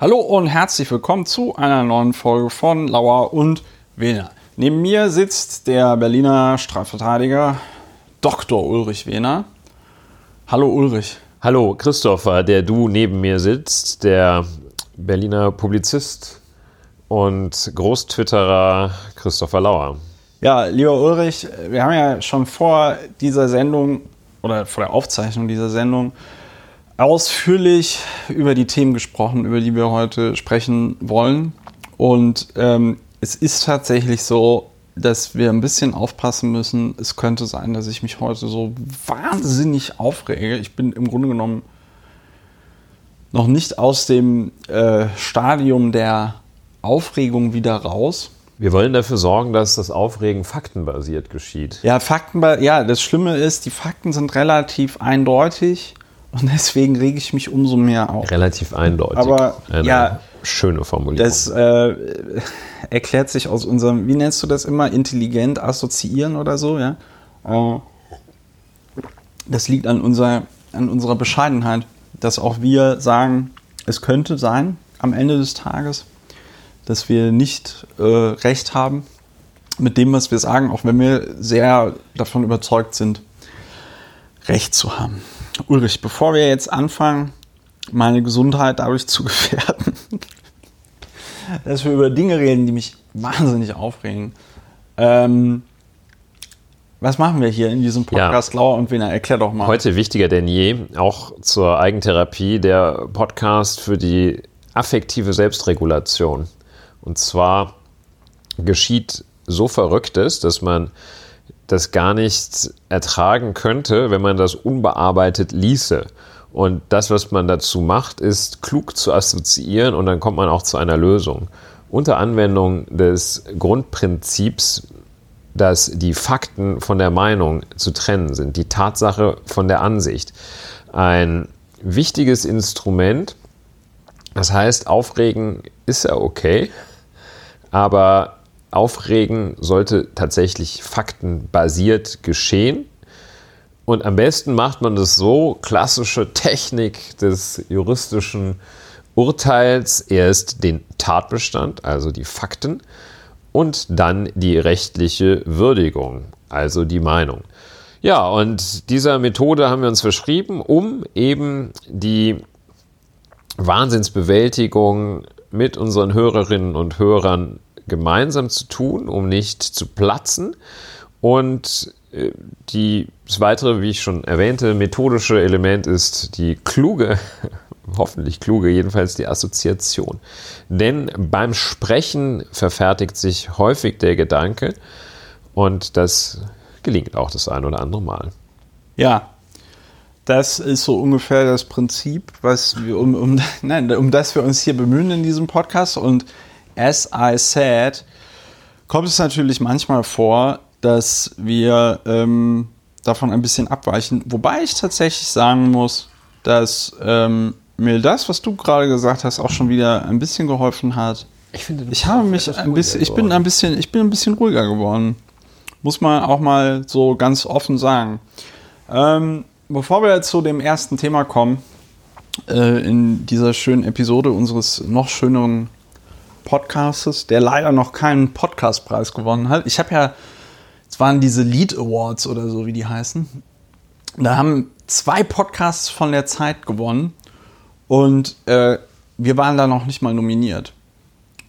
Hallo und herzlich willkommen zu einer neuen Folge von Lauer und Wehner. Neben mir sitzt der Berliner Strafverteidiger Dr. Ulrich Wehner. Hallo Ulrich. Hallo Christopher, der du neben mir sitzt, der Berliner Publizist und Großtwitterer Christopher Lauer. Ja, lieber Ulrich, wir haben ja schon vor dieser Sendung oder vor der Aufzeichnung dieser Sendung ausführlich über die Themen gesprochen, über die wir heute sprechen wollen. Und ähm, es ist tatsächlich so, dass wir ein bisschen aufpassen müssen. Es könnte sein, dass ich mich heute so wahnsinnig aufrege. Ich bin im Grunde genommen noch nicht aus dem äh, Stadium der Aufregung wieder raus. Wir wollen dafür sorgen, dass das Aufregen faktenbasiert geschieht. Ja, Fakten, ja, das Schlimme ist, die Fakten sind relativ eindeutig. Und deswegen rege ich mich umso mehr auf. Relativ eindeutig. Aber Eine ja, schöne Formulierung. Das äh, erklärt sich aus unserem, wie nennst du das immer, intelligent assoziieren oder so, ja. Äh, das liegt an, unser, an unserer Bescheidenheit, dass auch wir sagen, es könnte sein am Ende des Tages, dass wir nicht äh, recht haben mit dem, was wir sagen, auch wenn wir sehr davon überzeugt sind, recht zu haben. Ulrich, bevor wir jetzt anfangen, meine Gesundheit dadurch zu gefährden, dass wir über Dinge reden, die mich wahnsinnig aufregen. Ähm, was machen wir hier in diesem Podcast, ja. Lauer und Wiener? Erklär doch mal. Heute wichtiger denn je, auch zur Eigentherapie, der Podcast für die affektive Selbstregulation. Und zwar geschieht so Verrücktes, dass man das gar nicht ertragen könnte, wenn man das unbearbeitet ließe. Und das, was man dazu macht, ist klug zu assoziieren und dann kommt man auch zu einer Lösung. Unter Anwendung des Grundprinzips, dass die Fakten von der Meinung zu trennen sind, die Tatsache von der Ansicht. Ein wichtiges Instrument, das heißt, aufregen ist ja okay, aber Aufregen sollte tatsächlich faktenbasiert geschehen. Und am besten macht man das so, klassische Technik des juristischen Urteils, erst den Tatbestand, also die Fakten, und dann die rechtliche Würdigung, also die Meinung. Ja, und dieser Methode haben wir uns verschrieben, um eben die Wahnsinnsbewältigung mit unseren Hörerinnen und Hörern gemeinsam zu tun, um nicht zu platzen. Und äh, die, das weitere, wie ich schon erwähnte, methodische Element ist die kluge, hoffentlich kluge, jedenfalls die Assoziation. Denn beim Sprechen verfertigt sich häufig der Gedanke und das gelingt auch das ein oder andere Mal. Ja, das ist so ungefähr das Prinzip, was wir, um, um, nein, um das wir uns hier bemühen in diesem Podcast. Und as I said, kommt es natürlich manchmal vor, dass wir ähm, davon ein bisschen abweichen. Wobei ich tatsächlich sagen muss, dass ähm, mir das, was du gerade gesagt hast, auch schon wieder ein bisschen geholfen hat. Ich finde, ich habe mich ein bisschen, ich bin ein bisschen, ich bin ein bisschen ruhiger geworden. Muss man auch mal so ganz offen sagen. Ähm, bevor wir zu dem ersten Thema kommen, äh, in dieser schönen Episode unseres noch schöneren Podcastes, der leider noch keinen Podcastpreis gewonnen hat. Ich habe ja, es waren diese Lead Awards oder so, wie die heißen. Da haben zwei Podcasts von der Zeit gewonnen und äh, wir waren da noch nicht mal nominiert.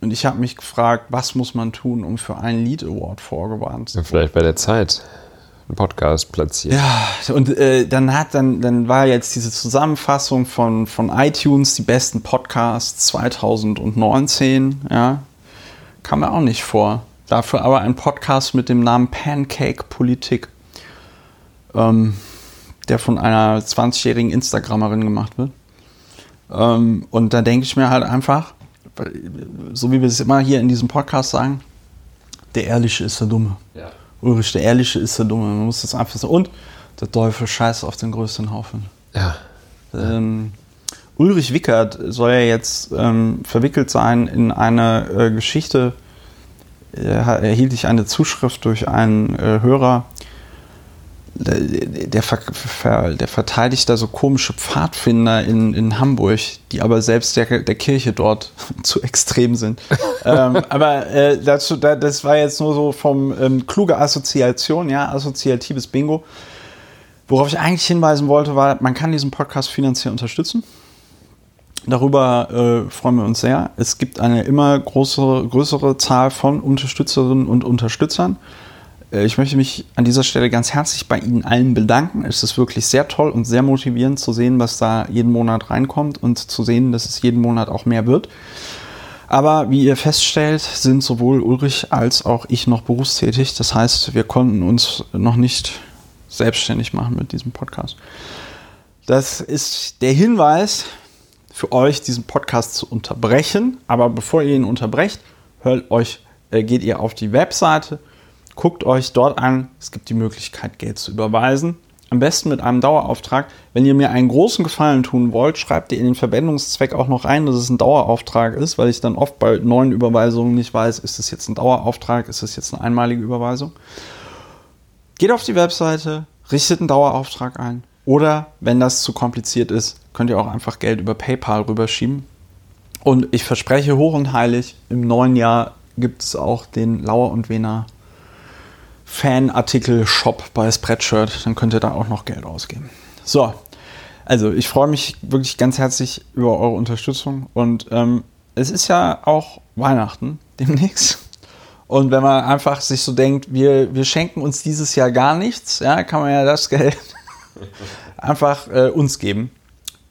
Und ich habe mich gefragt, was muss man tun, um für einen Lead Award vorgewarnt zu werden? Vielleicht bei der Zeit Podcast platziert. Ja, und äh, dann hat dann, dann war jetzt diese Zusammenfassung von, von iTunes, die besten Podcasts 2019, ja, kam mir auch nicht vor. Dafür aber ein Podcast mit dem Namen Pancake Politik, ähm, der von einer 20-jährigen Instagrammerin gemacht wird. Ähm, und da denke ich mir halt einfach, so wie wir es immer hier in diesem Podcast sagen, der Ehrliche ist der Dumme. Ja. Ulrich der Ehrliche ist der Dumme. Man muss das einfach so. Und der Teufel scheißt auf den größten Haufen. Ja. Ähm, Ulrich Wickert soll ja jetzt ähm, verwickelt sein in eine äh, Geschichte. Er erhielt ich eine Zuschrift durch einen äh, Hörer. Der, der, ver, der, verteidigt da so komische Pfadfinder in, in Hamburg, die aber selbst der, der Kirche dort zu extrem sind. ähm, aber äh, dazu, da, das war jetzt nur so vom ähm, kluge Assoziation, ja, assoziatives Bingo. Worauf ich eigentlich hinweisen wollte, war, man kann diesen Podcast finanziell unterstützen. Darüber äh, freuen wir uns sehr. Es gibt eine immer größere, größere Zahl von Unterstützerinnen und Unterstützern. Äh, ich möchte mich an dieser Stelle ganz herzlich bei Ihnen allen bedanken. Es ist wirklich sehr toll und sehr motivierend zu sehen, was da jeden Monat reinkommt und zu sehen, dass es jeden Monat auch mehr wird. Aber wie ihr feststellt, sind sowohl Ulrich als auch ich noch berufstätig. Das heißt, wir konnten uns noch nicht selbstständig machen mit diesem Podcast. Das ist der Hinweis für euch, diesen Podcast zu unterbrechen. Aber bevor ihr ihn unterbrecht, hört euch, äh, geht ihr auf die Webseite Guckt euch dort an, es gibt die Möglichkeit, Geld zu überweisen. Am besten mit einem Dauerauftrag. Wenn ihr mir einen großen Gefallen tun wollt, schreibt ihr in den Verwendungszweck auch noch rein, dass es ein Dauerauftrag ist, weil ich dann oft bei neuen Überweisungen nicht weiß, ist es jetzt ein Dauerauftrag, ist es jetzt eine einmalige Überweisung. Geht auf die Webseite, richtet einen Dauerauftrag ein. Oder wenn das zu kompliziert ist, könnt ihr auch einfach Geld über PayPal rüberschieben. Und ich verspreche hoch und heilig, im neuen Jahr gibt es auch den Lauer und Wener Fanartikel-Shop bei Spreadshirt, dann könnt ihr da auch noch Geld ausgeben. So, also ich freue mich wirklich ganz herzlich über eure Unterstützung und ähm, es ist ja auch Weihnachten demnächst. Und wenn man einfach sich so denkt, wir, wir schenken uns dieses Jahr gar nichts, ja, kann man ja das Geld einfach äh, uns geben.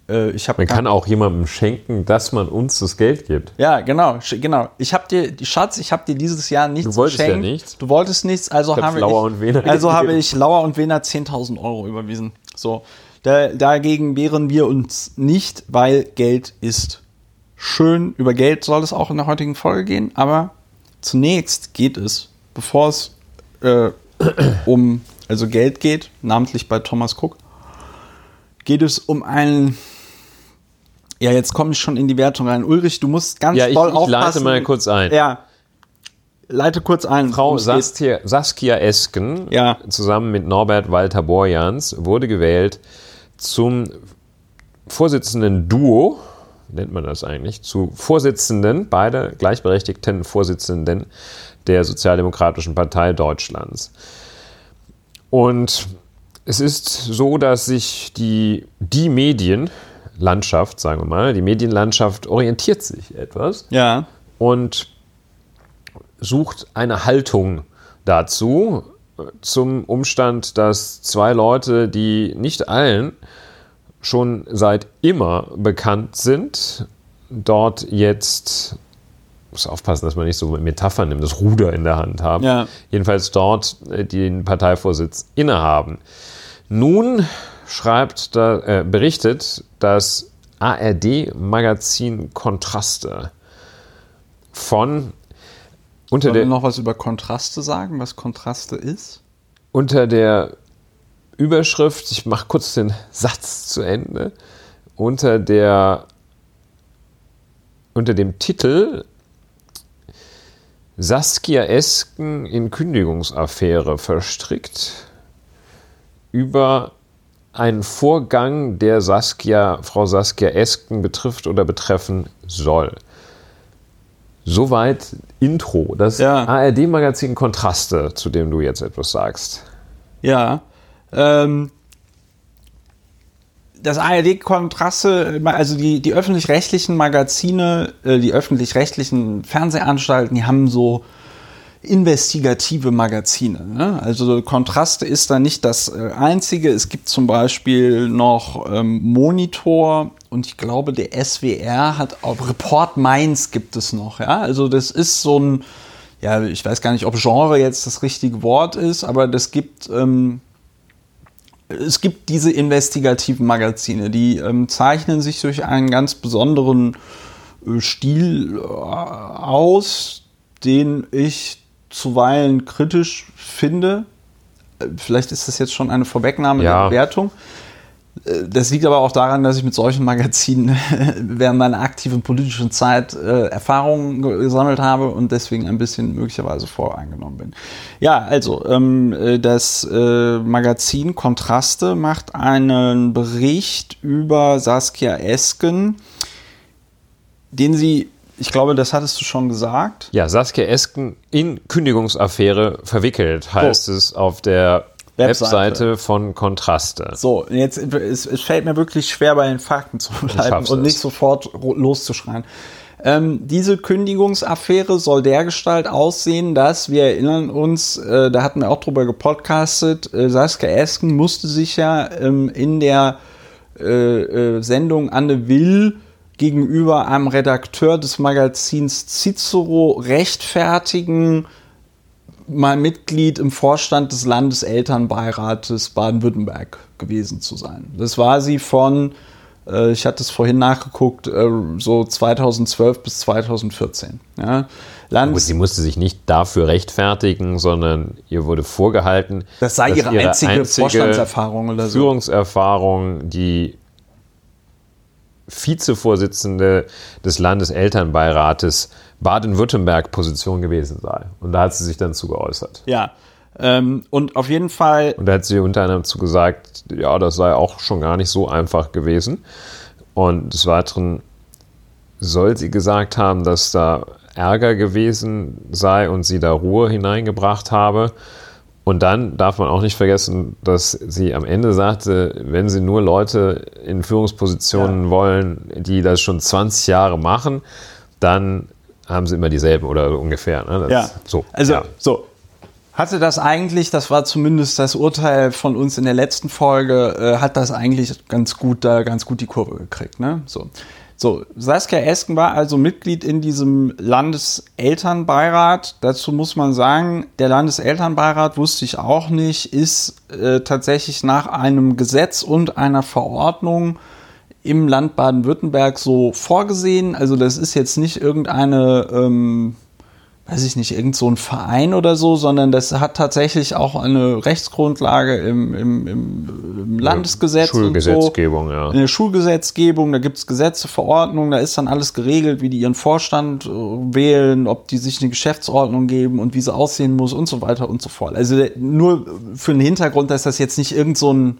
Äh, ich man kann auch jemandem schenken, dass man uns das Geld gibt. Ja, genau, genau. Ich habe dir, Schatz, ich habe dir dieses Jahr nichts Du wolltest geschenkt. ja nichts. Du wolltest nichts, also ich habe Lauer und Wiener also habe ich Lauer und Wiener 10.000 Euro überwiesen. So, da, dagegen wehren wir uns nicht, weil Geld ist schön. Über Geld soll es auch in der heutigen Folge gehen, aber zunächst geht es, bevor es äh, um also Geld geht, namentlich bei Thomas Cook, geht es um einen ja, jetzt komme ich schon in die Wertung rein. Ulrich, du musst ganz ja, ich, doll ich aufpassen. leite mal kurz ein. Ja, leite kurz ein. Frau Saskia, Saskia Esken ja. zusammen mit Norbert Walter Borjans wurde gewählt zum Vorsitzenden Duo, nennt man das eigentlich, zu Vorsitzenden, beide gleichberechtigten Vorsitzenden der Sozialdemokratischen Partei Deutschlands. Und es ist so, dass sich die, die Medien, Landschaft, sagen wir mal, die Medienlandschaft orientiert sich etwas ja. und sucht eine Haltung dazu, zum Umstand, dass zwei Leute, die nicht allen schon seit immer bekannt sind, dort jetzt muss aufpassen, dass man nicht so Metaphern nimmt, das Ruder in der Hand haben. Ja. Jedenfalls dort äh, den Parteivorsitz innehaben. Nun schreibt, da, äh, berichtet das ARD-Magazin Kontraste von unter Sollen der, noch was über Kontraste sagen, was Kontraste ist? Unter der Überschrift, ich mache kurz den Satz zu Ende, unter der unter dem Titel Saskia Esken in Kündigungsaffäre verstrickt über einen Vorgang, der Saskia, Frau Saskia Esken betrifft oder betreffen soll. Soweit Intro. Das ja. ARD-Magazin Kontraste, zu dem du jetzt etwas sagst. Ja. Ähm, das ARD-Kontraste, also die, die öffentlich-rechtlichen Magazine, äh, die öffentlich-rechtlichen Fernsehanstalten, die haben so investigative Magazine. Ne? Also Kontraste ist da nicht das äh, einzige. Es gibt zum Beispiel noch ähm, Monitor und ich glaube der SWR hat auch Report Mainz gibt es noch. Ja, also das ist so ein ja, ich weiß gar nicht, ob Genre jetzt das richtige Wort ist, aber das gibt ähm, es gibt diese investigativen Magazine, die ähm, zeichnen sich durch einen ganz besonderen äh, Stil äh, aus, den ich zuweilen kritisch finde. Vielleicht ist das jetzt schon eine Vorwegnahme ja. der Bewertung. das liegt aber auch daran, dass ich mit solchen Magazinen während meiner aktiven politischen Zeit äh, Erfahrungen gesammelt habe und deswegen ein bisschen möglicherweise voreingenommen bin. Ja, also ähm, äh, das äh, Magazin Kontraste macht einen Bericht über Saskia Esken, den sie ich glaube, das hattest du schon gesagt. Ja, Saskia Esken in Kündigungsaffäre verwickelt, heißt oh. es auf der Webseite. Webseite. von Kontraste. So, jetzt es, es, fällt mir wirklich schwer, bei den Fakten zu bleiben und nicht sofort loszuschreien. Ähm, diese Kündigungsaffäre soll dergestalt aussehen, dass wir erinnern uns, äh, da hatten wir auch drüber gepodcastet, äh, Saskia Esken musste sich ja ähm, in der äh, äh Sendung Anne Will gegenüber einem Redakteur des Magazins Cicero rechtfertigen, mal Mitglied im Vorstand des Landeselternbeirates Baden-Württemberg gewesen zu sein. Das war sie von, äh, ich hatte es vorhin nachgeguckt, äh, so 2012 bis 2014. Ja. Landes sie musste sich nicht dafür rechtfertigen, sondern ihr wurde vorgehalten, das sei ihre, ihre einzige, einzige Vorstandserfahrung oder so. Führungserfahrung, die Vizevorsitzende des Landeselternbeirates Baden-Württemberg Position gewesen sei. Und da hat sie sich dann zu geäußert. Ja. Ähm, und auf jeden Fall. Und da hat sie unter anderem zu gesagt, ja, das sei auch schon gar nicht so einfach gewesen. Und des Weiteren soll sie gesagt haben, dass da Ärger gewesen sei und sie da Ruhe hineingebracht habe. Und dann darf man auch nicht vergessen, dass sie am Ende sagte, wenn sie nur Leute in Führungspositionen ja. wollen, die das schon 20 Jahre machen, dann haben sie immer dieselben oder ungefähr. Ne? Das, ja. So. Also, ja. so. Hatte das eigentlich, das war zumindest das Urteil von uns in der letzten Folge, äh, hat das eigentlich ganz gut da, ganz gut die Kurve gekriegt, ne? So. So, Saskia Esken war also Mitglied in diesem Landeselternbeirat. Dazu muss man sagen, der Landeselternbeirat, wusste ich auch nicht, ist äh, tatsächlich nach einem Gesetz und einer Verordnung im Land Baden-Württemberg so vorgesehen. Also das ist jetzt nicht irgendeine ähm, weiß ich nicht, irgend so ein Verein oder so, sondern das hat tatsächlich auch eine Rechtsgrundlage im, im, im Landesgesetz. Schulgesetzgebung, so. ja. In der Schulgesetzgebung, da gibt es Gesetze, Verordnungen, da ist dann alles geregelt, wie die ihren Vorstand äh, wählen, ob die sich eine Geschäftsordnung geben und wie sie aussehen muss und so weiter und so fort. Also nur für den Hintergrund, dass das jetzt nicht irgend so ein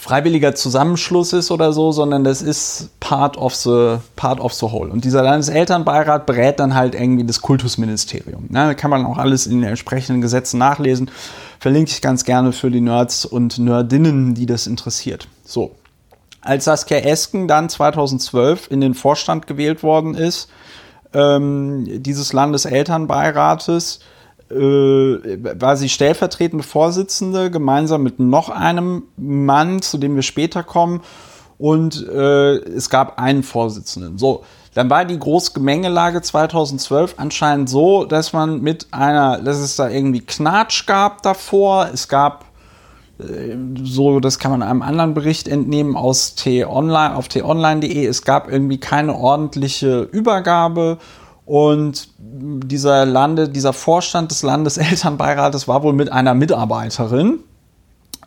freiwilliger Zusammenschluss ist oder so, sondern das ist part of the, part of the whole. Und dieser Landeselternbeirat berät dann halt irgendwie das Kultusministerium. Ja, da kann man auch alles in den entsprechenden Gesetzen nachlesen. Verlinke ich ganz gerne für die Nerds und Nerdinnen, die das interessiert. So. Als Saskia Esken dann 2012 in den Vorstand gewählt worden ist, ähm, dieses Landeselternbeirates, war sie stellvertretende Vorsitzende, gemeinsam mit noch einem Mann, zu dem wir später kommen. Und äh, es gab einen Vorsitzenden. So, dann war die Großgemengelage 2012 anscheinend so, dass man mit einer, dass es da irgendwie Knatsch gab davor. Es gab äh, so, das kann man einem anderen Bericht entnehmen aus T-Online, auf t-online.de. Es gab irgendwie keine ordentliche Übergabe und dieser Lande, dieser Vorstand des Landeselternbeirates war wohl mit einer Mitarbeiterin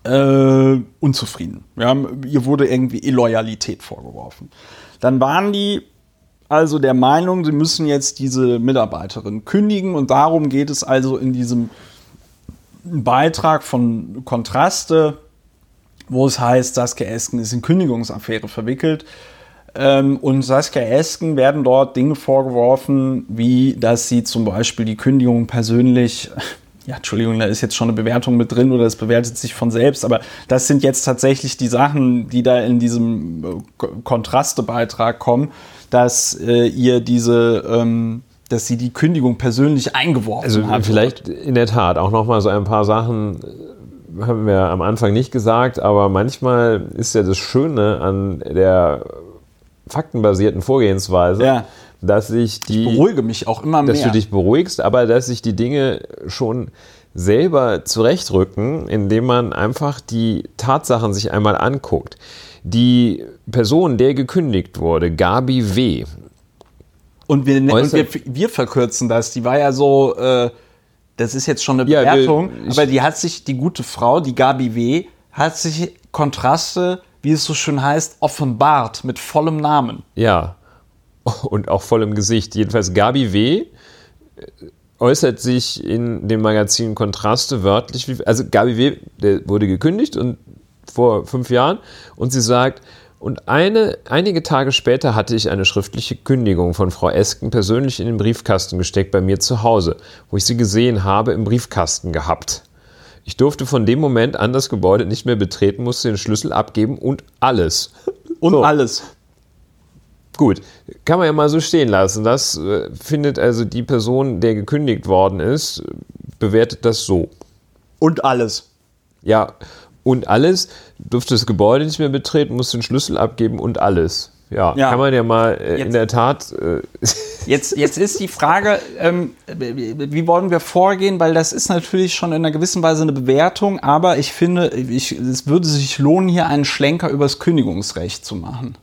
äh, unzufrieden. Ja, ihr wurde irgendwie Illoyalität vorgeworfen. Dann waren die also der Meinung, sie müssen jetzt diese Mitarbeiterin kündigen und darum geht es also in diesem Beitrag von Kontraste, wo es heißt, Saskia Esken ist in Kündigungsaffäre verwickelt. Ähm, und Saskia Esken werden dort Dinge vorgeworfen, wie dass sie zum Beispiel die Kündigung persönlich ja, Entschuldigung, da ist jetzt schon eine Bewertung mit drin oder es bewertet sich von selbst, aber das sind jetzt tatsächlich die Sachen, die da in diesem äh, Kontrastebeitrag kommen, dass äh, ihr diese, ähm, dass sie die Kündigung persönlich eingeworfen also hat. Also vielleicht in der Tat auch nochmal so ein paar Sachen äh, haben wir am Anfang nicht gesagt, aber manchmal ist ja das Schöne an der faktenbasierten Vorgehensweise, ja. dass sich die. Ich beruhige mich auch immer mehr. Dass du dich beruhigst, aber dass sich die Dinge schon selber zurechtrücken, indem man einfach die Tatsachen sich einmal anguckt. Die Person, der gekündigt wurde, Gabi W. Und wir, und wir, wir verkürzen das. Die war ja so, äh, das ist jetzt schon eine Bewertung, ja, ich, aber die hat sich, die gute Frau, die Gabi W., hat sich Kontraste, wie es so schön heißt, offenbart mit vollem Namen. Ja. Und auch vollem Gesicht. Jedenfalls Gabi W. äußert sich in dem Magazin Kontraste wörtlich. Wie, also Gabi W. Der wurde gekündigt und vor fünf Jahren und sie sagt, und eine, einige Tage später hatte ich eine schriftliche Kündigung von Frau Esken persönlich in den Briefkasten gesteckt bei mir zu Hause, wo ich sie gesehen habe, im Briefkasten gehabt. Ich durfte von dem Moment an das Gebäude nicht mehr betreten, musste den Schlüssel abgeben und alles. Und So. alles. Gut, kann man ja mal so stehen lassen. Das äh, findet also die Person, der gekündigt worden ist, bewertet das so. Und alles. Ja, und alles, durfte das Gebäude nicht mehr betreten, musste den Schlüssel abgeben und alles. Ja, Ja. kann man ja mal äh, in Jetzt- der Tat. Äh, Jetzt, jetzt ist die Frage, ähm, wie wollen wir vorgehen, weil das ist natürlich schon in einer gewissen Weise eine Bewertung, aber ich finde, ich, es würde sich lohnen, hier einen Schlenker übers Kündigungsrecht zu machen.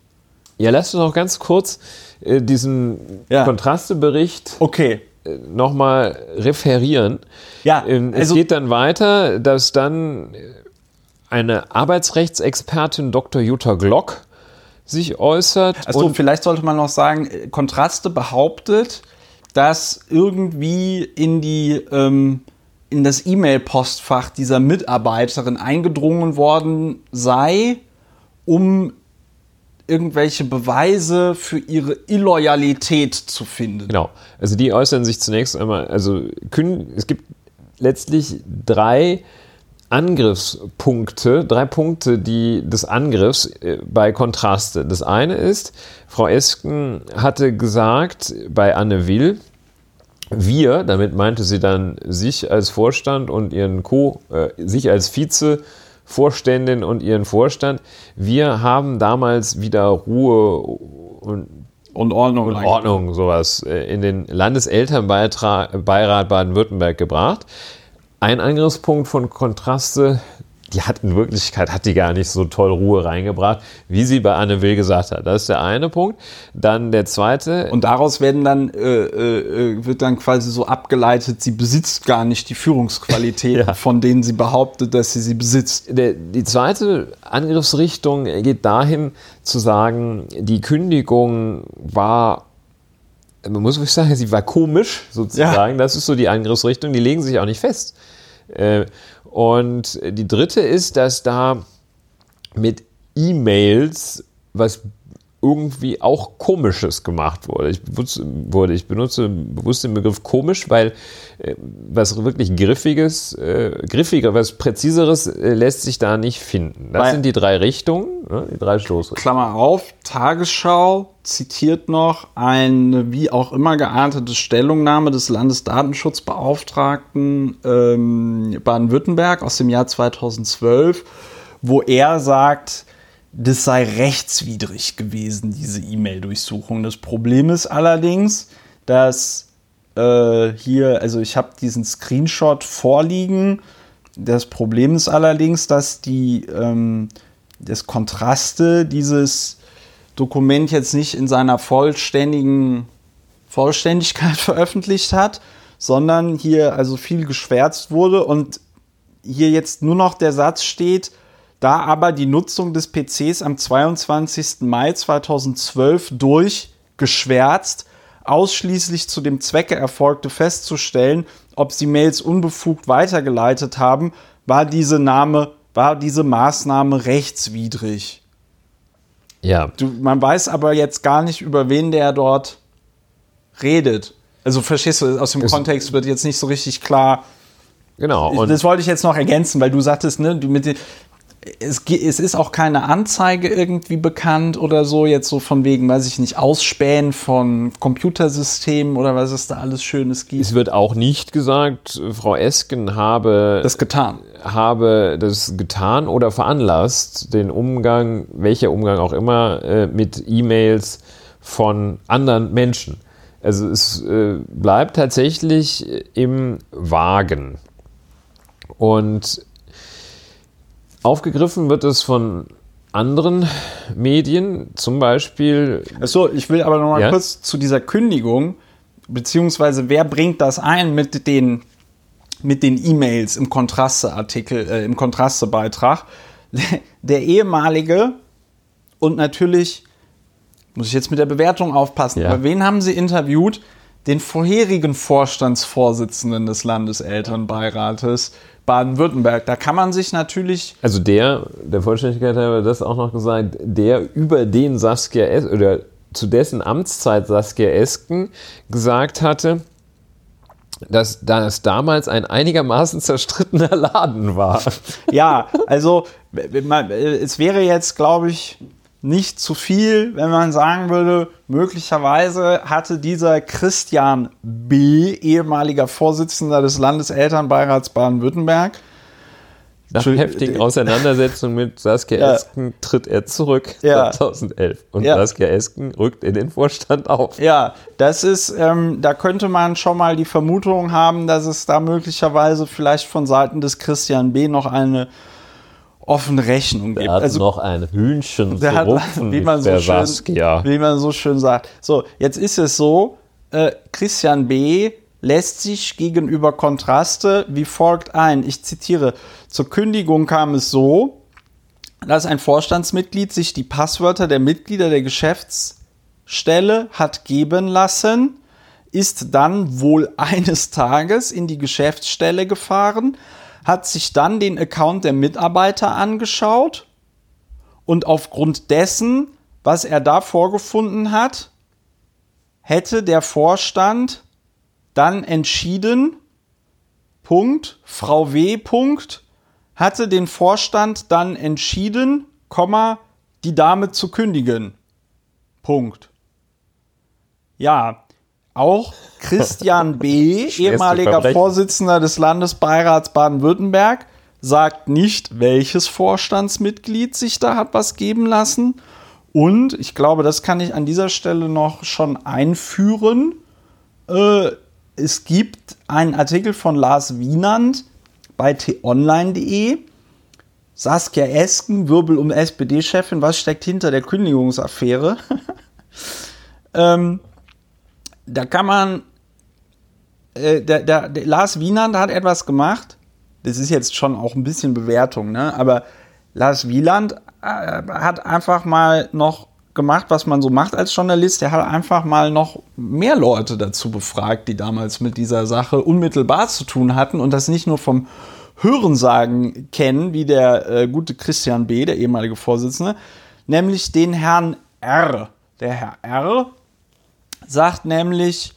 ja, lass uns noch ganz kurz äh, diesen Ja. Kontrastebericht Okay. nochmal referieren. Ja, Ähm, es also- geht dann weiter, dass dann eine Arbeitsrechtsexpertin Dr. Jutta Glock sich äußert. Achso, vielleicht sollte man noch sagen, äh, Kontraste behauptet, dass irgendwie in die ähm, in das E-Mail-Postfach dieser Mitarbeiterin eingedrungen worden sei, um irgendwelche Beweise für ihre Illoyalität zu finden. Genau. Also die äußern sich zunächst einmal, also es gibt letztlich drei Angriffspunkte, drei Punkte die, des Angriffs äh, bei Kontraste. Das eine ist, Frau Esken hatte gesagt bei Anne Will, wir, damit meinte sie dann sich als Vorstand und ihren Co, äh, sich als Vize-Vorständin und ihren Vorstand, wir haben damals wieder Ruhe und Und Ordnung. und Ordnung, sowas, äh, in den Landeselternbeirat Baden-Württemberg gebracht. Ein Angriffspunkt von Kontraste, die hat in Wirklichkeit, hat die gar nicht so toll Ruhe reingebracht, wie sie bei Anne Will gesagt hat. Das ist der eine Punkt. Dann der zweite, Und daraus werden dann, äh, äh, wird dann quasi so abgeleitet, sie besitzt gar nicht die Führungsqualitäten, Ja. von denen sie behauptet, dass sie sie besitzt. der, die zweite Angriffsrichtung geht dahin zu sagen, die Kündigung war, man muss wirklich sagen, sie war komisch sozusagen. Das ist so die Angriffsrichtung. Die legen sich auch nicht fest. Äh, Und die dritte ist, dass da mit E-Mails was irgendwie auch Komisches gemacht wurde. Ich, benutze- wurde. ich benutze bewusst den Begriff komisch, weil äh, was wirklich Griffiges, äh, griffiger, was Präziseres äh, lässt sich da nicht finden. Das Weil- sind die drei Richtungen, ne, die drei Stoßrichtungen. Klammer auf, Tagesschau zitiert noch eine wie auch immer geartete Stellungnahme des Landesdatenschutzbeauftragten ähm, Baden-Württemberg aus dem Jahr 2012, wo er sagt, das sei rechtswidrig gewesen, diese E-Mail-Durchsuchung. Das Problem ist allerdings, dass äh, hier, also ich habe diesen Screenshot vorliegen. Das Problem ist allerdings, dass die ähm, das Kontraste dieses Dokument jetzt nicht in seiner vollständigen Vollständigkeit veröffentlicht hat, sondern hier also viel geschwärzt wurde und hier jetzt nur noch der Satz steht, da aber die Nutzung des PCs am 22. Mai 2012 durch geschwärzt ausschließlich zu dem Zwecke erfolgte festzustellen, ob sie Mails unbefugt weitergeleitet haben, war diese Name, war diese Maßnahme rechtswidrig. Ja, Du, man weiß aber jetzt gar nicht, über wen der dort redet. Also verstehst du, aus dem Es- Kontext wird jetzt nicht so richtig klar. genau. Und das wollte ich jetzt noch ergänzen, weil du sagtest, ne, du mit den, es, es ist auch keine Anzeige irgendwie bekannt oder so, jetzt so von wegen, weiß ich nicht, Ausspähen von Computersystemen oder was es da alles Schönes gibt. es wird auch nicht gesagt, Frau Esken habe Das getan. habe das getan oder veranlasst, den Umgang, welcher Umgang auch immer, äh, mit E-Mails von anderen Menschen. Also es äh, bleibt tatsächlich im Wagen. Und aufgegriffen wird es von anderen Medien, zum Beispiel Achso, ich will aber noch mal Ja? kurz zu dieser Kündigung, beziehungsweise wer bringt das ein mit den mit den E-Mails im Kontraste-Artikel, äh, im Kontraste-Beitrag. der ehemalige und natürlich muss ich jetzt mit der Bewertung aufpassen. Ja. Aber wen haben Sie interviewt? Den vorherigen Vorstandsvorsitzenden des Landeselternbeirates Baden-Württemberg. Da kann man sich natürlich Also der, der Vollständigkeit habe das auch noch gesagt, der über den Saskia es oder zu dessen Amtszeit Saskia Esken gesagt hatte, dass das damals ein einigermaßen zerstrittener Laden war. Ja, also es wäre jetzt, glaube ich, nicht zu viel, wenn man sagen würde, möglicherweise hatte dieser Christian B., ehemaliger Vorsitzender des Landeselternbeirats Baden-Württemberg, Nach heftigen äh, Auseinandersetzungen mit Saskia Ja. Esken tritt er zurück Ja. 2011 und Ja. Saskia Esken rückt in den Vorstand auf. Ja, das ist, ähm, da könnte man schon mal die Vermutung haben, dass es da möglicherweise vielleicht von Seiten des Christian B. noch eine offene Rechnung gibt. Er hat Also noch ein Hühnchen der zu hat, rupfen, wie man, so der schön, Saskia. wie man so schön sagt. So, jetzt ist es so, äh, Christian B. lässt sich gegenüber Kontraste wie folgt ein. Ich zitiere, zur Kündigung kam es so, dass ein Vorstandsmitglied sich die Passwörter der Mitglieder der Geschäftsstelle hat geben lassen, ist dann wohl eines Tages in die Geschäftsstelle gefahren, hat sich dann den Account der Mitarbeiter angeschaut und aufgrund dessen, was er da vorgefunden hat, hätte der Vorstand dann entschieden, Punkt, Frau W. Punkt, hatte den Vorstand dann entschieden, Komma, die Dame zu kündigen. Punkt. Ja, auch Christian B., ehemaliger. Vorsitzender des Landesbeirats Baden-Württemberg, sagt nicht, welches Vorstandsmitglied sich da hat was geben lassen. Und ich glaube, das kann ich an dieser Stelle noch schon einführen. Äh, es gibt einen Artikel von Lars Wienand bei t-online.de. Saskia Esken, Wirbel um SPD-Chefin, was steckt hinter der Kündigungsaffäre? ähm, da kann man, äh, der, der Lars Wienand hat etwas gemacht, das ist jetzt schon auch ein bisschen Bewertung, ne? aber Lars Wieland äh, hat einfach mal noch gemacht, was man so macht als Journalist. Er hat einfach mal noch mehr Leute dazu befragt, die damals mit dieser Sache unmittelbar zu tun hatten und das nicht nur vom Hörensagen kennen, wie der äh, gute Christian B., der ehemalige Vorsitzende, nämlich den Herrn R. Der Herr R. sagt nämlich,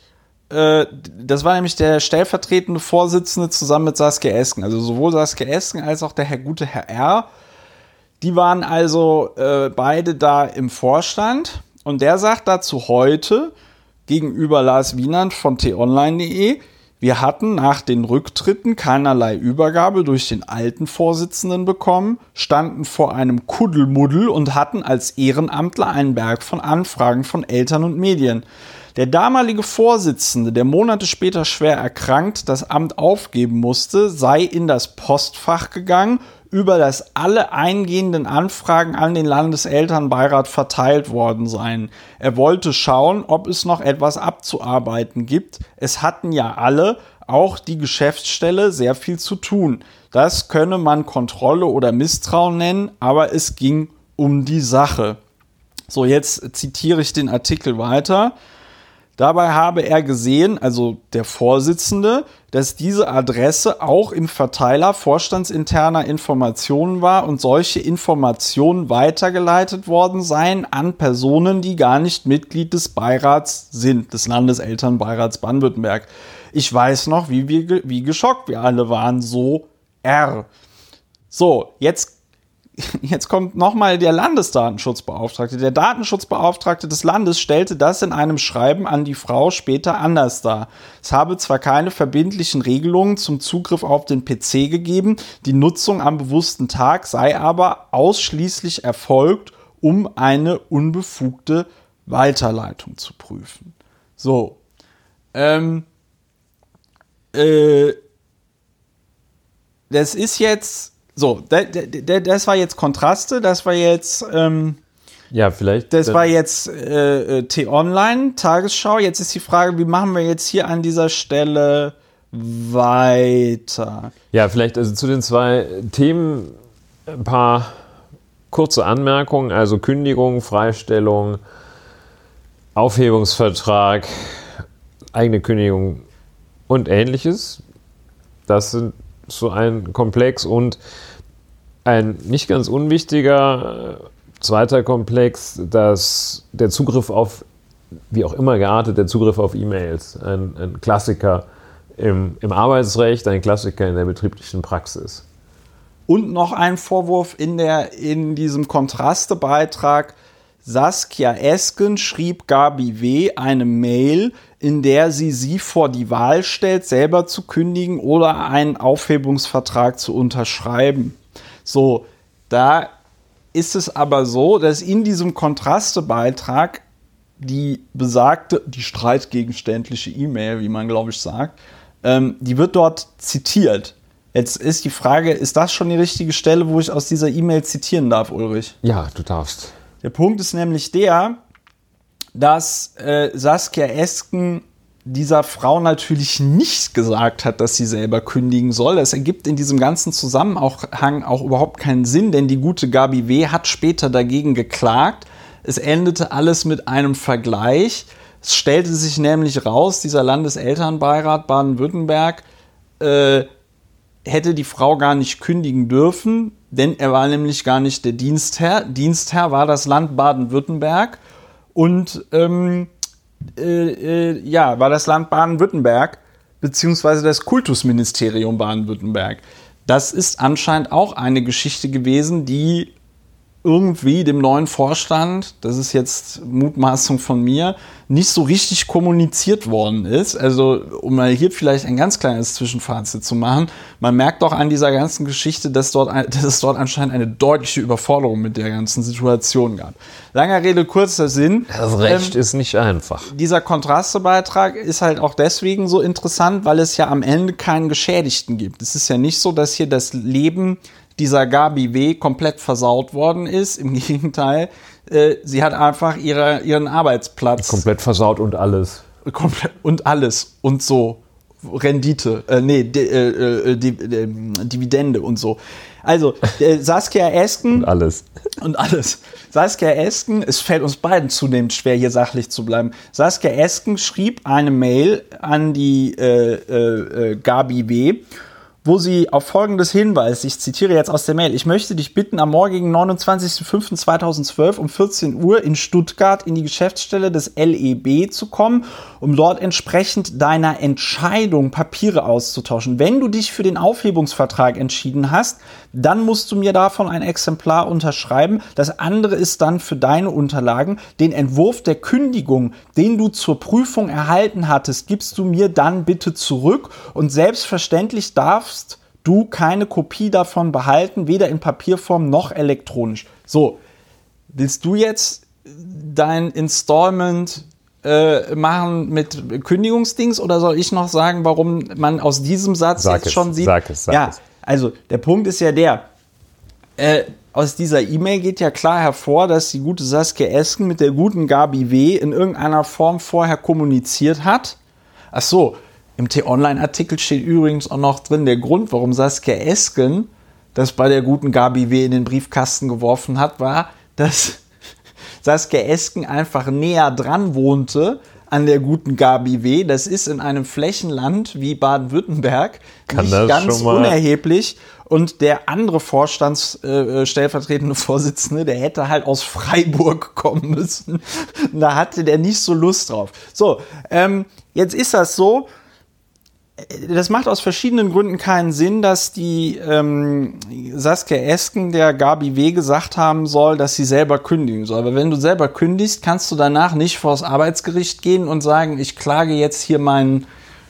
äh, das war nämlich der stellvertretende Vorsitzende zusammen mit Saskia Esken. Also sowohl Saskia Esken als auch der Herr gute Herr R. Die waren also äh, beide da im Vorstand und der sagt dazu heute gegenüber Lars Wienand von t-online.de, wir hatten nach den Rücktritten keinerlei Übergabe durch den alten Vorsitzenden bekommen, standen vor einem Kuddelmuddel und hatten als Ehrenamtler einen Berg von Anfragen von Eltern und Medien. Der damalige Vorsitzende, der Monate später schwer erkrankt das Amt aufgeben musste, sei in das Postfach gegangen, über das alle eingehenden Anfragen an den Landeselternbeirat verteilt worden seien. Er wollte schauen, ob es noch etwas abzuarbeiten gibt. Es hatten ja alle, auch die Geschäftsstelle, sehr viel zu tun. Das könne man Kontrolle oder Misstrauen nennen, aber es ging um die Sache. So, jetzt zitiere ich den Artikel weiter. Dabei habe er gesehen, also der Vorsitzende, dass diese Adresse auch im Verteiler vorstandsinterner Informationen war und solche Informationen weitergeleitet worden seien an Personen, die gar nicht Mitglied des Beirats sind, des Landeselternbeirats Baden-Württemberg. Ich weiß noch, wie, wir, wie geschockt wir alle waren, so R. So, jetzt Jetzt kommt nochmal der Landesdatenschutzbeauftragte. Der Datenschutzbeauftragte des Landes stellte das in einem Schreiben an die Frau später anders dar. Es habe zwar keine verbindlichen Regelungen zum Zugriff auf den PC gegeben, die Nutzung am bewussten Tag sei aber ausschließlich erfolgt, um eine unbefugte Weiterleitung zu prüfen. So. Ähm, äh, das ist jetzt so, da- da- da- das war jetzt Kontraste, das war jetzt, ähm, Ja, vielleicht. das war jetzt äh, äh, T-Online, Tagesschau. Jetzt ist die Frage, wie machen wir jetzt hier an dieser Stelle weiter? Ja, vielleicht also zu den zwei Themen ein paar kurze Anmerkung, also Kündigung, Freistellung, Aufhebungsvertrag, eigene Kündigung und ähnliches. Das sind so ein Komplex und ein nicht ganz unwichtiger äh, zweiter Komplex, dass der Zugriff auf, wie auch immer geartet, der Zugriff auf E-Mails, ein, ein Klassiker im, im Arbeitsrecht, ein Klassiker in der betrieblichen Praxis. Und noch ein Vorwurf in, der, in diesem Kontrastebeitrag. Saskia Esken schrieb Gabi W. eine Mail, in der sie sie vor die Wahl stellt, selber zu kündigen oder einen Aufhebungsvertrag zu unterschreiben. So, da ist es aber so, dass in diesem Kontrastebeitrag die besagte, die streitgegenständliche E-Mail, wie man glaube ich sagt, ähm, die wird dort zitiert. Jetzt ist die Frage, ist das schon die richtige Stelle, wo ich aus dieser E-Mail zitieren darf, Ulrich? Ja, du darfst. Der Punkt ist nämlich der, dass äh, Saskia Esken dieser Frau natürlich nicht gesagt hat, dass sie selber kündigen soll. Das ergibt in diesem ganzen Zusammenhang auch überhaupt keinen Sinn, denn die gute Gabi W. hat später dagegen geklagt. Es endete alles mit einem Vergleich. Es stellte sich nämlich raus, dieser Landeselternbeirat Baden-Württemberg äh, hätte die Frau gar nicht kündigen dürfen, denn er war nämlich gar nicht der Dienstherr. Dienstherr war das Land Baden-Württemberg und ähm, äh, äh, ja, war das Land Baden-Württemberg beziehungsweise das Kultusministerium Baden-Württemberg. Das ist anscheinend auch eine Geschichte gewesen, die irgendwie dem neuen Vorstand, das ist jetzt Mutmaßung von mir, nicht so richtig kommuniziert worden ist. Also, um mal hier vielleicht ein ganz kleines Zwischenfazit zu machen, man merkt doch an dieser ganzen Geschichte, dass, dort, dass es dort anscheinend eine deutliche Überforderung mit der ganzen Situation gab. Langer Rede, kurzer Sinn. Das Recht ähm, ist nicht einfach. Dieser Kontrastebeitrag ist halt auch deswegen so interessant, weil es ja am Ende keinen Geschädigten gibt. Es ist ja nicht so, dass hier das Leben dieser Gabi W. komplett versaut worden ist. Im Gegenteil, äh, sie hat einfach ihre, ihren Arbeitsplatz. Komplett versaut und alles. Komplett und alles und so. Rendite, äh, nee, di, äh, äh, di, äh, Dividende und so. Also, äh, Saskia Esken. Und alles. Und alles. Saskia Esken, es fällt uns beiden zunehmend schwer, hier sachlich zu bleiben. Saskia Esken schrieb eine Mail an die äh, äh, äh Gabi W wo sie auf folgendes hinweist. Ich zitiere jetzt aus der Mail. Ich möchte dich bitten, am morgigen 29.05.2012 um 14 Uhr in Stuttgart in die Geschäftsstelle des LEB zu kommen, um dort entsprechend deiner Entscheidung Papiere auszutauschen. Wenn du dich für den Aufhebungsvertrag entschieden hast, dann musst du mir davon ein Exemplar unterschreiben. Das andere ist dann für deine Unterlagen. Den Entwurf der Kündigung, den du zur Prüfung erhalten hattest, gibst du mir dann bitte zurück und selbstverständlich darfst du keine Kopie davon behalten, weder in Papierform noch elektronisch. So, willst du jetzt dein Installment äh, machen mit Kündigungsdings oder soll ich noch sagen, warum man aus diesem Satz sag jetzt es, schon sieht? Sag es, sag ja, es. also der Punkt ist ja der, äh, aus dieser E-Mail geht ja klar hervor, dass die gute Saskia Esken mit der guten Gabi W. in irgendeiner Form vorher kommuniziert hat. Ach so, im T-Online-Artikel steht übrigens auch noch drin der Grund, warum Saskia Esken das bei der guten Gabi W. in den Briefkasten geworfen hat, war, dass Saskia Esken einfach näher dran wohnte an der guten Gabi W. Das ist in einem Flächenland wie Baden-Württemberg nicht ganz unerheblich. Und der andere Vorstandsstellvertretende äh, Vorsitzende, der hätte halt aus Freiburg kommen müssen. da hatte der nicht so Lust drauf. So, ähm, jetzt ist das so, das macht aus verschiedenen Gründen keinen Sinn, dass die ähm, Saskia Esken der Gabi W. gesagt haben soll, dass sie selber kündigen soll. Aber wenn du selber kündigst, kannst du danach nicht vors Arbeitsgericht gehen und sagen, ich klage jetzt hier meinen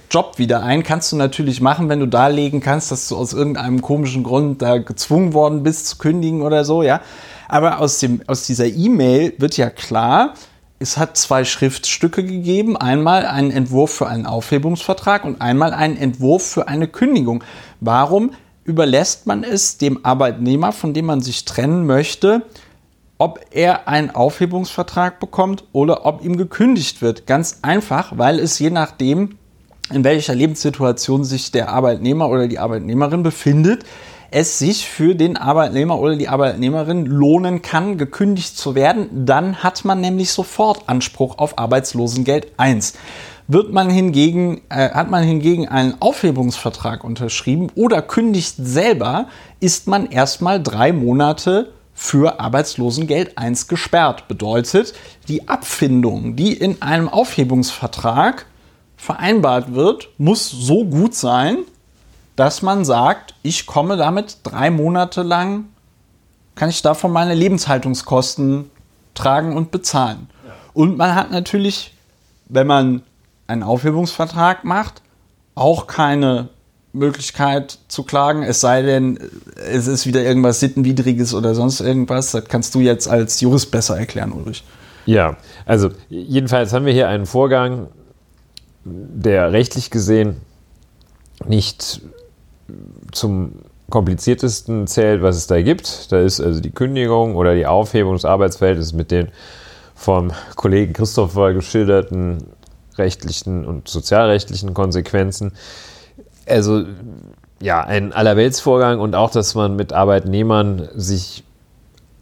Job wieder ein. Kannst du natürlich machen, wenn du darlegen kannst, dass du aus irgendeinem komischen Grund da gezwungen worden bist zu kündigen oder so, ja. Aber aus, dem, aus dieser E-Mail wird ja klar, es hat zwei Schriftstücke gegeben. Einmal einen Entwurf für einen Aufhebungsvertrag und einmal einen Entwurf für eine Kündigung. Warum überlässt man es dem Arbeitnehmer, von dem man sich trennen möchte, ob er einen Aufhebungsvertrag bekommt oder ob ihm gekündigt wird? Ganz einfach, weil es je nachdem, in welcher Lebenssituation sich der Arbeitnehmer oder die Arbeitnehmerin befindet, es sich für den Arbeitnehmer oder die Arbeitnehmerin lohnen kann, gekündigt zu werden. Dann hat man nämlich sofort Anspruch auf Arbeitslosengeld 1. Wird man hingegen, äh, hat man hingegen einen Aufhebungsvertrag unterschrieben oder kündigt selber, ist man erstmal drei Monate für Arbeitslosengeld 1 gesperrt. Bedeutet, die Abfindung, die in einem Aufhebungsvertrag vereinbart wird, muss so gut sein, dass man sagt, ich komme damit drei Monate lang, kann ich davon meine Lebenshaltungskosten tragen und bezahlen. Ja. Und man hat natürlich, wenn man einen Aufhebungsvertrag macht, auch keine Möglichkeit zu klagen, es sei denn, es ist wieder irgendwas Sittenwidriges oder sonst irgendwas. Das kannst du jetzt als Jurist besser erklären, Ulrich. Ja, also jedenfalls haben wir hier einen Vorgang, der rechtlich gesehen nicht zum kompliziertesten zählt, was es da gibt. Da ist also die Kündigung oder die Aufhebung des Arbeitsfeldes mit den vom Kollegen Christopher geschilderten rechtlichen und sozialrechtlichen Konsequenzen. Also ja, ein Allerweltsvorgang und auch, dass man mit Arbeitnehmern sich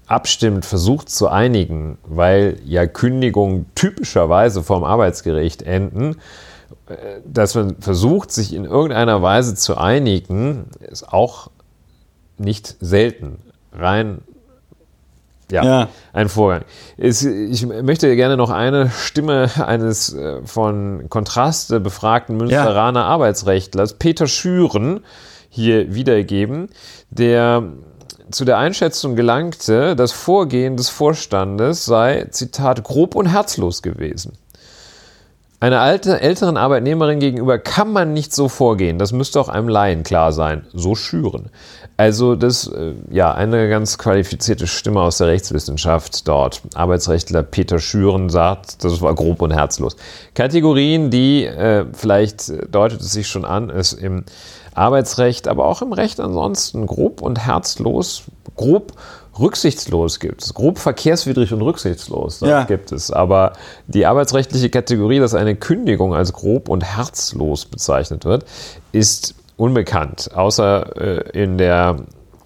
abstimmt, versucht zu einigen, weil ja Kündigungen typischerweise vom Arbeitsgericht enden, dass man versucht, sich in irgendeiner Weise zu einigen, ist auch nicht selten. Rein ja, ja, ein Vorgang. ich möchte gerne noch eine Stimme eines äh, von Kontraste befragten Münsteraner ja. Arbeitsrechtlers, Peter Schüren, hier wiedergeben, der zu der Einschätzung gelangte, das Vorgehen des Vorstandes sei, Zitat, grob und herzlos gewesen. Einer alte, älteren Arbeitnehmerin gegenüber kann man nicht so vorgehen. Das müsste auch einem Laien klar sein. So schüren. Also das, äh, ja, eine ganz qualifizierte Stimme aus der Rechtswissenschaft dort. Arbeitsrechtler Peter Schüren sagt, das war grob und herzlos. Kategorien, die, äh, vielleicht deutet es sich schon an, es im Arbeitsrecht, aber auch im Recht ansonsten grob und herzlos, grob rücksichtslos gibt es. Grob verkehrswidrig und rücksichtslos ja. gibt es. Aber die arbeitsrechtliche Kategorie, dass eine Kündigung als grob und herzlos bezeichnet wird, ist unbekannt, außer äh, in der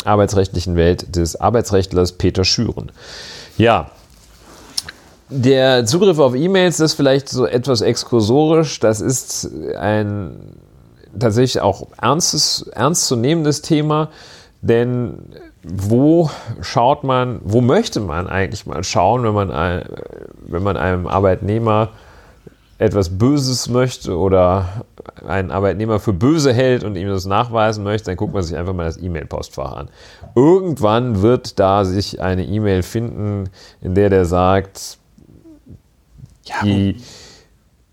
arbeitsrechtlichen Welt des Arbeitsrechtlers Peter Schüren. Ja, der Zugriff auf E-Mails ist vielleicht so etwas exkursorisch. Das ist ein tatsächlich auch ernstes, ernstzunehmendes Thema, denn wo schaut man, wo möchte man eigentlich mal schauen, wenn man, ein, wenn man einem Arbeitnehmer etwas Böses möchte oder einen Arbeitnehmer für böse hält und ihm das nachweisen möchte, dann guckt man sich einfach mal das E-Mail-Postfach an. Irgendwann wird da sich eine E-Mail finden, in der der sagt, ja, die,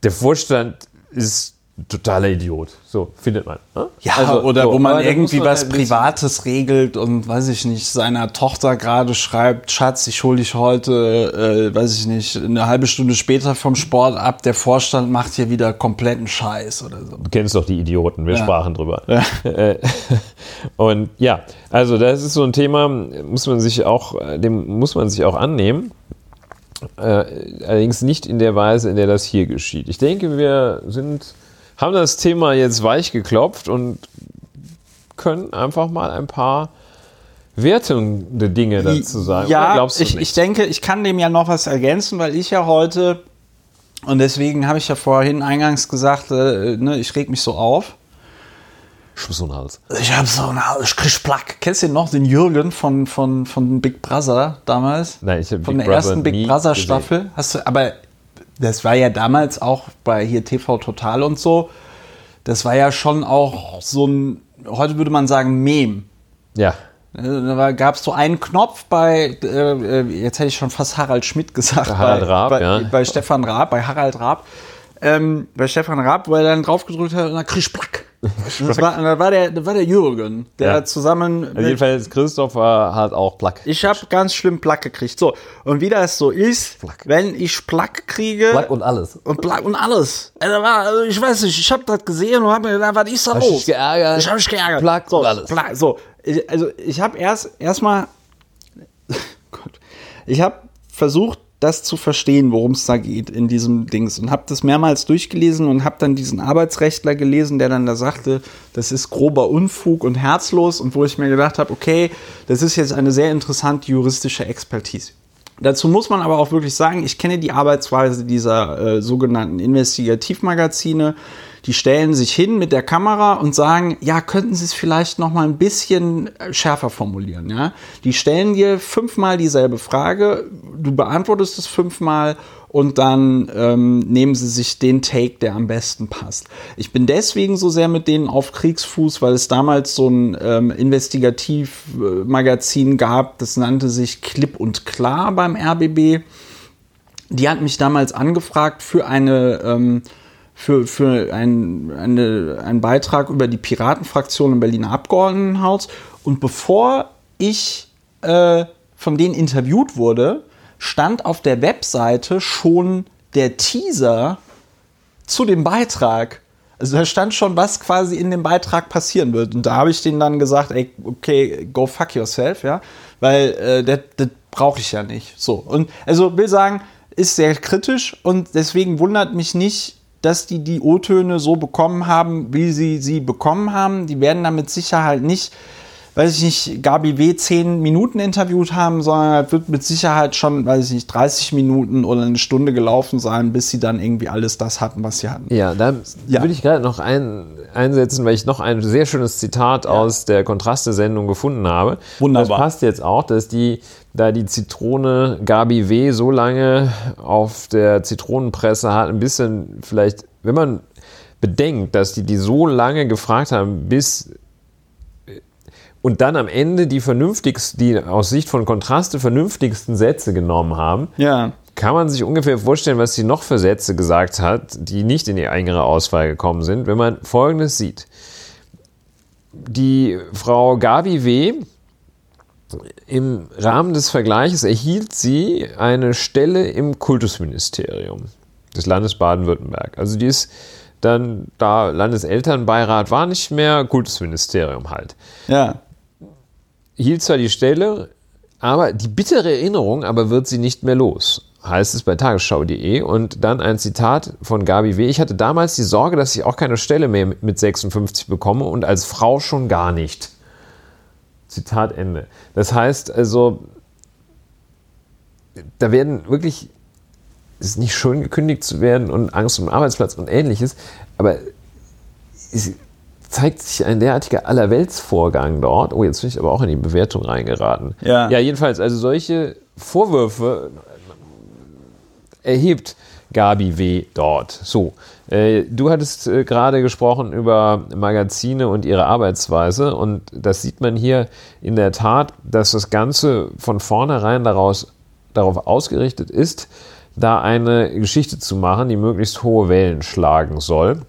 der Vorstand ist totaler Idiot. So findet man. Ne? Ja, also, oder so, wo man irgendwie man was Privates regelt und weiß ich nicht, seiner Tochter gerade schreibt, Schatz, ich hole dich heute, äh, weiß ich nicht, eine halbe Stunde später vom Sport ab, der Vorstand macht hier wieder kompletten Scheiß oder so. Du kennst doch die Idioten, wir ja. sprachen drüber. Ja. Äh, und ja, also das ist so ein Thema, muss man sich auch, dem muss man sich auch annehmen. Äh, allerdings nicht in der Weise, in der das hier geschieht. Ich denke, wir sind haben das Thema jetzt weich geklopft und können einfach mal ein paar wertende Dinge dazu sagen. Ja, ich, ich denke, ich kann dem ja noch was ergänzen, weil ich ja heute, und deswegen habe ich ja vorhin eingangs gesagt, äh, ne, ich reg mich so auf. Ich hab so einen Hals. Ich hab so einen Hals, ich krieg Plack. Kennst du noch den Jürgen von, von, von Big Brother damals? Nein, ich habe Von Big der Brother ersten Big Brother Staffel. Hast du, aber das war ja damals auch bei hier TV Total und so, das war ja schon auch so ein, heute würde man sagen, Mem. Ja. Da gab es so einen Knopf bei, äh, jetzt hätte ich schon fast Harald Schmidt gesagt, bei, Harald Raab, bei, ja. bei Stefan Raab, bei Harald Raab, ähm, bei Stefan Raab, wo er dann draufgedrückt hat und dann krieg Plack. Das war, das war, der, das war der Jürgen, der ja. zusammen. Also jedenfalls Christopher hat auch Plack. Ich habe ganz schlimm Plack gekriegt. So, und wie das so ist, Plack. wenn ich Plack kriege. Plack und alles. Und Plack und alles. Also, also ich weiß nicht, ich habe das gesehen und habe mir gedacht, was ist da los? Ich geärgert. Ich habe mich geärgert. Plack so, und alles. Plack, so, also ich habe erst erstmal. Gott, ich habe versucht, das zu verstehen, worum es da geht in diesem Dings und habe das mehrmals durchgelesen und habe dann diesen Arbeitsrechtler gelesen, der dann da sagte, das ist grober Unfug und herzlos und wo ich mir gedacht habe, okay, das ist jetzt eine sehr interessante juristische Expertise. Dazu muss man aber auch wirklich sagen, ich kenne die Arbeitsweise dieser äh, sogenannten Investigativmagazine. Die stellen sich hin mit der Kamera und sagen, ja, könnten Sie es vielleicht noch mal ein bisschen schärfer formulieren, ja? Die stellen dir fünfmal dieselbe Frage, du beantwortest es fünfmal und dann ähm, nehmen sie sich den Take, der am besten passt. Ich bin deswegen so sehr mit denen auf Kriegsfuß, weil es damals so ein ähm, Investigativmagazin gab, das nannte sich Klipp und Klar beim RBB. Die hat mich damals angefragt für eine ähm, für, für ein, eine, einen Beitrag über die Piratenfraktion im Berliner Abgeordnetenhaus. Und bevor ich äh, von denen interviewt wurde, stand auf der Webseite schon der Teaser zu dem Beitrag. Also da stand schon, was quasi in dem Beitrag passieren wird. Und da habe ich denen dann gesagt, ey, okay, go fuck yourself, ja, weil äh, das, das brauche ich ja nicht. So. Und also will sagen, ist sehr kritisch und deswegen wundert mich nicht, dass die die O-Töne so bekommen haben, wie sie sie bekommen haben. Die werden da mit Sicherheit nicht, weiß ich nicht, Gabi W. zehn Minuten interviewt haben, sondern wird mit Sicherheit schon, weiß ich nicht, 30 Minuten oder eine Stunde gelaufen sein, bis sie dann irgendwie alles das hatten, was sie hatten. Ja, da ja. würde ich gerade noch ein, einsetzen, weil ich noch ein sehr schönes Zitat ja. aus der Kontraste-Sendung gefunden habe. Wunderbar. Das passt jetzt auch, dass die da die Zitrone Gabi W. so lange auf der Zitronenpresse hat, ein bisschen vielleicht, wenn man bedenkt, dass die die so lange gefragt haben, bis und dann am Ende die vernünftigsten, die aus Sicht von Kontraste vernünftigsten Sätze genommen haben, ja. kann man sich ungefähr vorstellen, was sie noch für Sätze gesagt hat, die nicht in die engere Auswahl gekommen sind, wenn man Folgendes sieht. Die Frau Gabi W im Rahmen des Vergleiches erhielt sie eine Stelle im Kultusministerium des Landes Baden-Württemberg. Also die ist dann da Landeselternbeirat war nicht mehr, Kultusministerium halt. Ja. Hielt zwar die Stelle, aber die bittere Erinnerung aber wird sie nicht mehr los. Heißt es bei tagesschau.de und dann ein Zitat von Gabi W. Ich hatte damals die Sorge, dass ich auch keine Stelle mehr mit 56 bekomme und als Frau schon gar nicht. Zitat Ende. Das heißt also, da werden wirklich, es ist nicht schön gekündigt zu werden und Angst um den Arbeitsplatz und ähnliches, aber es zeigt sich ein derartiger Allerweltsvorgang dort. Oh, jetzt bin ich aber auch in die Bewertung reingeraten. Ja, ja jedenfalls, also solche Vorwürfe erhebt Gabi W. dort. So, äh, du hattest äh, gerade gesprochen über Magazine und ihre Arbeitsweise und das sieht man hier in der Tat, dass das Ganze von vornherein daraus, darauf ausgerichtet ist, da eine Geschichte zu machen, die möglichst hohe Wellen schlagen soll.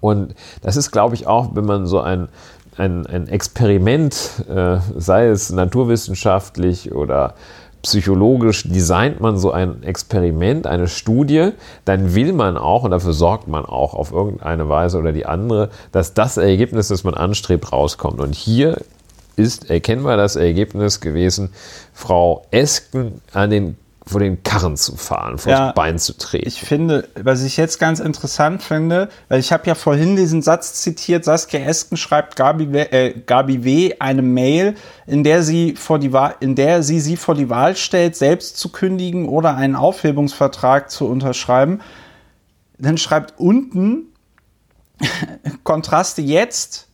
Und das ist, glaube ich, auch, wenn man so ein, ein, ein Experiment, äh, sei es naturwissenschaftlich oder psychologisch designt man so ein Experiment, eine Studie, dann will man auch, und dafür sorgt man auch auf irgendeine Weise oder die andere, dass das Ergebnis, das man anstrebt, rauskommt. Und hier ist erkennbar das Ergebnis gewesen, Frau Esken an den vor den Karren zu fahren, vor ja, das Bein zu treten. Ich finde, was ich jetzt ganz interessant finde, weil ich habe ja vorhin diesen Satz zitiert, Saskia Esken schreibt Gabi, äh, Gabi W. eine Mail, in der sie vor die Wahl, in der sie sie vor die Wahl stellt, selbst zu kündigen oder einen Aufhebungsvertrag zu unterschreiben. Dann schreibt unten Kontraste jetzt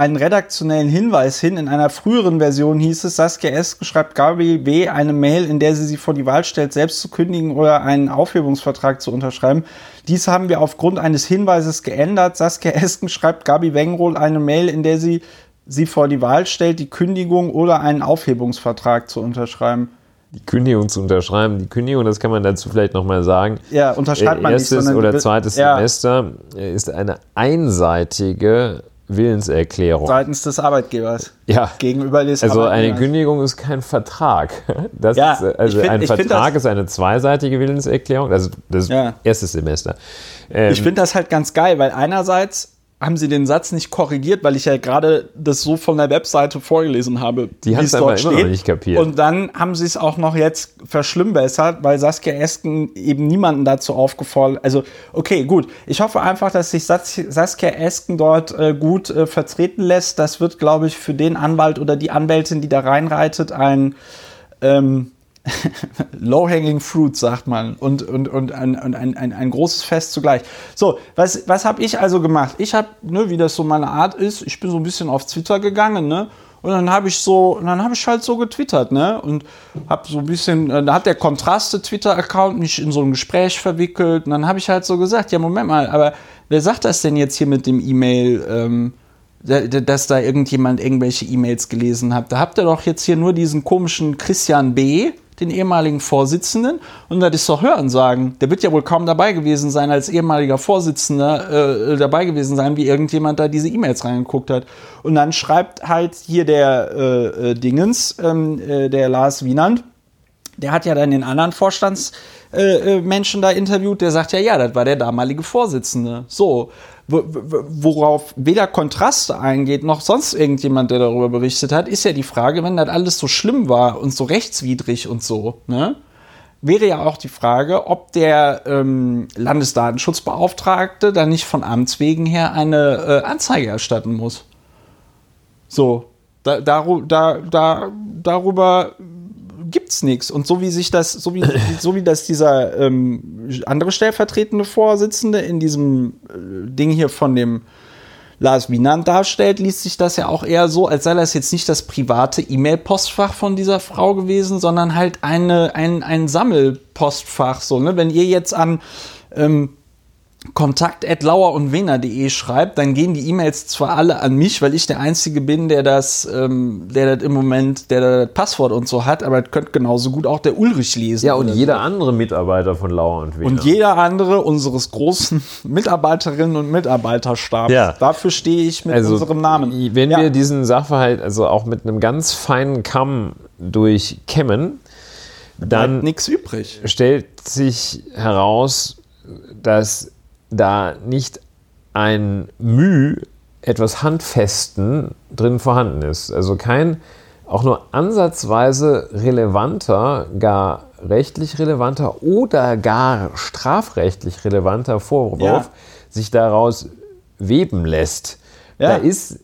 einen redaktionellen Hinweis hin. In einer früheren Version hieß es, Saskia S. schreibt Gabi W. eine Mail, in der sie sich vor die Wahl stellt, selbst zu kündigen oder einen Aufhebungsvertrag zu unterschreiben. Dies haben wir aufgrund eines Hinweises geändert. Saskia Esken schreibt Gabi Wengrohl eine Mail, in der sie sie vor die Wahl stellt, die Kündigung oder einen Aufhebungsvertrag zu unterschreiben. Die Kündigung zu unterschreiben. Die Kündigung, das kann man dazu vielleicht nochmal sagen. Ja, unterschreibt man Erstes nicht. Oder zweites ja. Semester ist eine einseitige Willenserklärung. Seitens des Arbeitgebers. Ja. Gegenüber des Also eine Kündigung ist kein Vertrag. Das ja, ist, also find, ein Vertrag ist eine zweiseitige Willenserklärung. Also das ja. erste Semester. Ähm, ich finde das halt ganz geil, weil einerseits haben sie den Satz nicht korrigiert, weil ich ja gerade das so von der Webseite vorgelesen habe. Die haben es aber immer noch nicht kapiert. Und dann haben sie es auch noch jetzt verschlimmbessert, weil Saskia Esken eben niemanden dazu aufgefordert. Also, okay, gut. Ich hoffe einfach, dass sich Saskia Esken dort äh, gut äh, vertreten lässt. Das wird, glaube ich, für den Anwalt oder die Anwältin, die da reinreitet, ein ähm, Low-hanging fruit, sagt man. Und, und, und ein, ein, ein, ein großes Fest zugleich. So, was, was habe ich also gemacht? Ich habe, ne, wie das so meine Art ist, ich bin so ein bisschen auf Twitter gegangen, ne? Und dann habe ich so, dann habe ich halt so getwittert, ne? Und habe so ein bisschen, äh, da hat der Kontraste Twitter-Account mich in so ein Gespräch verwickelt. Und dann habe ich halt so gesagt, ja, Moment mal, aber wer sagt das denn jetzt hier mit dem E-Mail, ähm, dass da irgendjemand irgendwelche E-Mails gelesen hat? Da habt ihr doch jetzt hier nur diesen komischen Christian B., den ehemaligen Vorsitzenden. Und das ist doch Hören sagen. Der wird ja wohl kaum dabei gewesen sein, als ehemaliger Vorsitzender äh, dabei gewesen sein, wie irgendjemand da diese E-Mails reingeguckt hat. Und dann schreibt halt hier der äh, äh Dingens, ähm, äh, der Lars Wienand, der hat ja dann den anderen Vorstandsmenschen äh, da interviewt, der sagt ja, ja, das war der damalige Vorsitzende. So, worauf weder Kontraste eingeht, noch sonst irgendjemand, der darüber berichtet hat, ist ja die Frage, wenn das alles so schlimm war und so rechtswidrig und so, ne? Wäre ja auch die Frage, ob der ähm, Landesdatenschutzbeauftragte dann nicht von Amts wegen her eine äh, Anzeige erstatten muss. So, da, da, da, darüber gibt's nichts. Und so wie sich das, so wie, so wie das dieser ähm, andere stellvertretende Vorsitzende in diesem äh, Ding hier von dem Lars Wienand darstellt, liest sich das ja auch eher so, als sei das jetzt nicht das private E-Mail-Postfach von dieser Frau gewesen, sondern halt eine, ein, ein Sammelpostfach. So, ne? Wenn ihr jetzt an ähm, kontakt.lauer und wener.de schreibt, dann gehen die E-Mails zwar alle an mich, weil ich der Einzige bin, der das, ähm, der das im Moment, der das Passwort und so hat, aber das könnte genauso gut auch der Ulrich lesen. Ja, und jeder so. andere Mitarbeiter von Lauer und Wener. Und jeder andere unseres großen Mitarbeiterinnen und Mitarbeiterstabs. Ja. Dafür stehe ich mit also, unserem Namen. Wenn ja. wir diesen Sachverhalt also auch mit einem ganz feinen Kamm durchkämmen, dann nichts übrig. stellt sich heraus, dass da nicht ein Müh etwas Handfesten drin vorhanden ist. Also kein auch nur ansatzweise relevanter, gar rechtlich relevanter oder gar strafrechtlich relevanter Vorwurf ja. sich daraus weben lässt. Ja. Da ist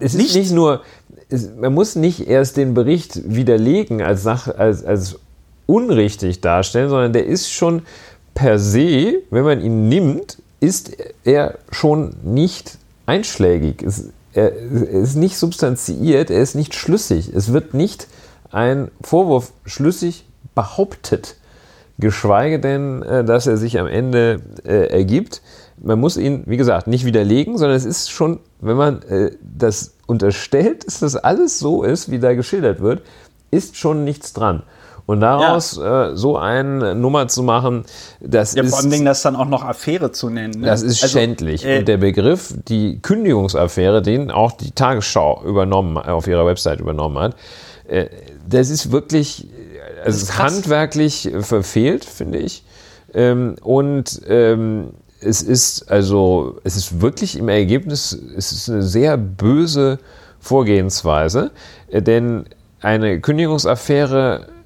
es nicht, ist nicht nur, es, man muss nicht erst den Bericht widerlegen als, Sache, als, als unrichtig darstellen, sondern der ist schon per se, wenn man ihn nimmt, ist er schon nicht einschlägig. Es, er, ist nicht substanziiert, er ist nicht schlüssig. Es wird nicht ein Vorwurf schlüssig behauptet, geschweige denn, äh, dass er sich am Ende äh, ergibt. Man muss ihn, wie gesagt, nicht widerlegen, sondern es ist schon, wenn man äh, das unterstellt, dass das alles so ist, wie da geschildert wird, ist schon nichts dran. Und daraus ja. äh, so eine Nummer zu machen, das ja, ist. Vor allem das dann auch noch Affäre zu nennen. Ne? Das ist also, schändlich. Äh, Und der Begriff, die Kündigungsaffäre, den auch die Tagesschau übernommen, auf ihrer Website übernommen hat, äh, das ist wirklich, also ist handwerklich verfehlt, finde ich. Ähm, und ähm, es ist also, es ist wirklich im Ergebnis, es ist eine sehr böse Vorgehensweise, äh, denn eine Kündigungsaffäre äh,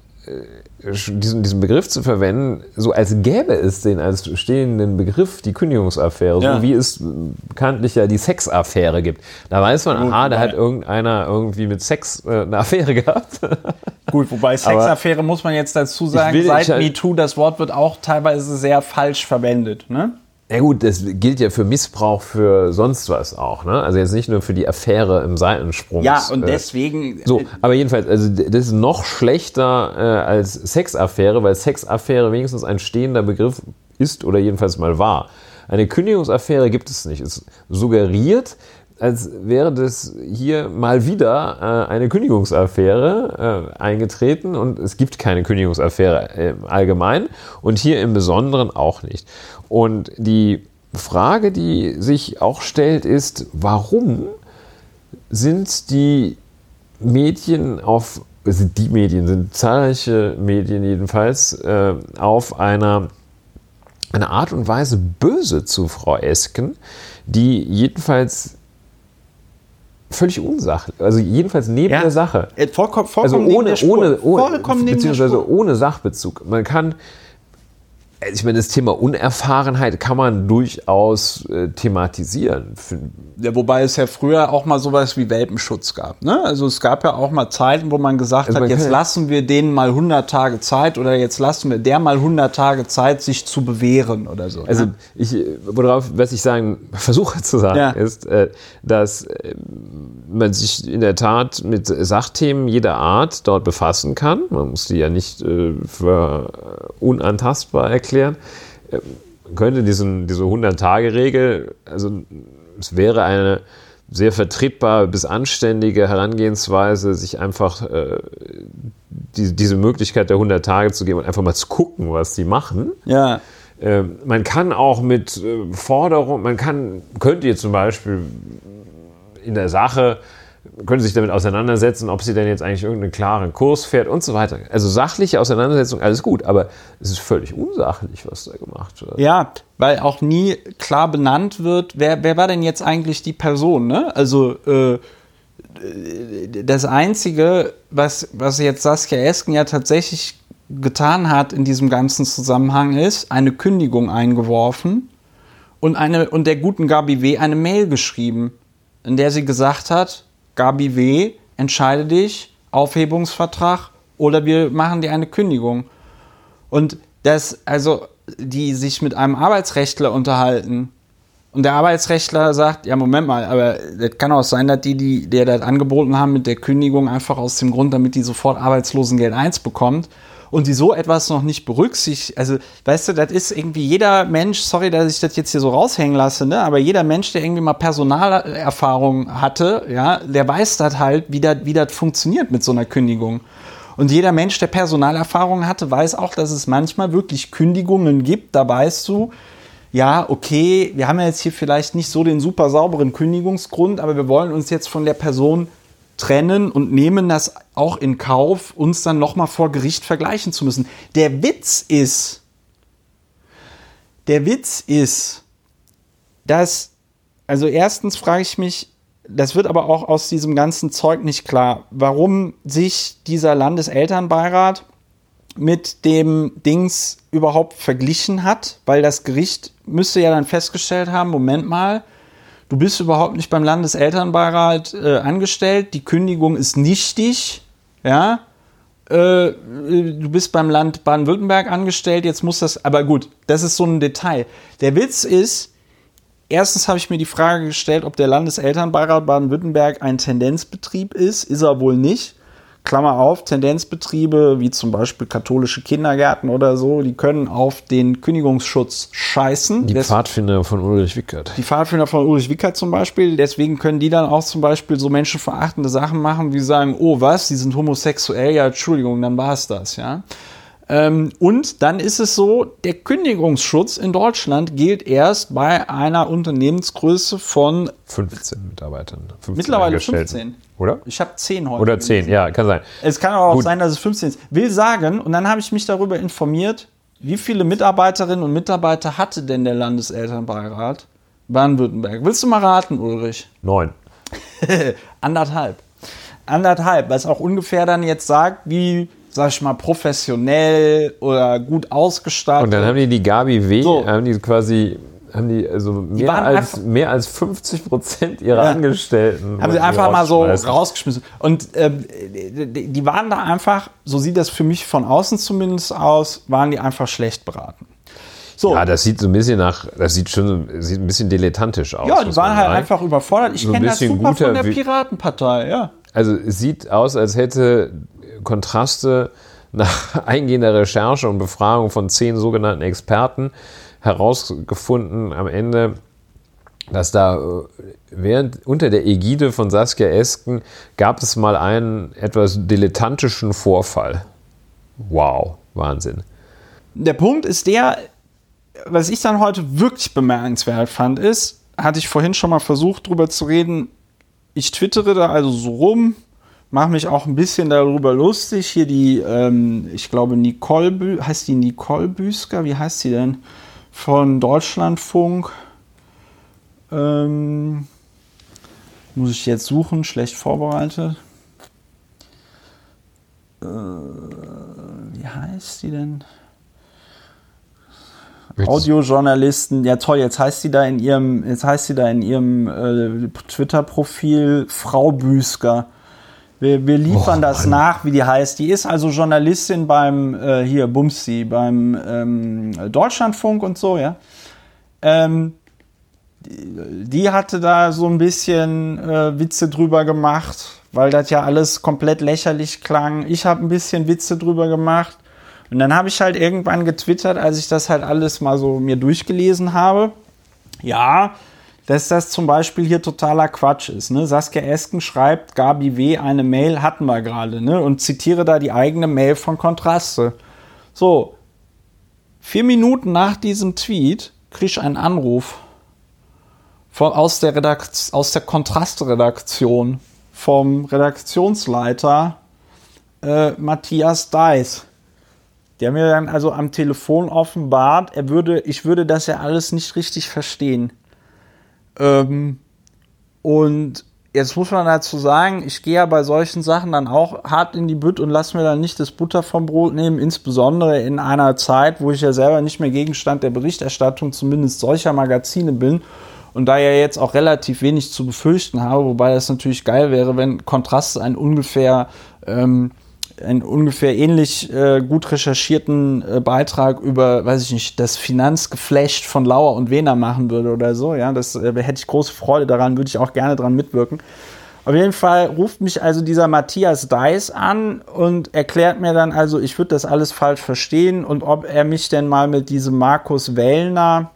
diesen, diesen Begriff zu verwenden, so als gäbe es den als stehenden Begriff, die Kündigungsaffäre, ja. so wie es bekanntlich ja die Sexaffäre gibt. Da weiß man, aha, da hat irgendeiner irgendwie mit Sex äh, eine Affäre gehabt. Gut, wobei Sexaffäre muss man jetzt dazu sagen, will, seit MeToo, das Wort wird auch teilweise sehr falsch verwendet. Ne? Ja gut, das gilt ja für Missbrauch für sonst was auch, ne? Also jetzt nicht nur für die Affäre im Seitensprung. Ja, und äh, deswegen. so, äh, aber jedenfalls, also das ist noch schlechter äh, als Sexaffäre, weil Sexaffäre wenigstens ein stehender Begriff ist oder jedenfalls mal war. Eine Kündigungsaffäre gibt es nicht. Es suggeriert, als wäre das hier mal wieder äh, eine Kündigungsaffäre äh, eingetreten und es gibt keine Kündigungsaffäre äh, allgemein und hier im Besonderen auch nicht. Und die Frage, die sich auch stellt, ist, warum sind die Medien auf, also die Medien sind zahlreiche Medien jedenfalls, äh, auf einer eine Art und Weise böse zu Frau Esken, die jedenfalls völlig unsachlich, also jedenfalls neben Ja. der Sache. Äh, Vollkommen, Also vollkommen neben ohne, der Spur. ohne, ohne vollkommen neben der beziehungsweise Spur. ohne Sachbezug. Man kann, also ich meine, das Thema Unerfahrenheit kann man durchaus äh, thematisieren. Ja, wobei es ja früher auch mal sowas wie Welpenschutz gab. Ne? Also es gab ja auch mal Zeiten, wo man gesagt Also hat, man jetzt kann- lassen wir denen mal 100 Tage Zeit oder jetzt lassen wir der mal 100 Tage Zeit, sich zu bewähren oder so. Also ne? ich, äh, worauf, was ich sagen, versuche zu sagen, Ja. ist, äh, dass äh, man sich in der Tat mit Sachthemen jeder Art dort befassen kann. Man muss die ja nicht äh, für unantastbar erklären. Äh, man könnte diesen, diese 100-Tage-Regel, also es wäre eine sehr vertretbare bis anständige Herangehensweise, sich einfach äh, die, diese Möglichkeit der 100 Tage zu geben und einfach mal zu gucken, was die machen. ja. Ähm, man kann auch mit äh, Forderungen, man kann, könnte jetzt zum Beispiel in der Sache, könnte sich damit auseinandersetzen, ob sie denn jetzt eigentlich irgendeinen klaren Kurs fährt und so weiter. Also sachliche Auseinandersetzung, alles gut, aber es ist völlig unsachlich, was da gemacht wird. Ja, weil auch nie klar benannt wird, wer, wer war denn jetzt eigentlich die Person, ne? Also äh, das Einzige, was, was jetzt Saskia Esken ja tatsächlich getan hat in diesem ganzen Zusammenhang ist, eine Kündigung eingeworfen und, eine, und der guten Gabi W. eine Mail geschrieben, in der sie gesagt hat, Gabi W., entscheide dich, Aufhebungsvertrag oder wir machen dir eine Kündigung. Und das, also, die sich mit einem Arbeitsrechtler unterhalten und der Arbeitsrechtler sagt, ja, Moment mal, aber das kann auch sein, dass die, die der das angeboten haben mit der Kündigung einfach aus dem Grund, damit die sofort Arbeitslosengeld 1 bekommt und die so etwas noch nicht berücksichtigt, also, weißt du, das ist irgendwie jeder Mensch, sorry, dass ich das jetzt hier so raushängen lasse, ne, aber jeder Mensch, der irgendwie mal Personalerfahrung hatte, ja, der weiß das halt, wie das, wie funktioniert mit so einer Kündigung. Und jeder Mensch, der Personalerfahrung hatte, weiß auch, dass es manchmal wirklich Kündigungen gibt. Da weißt du, ja, okay, wir haben ja jetzt hier vielleicht nicht so den super sauberen Kündigungsgrund, aber wir wollen uns jetzt von der Person trennen und nehmen das auch in Kauf, uns dann nochmal vor Gericht vergleichen zu müssen. Der Witz ist, der Witz ist, dass, also erstens frage ich mich, das wird aber auch aus diesem ganzen Zeug nicht klar, warum sich dieser Landeselternbeirat mit dem Dings überhaupt verglichen hat, weil das Gericht müsste ja dann festgestellt haben, Moment mal, du bist überhaupt nicht beim Landeselternbeirat äh, angestellt, die Kündigung ist nichtig, ja, äh, du bist beim Land Baden-Württemberg angestellt, jetzt muss das, aber gut, das ist so ein Detail. Der Witz ist, erstens habe ich mir die Frage gestellt, ob der Landeselternbeirat Baden-Württemberg ein Tendenzbetrieb ist. Ist er wohl nicht. Klammer auf, Tendenzbetriebe wie zum Beispiel katholische Kindergärten oder so, die können auf den Kündigungsschutz scheißen. Die Des- Pfadfinder von Ulrich Wickert. die Pfadfinder von Ulrich Wickert zum Beispiel, deswegen können die dann auch zum Beispiel so menschenverachtende Sachen machen, wie sagen, oh was, die sind homosexuell, ja, Entschuldigung, dann war es das, ja. Ähm, und dann ist es so, der Kündigungsschutz in Deutschland gilt erst bei einer Unternehmensgröße von 15 Mitarbeitern. 15 mittlerweile Angestellten. 15. Oder? Ich habe 10 heute. Oder 10, ja, kann sein. Es kann aber auch Gut. sein, dass es 15 ist. Will sagen, und dann habe ich mich darüber informiert, wie viele Mitarbeiterinnen und Mitarbeiter hatte denn der Landeselternbeirat Baden-Württemberg? Willst du mal raten, Ulrich? 9. Anderthalb. Anderthalb, was auch ungefähr dann jetzt sagt, wie, sag ich mal, professionell oder gut ausgestattet. Und dann haben die die Gabi W. So. haben die quasi haben die also mehr, waren als, einfach- mehr als 50 Prozent ihrer Ja. Angestellten haben sie die einfach mal so rausgeschmissen. Und ähm, die die waren da einfach, so sieht das für mich von außen zumindest aus, waren die einfach schlecht beraten. So, Ja, das sieht so ein bisschen nach, das sieht schon sieht ein bisschen dilettantisch aus. ja, die waren halt sagen. einfach überfordert. Ich So kenne das super guter von der Piratenpartei, ja. Also es sieht aus, als hätte Kontraste nach eingehender Recherche und Befragung von zehn sogenannten Experten herausgefunden am Ende, dass da äh, während unter der Ägide von Saskia Esken gab es mal einen etwas dilettantischen Vorfall. Wow, Wahnsinn. Der Punkt ist der, was ich dann heute wirklich bemerkenswert fand, ist, hatte ich vorhin schon mal versucht, drüber zu reden. Ich twittere da also so rum, mache mich auch ein bisschen darüber lustig. Hier die, ähm, ich glaube, Nicole, heißt die Nicole Büsker? Wie heißt sie denn? Von Deutschlandfunk. Ähm, muss ich jetzt suchen, schlecht vorbereitet. Äh, wie heißt sie denn? Audiojournalisten, ja toll, jetzt heißt sie da in ihrem, jetzt heißt sie da in ihrem äh, Twitter-Profil Frau Büsker. Wir, wir liefern oh, das Mann. nach, wie die heißt. Die ist also Journalistin beim äh, hier Bumsi, beim ähm, Deutschlandfunk und so, ja. Ähm, die, die, hatte da so ein bisschen äh, Witze drüber gemacht, weil das ja alles komplett lächerlich klang. Ich habe ein bisschen Witze drüber gemacht. Und dann habe ich halt irgendwann getwittert, als ich das halt alles mal so mir durchgelesen habe. Ja, dass das zum Beispiel hier totaler Quatsch ist. Ne? Saskia Esken schreibt Gabi W. eine Mail, hatten wir gerade, ne? und zitiere da die eigene Mail von Kontraste. So, vier Minuten nach diesem Tweet kriege ich einen Anruf von, aus der, Redakt aus der Kontrastredaktion vom Redaktionsleiter äh, Matthias Deiss. Der mir dann also am Telefon offenbart, er würde, ich würde das ja alles nicht richtig verstehen. Ähm, und jetzt muss man dazu sagen, ich gehe ja bei solchen Sachen dann auch hart in die Bütt und lasse mir dann nicht das Butter vom Brot nehmen, insbesondere in einer Zeit, wo ich ja selber nicht mehr Gegenstand der Berichterstattung zumindest solcher Magazine bin und da ja jetzt auch relativ wenig zu befürchten habe, wobei das natürlich geil wäre, wenn Kontrast ein ungefähr ähm, einen ungefähr ähnlich äh, gut recherchierten äh, Beitrag über, weiß ich nicht, das Finanzgeflecht von Lauer und Wehner machen würde oder so. Ja, das äh, hätte ich große Freude daran, würde ich auch gerne dran mitwirken. Auf jeden Fall ruft mich also dieser Matthias Deiss an und erklärt mir dann also, ich würde das alles falsch verstehen und ob er mich denn mal mit diesem Markus Wellner,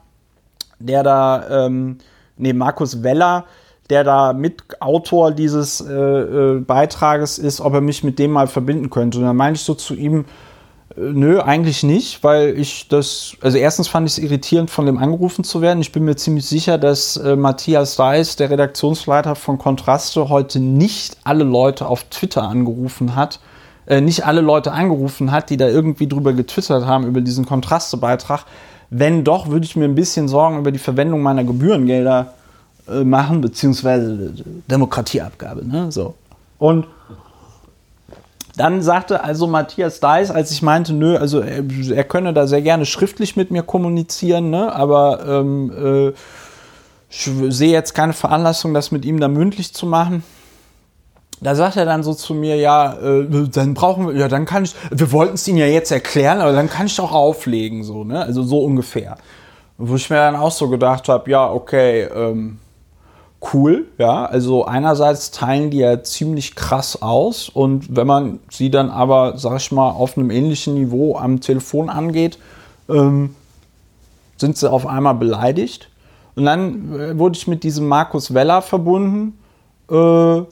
der da, ähm, nee, Markus Weller, der da Mitautor dieses äh, äh, Beitrages ist, ob er mich mit dem mal verbinden könnte. Und dann meinte ich so zu ihm, äh, nö, eigentlich nicht, weil ich das, also erstens fand ich es irritierend, von dem angerufen zu werden. Ich bin mir ziemlich sicher, dass äh, Matthias Reis, der Redaktionsleiter von Kontraste, heute nicht alle Leute auf Twitter angerufen hat, äh, nicht alle Leute angerufen hat, die da irgendwie drüber getwittert haben, über diesen Kontraste-Beitrag. Wenn doch, würde ich mir ein bisschen Sorgen über die Verwendung meiner Gebührengelder äh, machen, beziehungsweise Demokratieabgabe. Ne? So. Und dann sagte also Matthias Deiss, als ich meinte, nö, also er, er könne da sehr gerne schriftlich mit mir kommunizieren, ne? aber ähm, äh, ich sehe jetzt keine Veranlassung, das mit ihm da mündlich zu machen. Da sagt er dann so zu mir, ja, äh, dann brauchen wir, ja, dann kann ich, wir wollten es Ihnen ja jetzt erklären, aber dann kann ich doch auflegen, so, ne? Also so ungefähr. Wo ich mir dann auch so gedacht habe, ja, okay, ähm, cool, ja. Also einerseits teilen die ja ziemlich krass aus und wenn man sie dann aber, sag ich mal, auf einem ähnlichen Niveau am Telefon angeht, ähm, sind sie auf einmal beleidigt. Und dann äh, wurde ich mit diesem Markus Weller verbunden. Äh,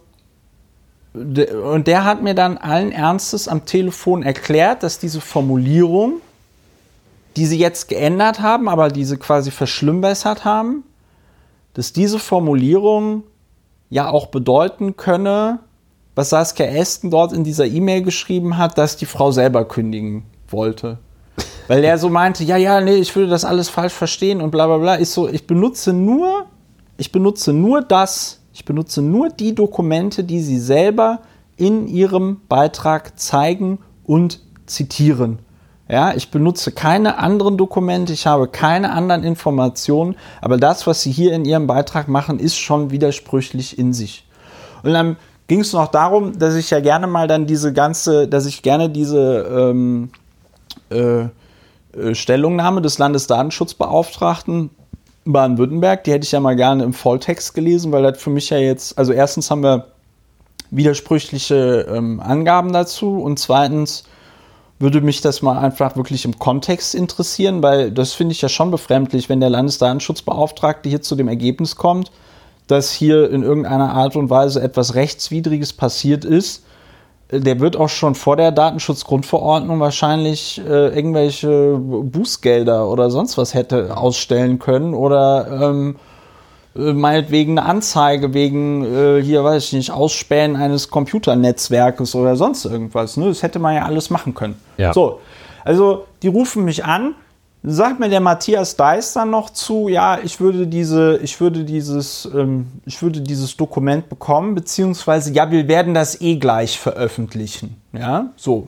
und der hat mir dann allen Ernstes am Telefon erklärt, dass diese Formulierung, die sie jetzt geändert haben, aber diese quasi verschlimmbessert haben, dass diese Formulierung ja auch bedeuten könne, was Saskia Esten dort in dieser E-Mail geschrieben hat, dass die Frau selber kündigen wollte. Weil er so meinte, ja, ja, nee, ich würde das alles falsch verstehen und bla bla bla. Ich so, ich benutze nur, ich benutze nur das, ich benutze nur die Dokumente, die sie selber in ihrem Beitrag zeigen und zitieren. Ja, ich benutze keine anderen Dokumente, ich habe keine anderen Informationen, aber das, was Sie hier in Ihrem Beitrag machen, ist schon widersprüchlich in sich. Und dann ging es noch darum, dass ich ja gerne mal dann diese ganze, dass ich gerne diese ähm, äh, äh Stellungnahme des Landesdatenschutzbeauftragten Baden-Württemberg, die hätte ich ja mal gerne im Volltext gelesen, weil das für mich ja jetzt, also erstens haben wir widersprüchliche ähm, Angaben dazu und zweitens würde mich das mal einfach wirklich im Kontext interessieren, weil das finde ich ja schon befremdlich, wenn der Landesdatenschutzbeauftragte hier zu dem Ergebnis kommt, dass hier in irgendeiner Art und Weise etwas Rechtswidriges passiert ist. Der wird auch schon vor der Datenschutzgrundverordnung wahrscheinlich äh, irgendwelche Bußgelder oder sonst was hätte ausstellen können oder ähm, äh, meinetwegen eine Anzeige wegen, äh, hier weiß ich nicht, Ausspähen eines Computernetzwerkes oder sonst irgendwas. Ne? Das hätte man ja alles machen können. Ja. So, also die rufen mich an, sagt mir der Matthias Deis dann noch zu, ja, ich würde diese, ich würde dieses, ähm, ich würde dieses Dokument bekommen, beziehungsweise ja, wir werden das eh gleich veröffentlichen. Ja, so.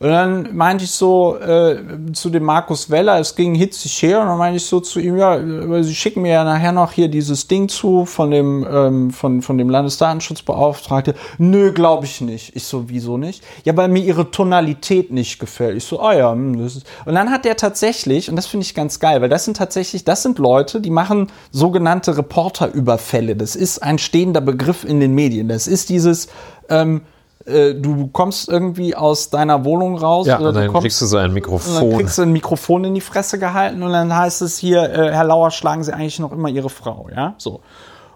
Und dann meinte ich so äh, zu dem Markus Weller, es ging hitzig her, und dann meinte ich so zu ihm, ja, Sie schicken mir ja nachher noch hier dieses Ding zu von dem, ähm, von, von dem Landesdatenschutzbeauftragten. Nö, glaube ich nicht. Ich so, wieso nicht? Ja, weil mir ihre Tonalität nicht gefällt. Ich so, ah ja, hm, das ist. Und dann hat der tatsächlich, und das finde ich ganz geil, weil das sind tatsächlich, das sind Leute, die machen sogenannte Reporterüberfälle. Das ist ein stehender Begriff in den Medien. Das ist dieses, ähm, äh, du kommst irgendwie aus deiner Wohnung raus. Ja, oder und dann du kommst, kriegst du so ein und Mikrofon. dann kriegst du ein Mikrofon in die Fresse gehalten und dann heißt es hier, äh, Herr Lauer, schlagen Sie eigentlich noch immer Ihre Frau, ja? So.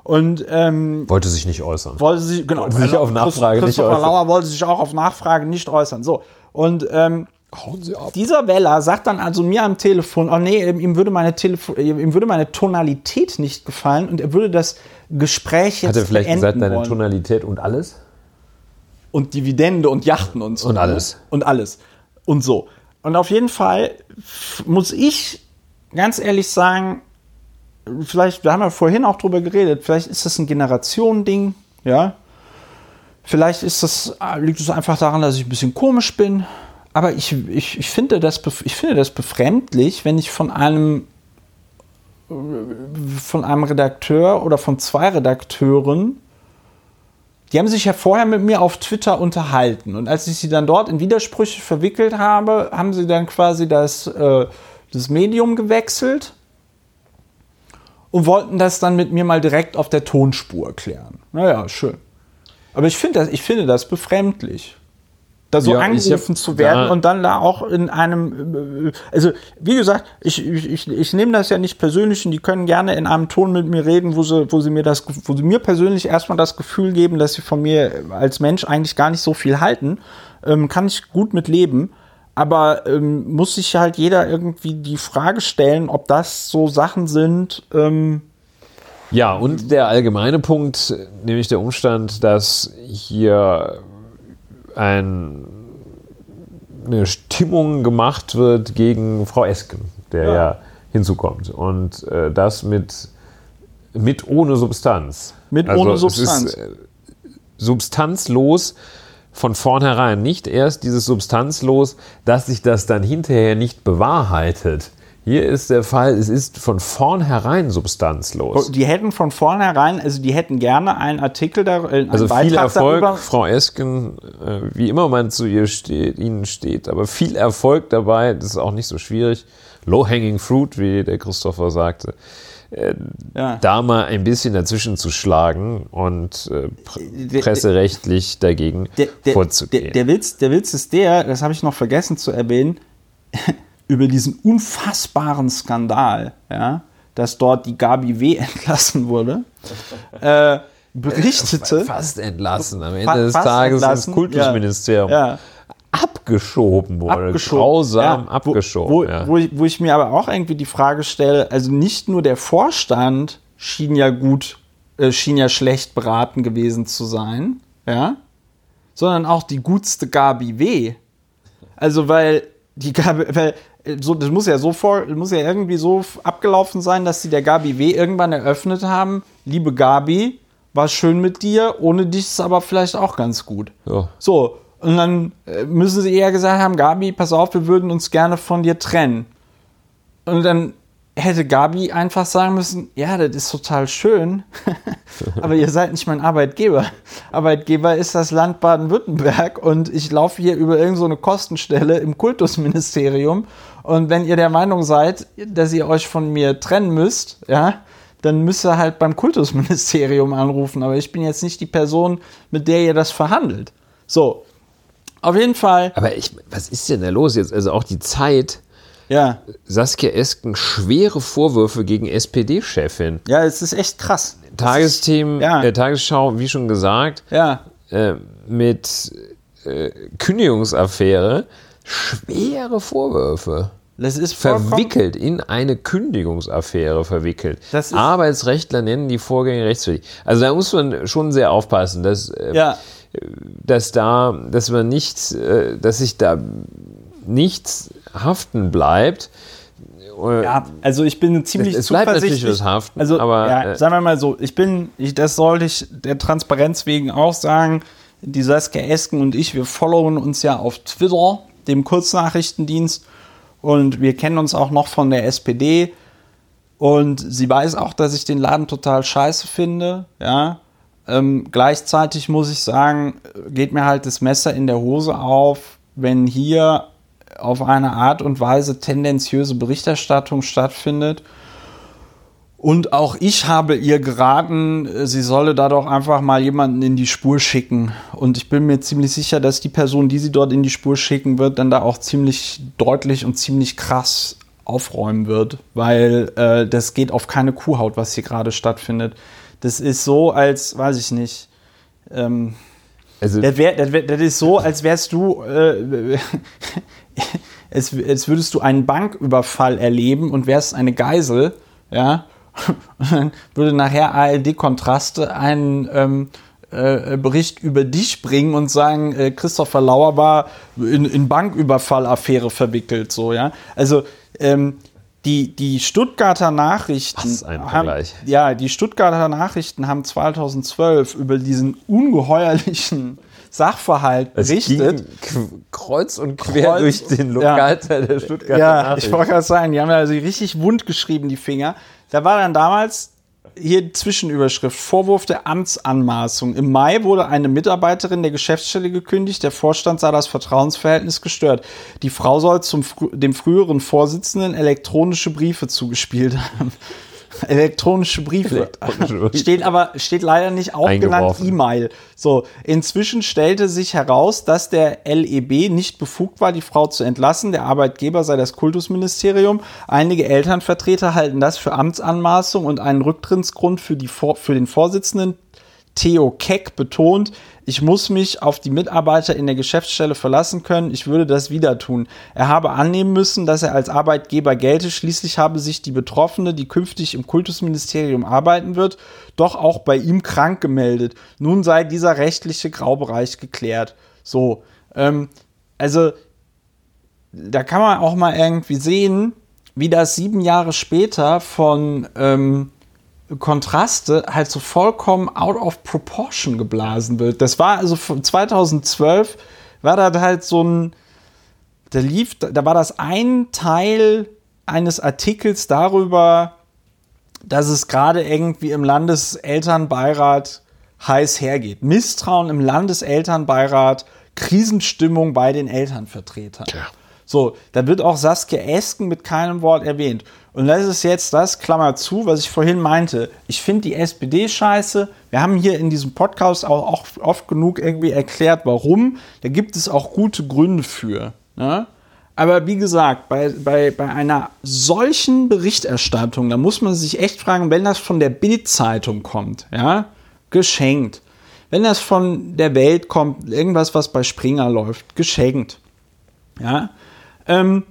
Und ähm, Wollte sich nicht äußern. wollte sich, genau, Wollte sich auf Nachfrage nicht Christopher äußern. Lauer wollte sich auch auf Nachfrage nicht äußern. So. Und ähm, Hauen Sie ab. dieser Weller sagt dann also mir am Telefon, oh nee, ihm würde meine Telefon, ihm würde meine Tonalität nicht gefallen und er würde das Gespräch jetzt Hat er vielleicht gesagt, deine wollen. Tonalität und alles? Und Dividende und Yachten und so. Und alles. Ne? Und alles. Und so. Und auf jeden Fall muss ich ganz ehrlich sagen, vielleicht, wir haben ja vorhin auch drüber geredet, vielleicht ist das ein Generationending, ja. Vielleicht ist das, ah, liegt es einfach daran, dass ich ein bisschen komisch bin. Aber ich, ich, ich, finde das, ich finde das befremdlich, wenn ich von einem äh, von einem Redakteur oder von zwei Redakteuren die haben sich ja vorher mit mir auf Twitter unterhalten. Und als ich sie dann dort in Widersprüche verwickelt habe, haben sie dann quasi das, äh, das Medium gewechselt und wollten das dann mit mir mal direkt auf der Tonspur klären. Naja, schön. Aber ich finde das, ich finde das befremdlich. Da so Ja, angerufen hab zu werden und dann da auch in einem, äh, also wie gesagt, ich, ich, ich, ich nehme das ja nicht persönlich und die können gerne in einem Ton mit mir reden, wo sie, wo sie mir das, wo sie mir persönlich erstmal das Gefühl geben, dass sie von mir als Mensch eigentlich gar nicht so viel halten, ähm, kann ich gut mit leben. Aber ähm, muss sich halt jeder irgendwie die Frage stellen, ob das so Sachen sind, ähm, Ja, und der allgemeine Punkt, nämlich der Umstand, dass hier ein, eine Stimmung gemacht wird gegen Frau Esken, der ja, Ja. hinzukommt. Und äh, das mit, mit ohne Substanz. Mit ohne es Substanz. Ist, äh, substanzlos von vornherein. Nicht erst dieses substanzlos, dass sich das dann hinterher nicht bewahrheitet. Hier ist der Fall, es ist von vornherein substanzlos. die hätten von vornherein, also die hätten gerne einen Artikel da, äh, einen Also viel Beitrag Erfolg, darüber. Frau Esken, äh, wie immer man zu ihr steht, Ihnen steht, aber viel Erfolg dabei, das ist auch nicht so schwierig. Low-hanging fruit, wie der Christopher sagte. Äh, Ja. Da mal ein bisschen dazwischen zu schlagen und äh, pr Der- presserechtlich dagegen der, der, vorzugehen. Der, der, Witz, der Witz ist der, das habe ich noch vergessen zu erwähnen, über diesen unfassbaren Skandal, ja, dass dort die Gabi W. entlassen wurde, äh, berichtete. Fast entlassen. Am Ende des Tages entlassen, ins Kultusministerium Ja, abgeschoben wurde. abgeschoben. Grausam Ja, abgeschoben. Wo, wo, ja. wo, ich, wo ich mir aber auch irgendwie die Frage stelle, also nicht nur der Vorstand schien ja gut, äh, schien ja schlecht beraten gewesen zu sein, ja, sondern auch die gutste Gabi W. Also weil die Gabi, weil so, das muss ja so vor, muss ja irgendwie so abgelaufen sein, dass sie der Gabi W. irgendwann eröffnet haben, liebe Gabi, war schön mit dir, ohne dich ist aber vielleicht auch ganz gut. Ja. So, und dann äh, müssen sie eher gesagt haben, Gabi, pass auf, wir würden uns gerne von dir trennen. Und dann hätte Gabi einfach sagen müssen, ja, das ist total schön, aber ihr seid nicht mein Arbeitgeber. Arbeitgeber ist das Land Baden-Württemberg und ich laufe hier über irgendeine so eine Kostenstelle im Kultusministerium und wenn ihr der Meinung seid, dass ihr euch von mir trennen müsst, ja, dann müsst ihr halt beim Kultusministerium anrufen, aber ich bin jetzt nicht die Person, mit der ihr das verhandelt. So, auf jeden Fall, Aber ich, was ist denn da los jetzt? Also auch die Zeit. ja, Saskia Esken schwere Vorwürfe gegen SPD-Chefin. ja, es ist echt krass. Tagesthemen, Ja. äh, Tagesschau, wie schon gesagt, Ja, äh, mit äh, Kündigungsaffäre schwere Vorwürfe. das ist Verwickelt in eine Kündigungsaffäre verwickelt. Arbeitsrechtler nennen die Vorgänge rechtswidrig. Also da muss man schon sehr aufpassen, dass, äh, Ja, dass da, dass man nicht, äh, dass sich da nichts haften bleibt, äh, Ja, also ich bin ziemlich Es- es bleibt zuversichtlich. natürlich was haften, also, aber, ja, sagen wir mal so, ich bin, ich, das sollte ich der Transparenz wegen auch sagen, die Saskia Esken und ich, wir followen uns ja auf Twitter, dem Kurznachrichtendienst und wir kennen uns auch noch von der SPD und sie weiß auch, dass ich den Laden total scheiße finde, ja. Ähm, gleichzeitig muss ich sagen, geht mir halt das Messer in der Hose auf, wenn hier auf eine Art und Weise tendenziöse Berichterstattung stattfindet. Und auch ich habe ihr geraten, äh, sie solle da doch einfach mal jemanden in die Spur schicken. Und ich bin mir ziemlich sicher, dass die Person, die sie dort in die Spur schicken wird, dann da auch ziemlich deutlich und ziemlich krass aufräumen wird, weil äh, das geht auf keine Kuhhaut, was hier gerade stattfindet. Das ist so, als, weiß ich nicht, ähm, also, das, wär, das, wär, das ist so, als wärst du, äh, als, als würdest du einen Banküberfall erleben und wärst eine Geisel, ja. Und dann würde nachher ARD Kontraste einen ähm, äh, Bericht über dich bringen und sagen, äh, Christopher Lauer war in, in Banküberfallaffäre verwickelt, so, ja. Also, ähm, die, die Stuttgarter Nachrichten Was ein haben, Vergleich. ja, die Stuttgarter Nachrichten haben 2012 über diesen ungeheuerlichen Sachverhalt berichtet. kreuz und quer Kreuz- durch den ja. Lokalteil der Stuttgarter Ja, ich Nachrichten. wollte gerade sagen, die haben ja also richtig wund geschrieben, die Finger. Da war dann damals hier Zwischenüberschrift, Vorwurf der Amtsanmaßung. Im Mai wurde eine Mitarbeiterin der Geschäftsstelle gekündigt, der Vorstand sah das Vertrauensverhältnis gestört. Die Frau soll zum dem früheren Vorsitzenden elektronische Briefe zugespielt haben. Elektronische Briefe. Steht aber, steht leider nicht auch genannt. E-Mail. So, inzwischen stellte sich heraus, dass der LEB nicht befugt war, die Frau zu entlassen. Der Arbeitgeber sei das Kultusministerium. Einige Elternvertreter halten das für Amtsanmaßung und einen Rücktrittsgrund für, die, für den Vorsitzenden. Theo Keck betont, ich muss mich auf die Mitarbeiter in der Geschäftsstelle verlassen können, ich würde das wieder tun. Er habe annehmen müssen, dass er als Arbeitgeber gelte, schließlich habe sich die Betroffene, die künftig im Kultusministerium arbeiten wird, doch auch bei ihm krank gemeldet. Nun sei dieser rechtliche Graubereich geklärt. So, ähm, also da kann man auch mal irgendwie sehen, wie das sieben Jahre später von ähm, Kontraste halt so vollkommen out of proportion geblasen wird. Das war also von 2012 war das halt so ein, da lief, da war das ein Teil eines Artikels darüber, dass es gerade irgendwie im Landeselternbeirat heiß hergeht. Misstrauen im Landeselternbeirat, Krisenstimmung bei den Elternvertretern. So, da wird auch Saskia Esken mit keinem Wort erwähnt. Und das ist jetzt das, Klammer zu, was ich vorhin meinte. Ich finde die SPD scheiße. Wir haben hier in diesem Podcast auch, oft genug irgendwie erklärt, warum. Da gibt es auch gute Gründe für. Ne? Aber wie gesagt, bei, bei, bei einer solchen Berichterstattung, da muss man sich echt fragen, wenn das von der Bild-Zeitung kommt, ja, geschenkt. Wenn das von der Welt kommt, irgendwas, was bei Springer läuft, geschenkt. Ja. Ähm,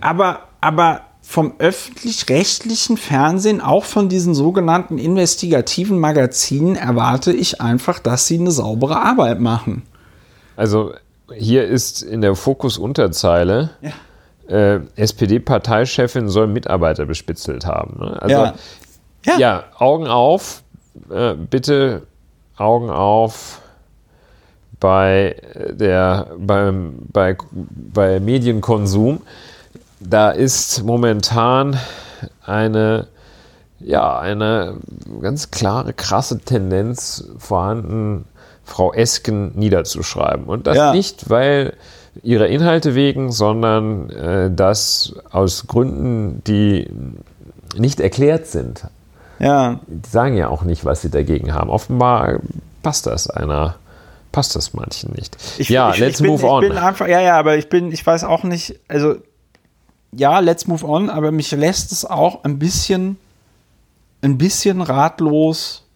aber, aber vom öffentlich-rechtlichen Fernsehen, auch von diesen sogenannten investigativen Magazinen, erwarte ich einfach, dass sie eine saubere Arbeit machen. Also hier ist in der Fokus-Unterzeile, Ja. äh, SPD-Parteichefin soll Mitarbeiter bespitzelt haben. Ne? Also Ja. ja. Ja. Augen auf, äh, bitte Augen auf bei der beim, bei, bei Medienkonsum. Da ist momentan eine ja, eine ganz klare, krasse Tendenz vorhanden, Frau Esken niederzuschreiben. Und das Ja. nicht, weil ihrer Inhalte wegen, sondern äh, das aus Gründen, die nicht erklärt sind. Ja. Die sagen ja auch nicht, was sie dagegen haben. Offenbar passt das einer, passt das manchen nicht. ja, let's bin, move ich on. Bin einfach, ja, ja, aber ich bin, ich weiß auch nicht, also ja, let's move on, aber mich lässt es auch ein bisschen, ein bisschen ratlos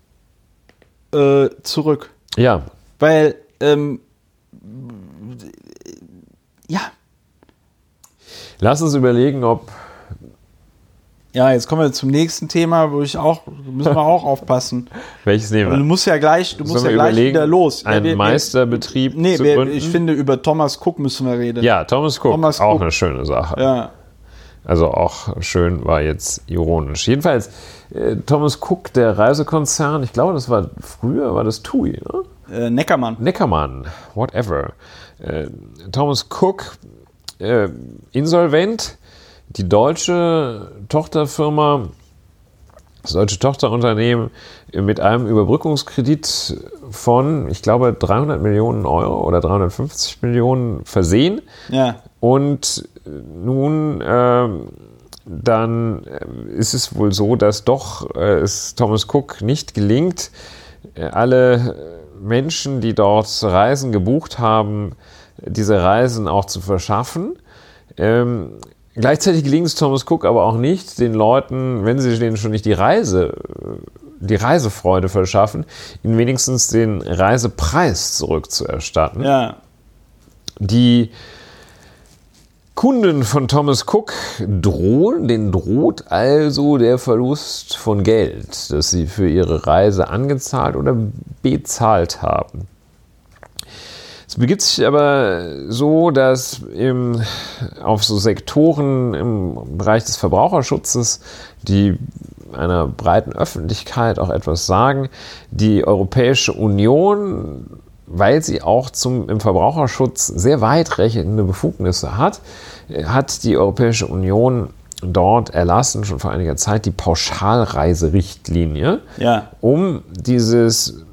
äh, zurück. ja, Weil, ähm, ja, lass uns überlegen, ob ja, jetzt kommen wir zum nächsten Thema, wo ich auch, müssen wir auch aufpassen. welches nehmen wir. Du musst ja gleich, du musst ja gleich wieder los. Ja, wir- wir- Meisterbetrieb Nee, zu wir, gründen? ich finde, über Thomas Cook müssen wir reden. ja, Thomas Cook, Thomas auch Cook. eine schöne Sache. Ja. Also auch schön war jetzt ironisch. Jedenfalls, äh, Thomas Cook, der Reisekonzern, ich glaube, das war früher, war das TUI, ne? Äh, Neckermann. Neckermann, whatever. Äh, Thomas Cook, äh, insolvent. Die deutsche Tochterfirma, das deutsche Tochterunternehmen mit einem Überbrückungskredit von, ich glaube, 300 Millionen Euro oder 350 Millionen versehen. Ja. Und nun ähm, dann äh, ist es wohl so, dass doch äh, es Thomas Cook nicht gelingt, äh, alle Menschen, die dort Reisen gebucht haben, diese Reisen auch zu verschaffen. Ähm, gleichzeitig gelingt es Thomas Cook aber auch nicht, den Leuten, wenn sie denen schon nicht die Reise, die Reisefreude verschaffen, ihnen wenigstens den Reisepreis zurückzuerstatten. Ja. Die Kunden von Thomas Cook drohen, denen droht also der Verlust von Geld, das sie für ihre Reise angezahlt oder bezahlt haben. Es begibt sich aber so, dass im, auf so Sektoren im Bereich des Verbraucherschutzes, die einer breiten Öffentlichkeit auch etwas sagen, die Europäische Union weil sie auch zum, im Verbraucherschutz sehr weitreichende Befugnisse hat, hat die Europäische Union dort erlassen, schon vor einiger Zeit, die Pauschalreiserichtlinie, Ja. um dieses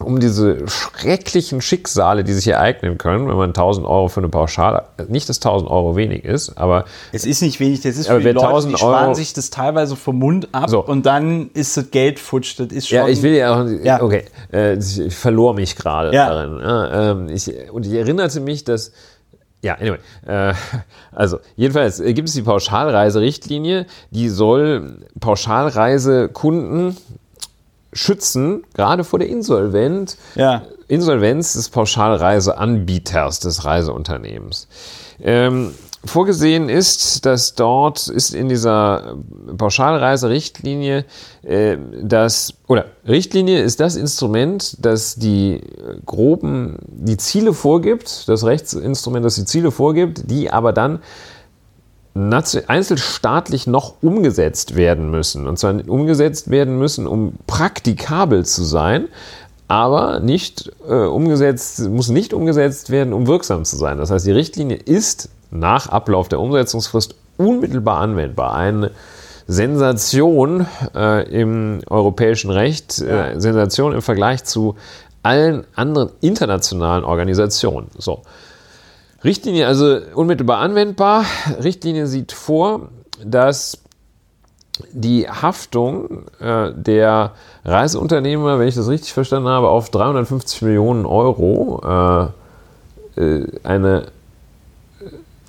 um diese schrecklichen Schicksale, die sich ereignen können, wenn man 1000 Euro für eine Pauschale, nicht dass 1000 Euro wenig ist, aber Es ist nicht wenig, das ist für die Leute, 1000 die sparen Euro- sich das teilweise vom Mund ab So. und dann ist das Geld futsch. Das ist schon. Ja, ich will ja auch, Ja. okay, äh, ich verlor mich gerade Ja. darin. Ähm, ich, und ich erinnerte mich, dass, ja, anyway, äh, also jedenfalls äh, gibt es die Pauschalreiserichtlinie, die soll Pauschalreisekunden schützen, gerade vor der Insolvenz, Ja. Insolvenz des Pauschalreiseanbieters des Reiseunternehmens. Ähm, vorgesehen ist, dass dort ist in dieser Pauschalreiserichtlinie äh, das, oder Richtlinie ist das Instrument, das die groben, die Ziele vorgibt, das Rechtsinstrument, das die Ziele vorgibt, die aber dann einzelstaatlich noch umgesetzt werden müssen. Und zwar umgesetzt werden müssen, um praktikabel zu sein, aber nicht äh, umgesetzt, muss nicht umgesetzt werden, um wirksam zu sein. Das heißt, die Richtlinie ist nach Ablauf der Umsetzungsfrist unmittelbar anwendbar. Eine Sensation äh, im europäischen Recht, äh, Sensation im Vergleich zu allen anderen internationalen Organisationen. So. Richtlinie also unmittelbar anwendbar. Richtlinie sieht vor, dass die Haftung äh, der Reiseunternehmer, wenn ich das richtig verstanden habe, auf 350 Millionen Euro äh, äh, eine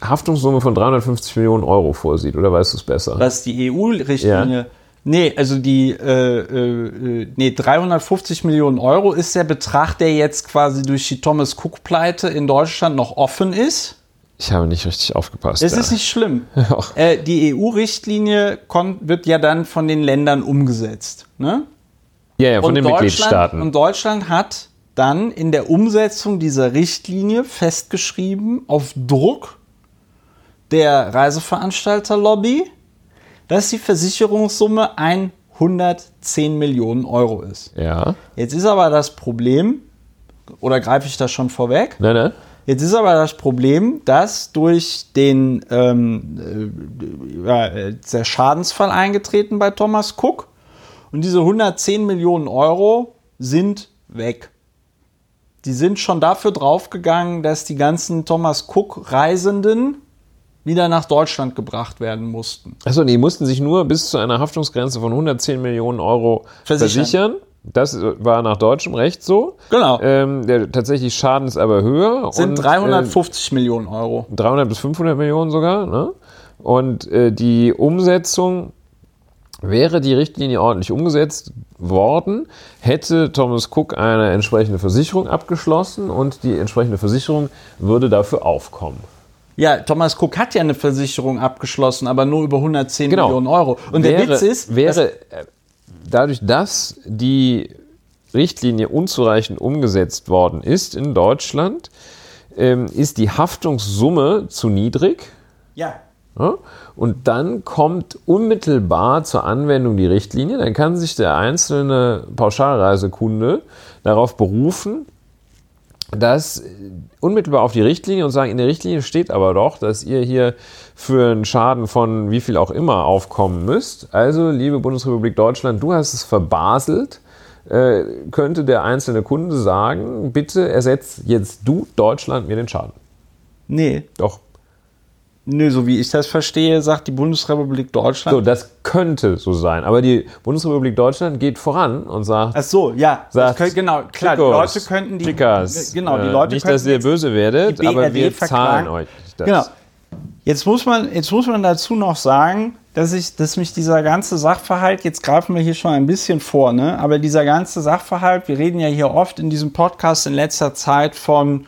Haftungssumme von 350 Millionen Euro vorsieht. Oder weißt du es besser? Was die EU-Richtlinie. Nee, also die äh, äh, nee, 350 Millionen Euro ist der Betrag, der jetzt quasi durch die Thomas Cook-Pleite in Deutschland noch offen ist. Ich habe nicht richtig aufgepasst. Es ja. ist nicht schlimm. Äh, die EU-Richtlinie wird ja dann von den Ländern umgesetzt. Ne? ja, ja, von den Deutschland, Mitgliedstaaten. Und Deutschland hat dann in der Umsetzung dieser Richtlinie festgeschrieben, auf Druck der Reiseveranstalterlobby, dass die Versicherungssumme 110 Millionen Euro ist. ja. Jetzt ist aber das Problem, oder greife ich das schon vorweg? Nein, nein. Jetzt ist aber das Problem, dass durch den ähm, äh, äh, der Schadensfall eingetreten bei Thomas Cook und diese 110 Millionen Euro sind weg. Die sind schon dafür draufgegangen, dass die ganzen Thomas Cook Reisenden wieder nach Deutschland gebracht werden mussten. Achso, die mussten sich nur bis zu einer Haftungsgrenze von 110 Millionen Euro Versichern. versichern. Das war nach deutschem Recht so. Genau. Ähm, der tatsächlich Schaden ist aber höher. sind und, 350 Millionen Euro. Äh, 300 bis 500 Millionen sogar. Ne? Und äh, die Umsetzung wäre die Richtlinie ordentlich umgesetzt worden, hätte Thomas Cook eine entsprechende Versicherung abgeschlossen und die entsprechende Versicherung würde dafür aufkommen. Ja, Thomas Cook hat ja eine Versicherung abgeschlossen, aber nur über 110 Genau. Millionen Euro. Und wäre, der Witz ist, wäre äh, dadurch, dass die Richtlinie unzureichend umgesetzt worden ist in Deutschland, ähm, ist die Haftungssumme zu niedrig. ja, Ja? Und dann kommt unmittelbar zur Anwendung die Richtlinie. Dann kann sich der einzelne Pauschalreisekunde darauf berufen, dass unmittelbar auf die Richtlinie und sagen, in der Richtlinie steht aber doch, dass ihr hier für einen Schaden von wie viel auch immer aufkommen müsst. Also, liebe Bundesrepublik Deutschland, du hast es verbaselt. Äh, könnte der einzelne Kunde sagen, bitte ersetzt jetzt du Deutschland mir den Schaden. Nee. Doch. Nö, so wie ich das verstehe, sagt die Bundesrepublik Deutschland. So, das könnte so sein. Aber die Bundesrepublik Deutschland geht voran und sagt, Ach so, ja. sagt könnte, genau, klar, Chicos, die Leute könnten die. Chicas, genau, die äh, Leute Nicht, dass ihr böse werdet, aber wir verklagen. zahlen euch das. Genau. Jetzt muss man, jetzt muss man dazu noch sagen, dass ich, dass mich dieser ganze Sachverhalt, jetzt greifen wir hier schon ein bisschen vor, ne? Aber dieser ganze Sachverhalt, wir reden ja hier oft in diesem Podcast in letzter Zeit von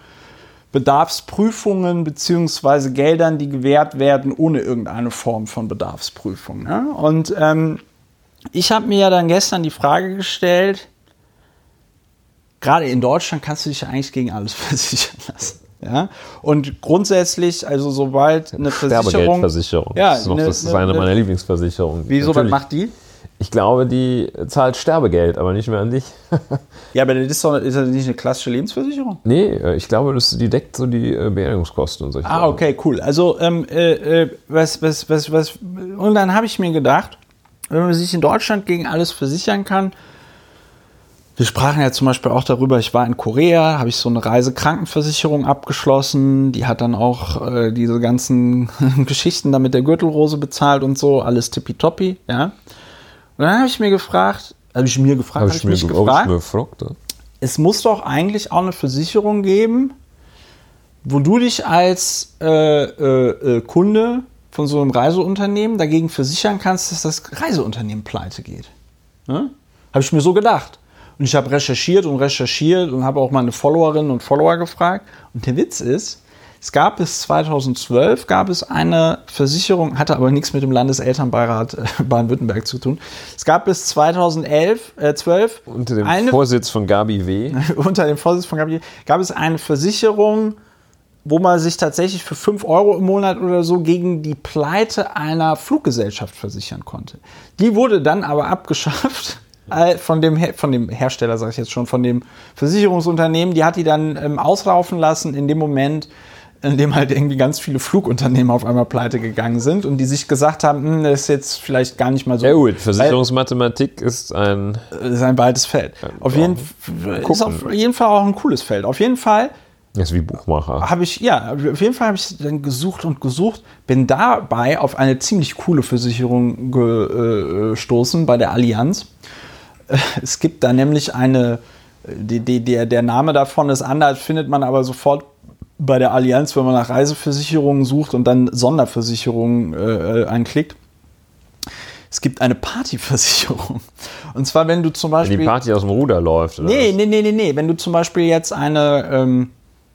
Bedarfsprüfungen beziehungsweise Geldern, die gewährt werden ohne irgendeine Form von Bedarfsprüfung. Ne? Und ähm, ich habe mir ja dann gestern die Frage gestellt, gerade in Deutschland kannst du dich ja eigentlich gegen alles versichern lassen. Ja? Und grundsätzlich, also sobald eine Versicherung. Sterbegeldversicherung. Ja, das ist, noch, ne- das ist ne- eine ne- meiner Lieblingsversicherungen. Wieso, was macht die? Ich glaube, die zahlt Sterbegeld, aber nicht mehr an dich. Ja, aber das ist doch ist das nicht eine klassische Lebensversicherung? nee, äh, ich glaube, das, die deckt so die äh, Beerdigungskosten und solche Ah, Sachen. okay, cool. Also, ähm, äh, äh, was, was, was, was, und dann habe ich mir gedacht, wenn man sich in Deutschland gegen alles versichern kann, wir sprachen ja zum Beispiel auch darüber, ich war in Korea, habe ich so eine Reisekrankenversicherung abgeschlossen, die hat dann auch äh, diese ganzen Geschichten da mit der Gürtelrose bezahlt und so, alles tippitoppi, ja. Und dann habe ich mir gefragt, habe ich mir gefragt, Habe habe ich, ich mir mich ge- hab ich gefragt, gefragt. ja. es muss doch eigentlich auch eine Versicherung geben, wo du dich als äh, äh, äh, Kunde von so einem Reiseunternehmen dagegen versichern kannst, dass das Reiseunternehmen pleite geht. Ne? Habe ich mir so gedacht. Und ich habe recherchiert und recherchiert und habe auch meine Followerinnen und Follower gefragt. Und der Witz ist, es gab bis 2012 gab es eine Versicherung, hatte aber nichts mit dem Landeselternbeirat äh, Baden-Württemberg zu tun. Es gab bis 2011, äh, 12 Unter dem eine Vorsitz von Gabi W. unter dem Vorsitz von Gabriel, gab es eine Versicherung, wo man sich tatsächlich für 5 Euro im Monat oder so gegen die Pleite einer Fluggesellschaft versichern konnte. Die wurde dann aber abgeschafft äh, von dem, Her- von dem Hersteller, sage ich jetzt schon, von dem Versicherungsunternehmen. Die hat die dann ähm, auslaufen lassen in dem Moment, in dem halt irgendwie ganz viele Flugunternehmen auf einmal pleite gegangen sind und die sich gesagt haben, hm, das ist jetzt vielleicht gar nicht mal so Ja gut, Versicherungsmathematik ist ein Das ist ein weites Feld. Auf jeden, ist auf jeden Fall auch ein cooles Feld. Auf jeden Fall ist wie Buchmacher. habe ich, ja, auf jeden Fall habe ich dann gesucht und gesucht, bin dabei auf eine ziemlich coole Versicherung gestoßen bei der Allianz. Äh, Es gibt da nämlich eine, die, die, der, der Name davon ist anders, findet man aber sofort bei der Allianz, wenn man nach Reiseversicherungen sucht und dann Sonderversicherungen äh, einklickt. Es gibt eine Partyversicherung. Und zwar, wenn du zum Wenn Beispiel. die Party aus dem Ruder läuft. Oder Nee, was? nee, nee, nee, nee. Wenn du zum Beispiel jetzt eine, ähm,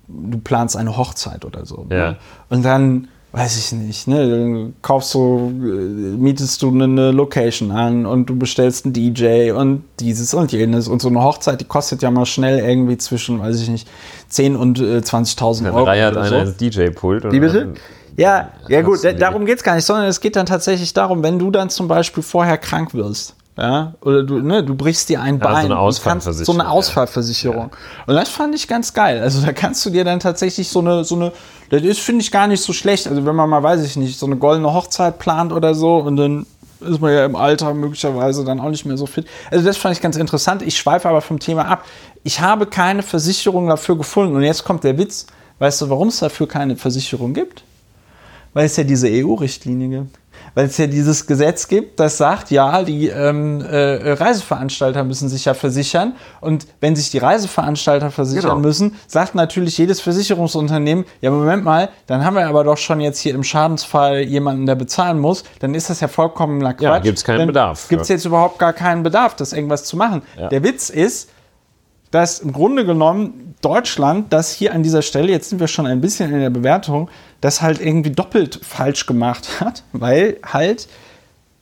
du planst eine Hochzeit oder so. Ja. Ne? Und dann, weiß ich nicht, ne, dann kaufst du, äh, mietest du eine Location an und du bestellst einen DJ und dieses und jenes. Und so eine Hochzeit, die kostet ja mal schnell irgendwie zwischen, weiß ich nicht, 10 und äh, 20.000 Dann Euro. reiert oder einer so. ins DJ-Pult. Wie bitte? dann- Ja, ja gut, darum geht es gar nicht, sondern es geht dann tatsächlich darum, wenn du dann zum Beispiel vorher krank wirst, ja, oder du, ne, du brichst dir ein Ja, so Bein. eine du kannst- Ausfallversicherung, So eine ja. Ausfallversicherung. Und das fand ich ganz geil. Also da kannst du dir dann tatsächlich so eine, so eine, das ist, finde ich, gar nicht so schlecht. Also wenn man mal, weiß ich nicht, so eine goldene Hochzeit plant oder so und dann ist man ja im Alter möglicherweise dann auch nicht mehr so fit. Also das fand ich ganz interessant. Ich schweife aber vom Thema ab. Ich habe keine Versicherung dafür gefunden. Und jetzt kommt der Witz. Weißt du, warum es dafür keine Versicherung gibt? Weil es ja diese EU-Richtlinie gibt. Weil es ja dieses Gesetz gibt, das sagt, ja, die ähm, äh, Reiseveranstalter müssen sich ja versichern. Und wenn sich die Reiseveranstalter versichern Genau. müssen, sagt natürlich jedes Versicherungsunternehmen, ja, Moment mal, dann haben wir aber doch schon jetzt hier im Schadensfall jemanden, der bezahlen muss. Dann ist das ja vollkommener Quatsch. Ja, gibt's keinen dann Bedarf. Gibt es jetzt überhaupt gar keinen Bedarf, das irgendwas zu machen. Ja. Der Witz ist, dass im Grunde genommen Deutschland das hier an dieser Stelle, jetzt sind wir schon ein bisschen in der Bewertung, das halt irgendwie doppelt falsch gemacht hat, weil halt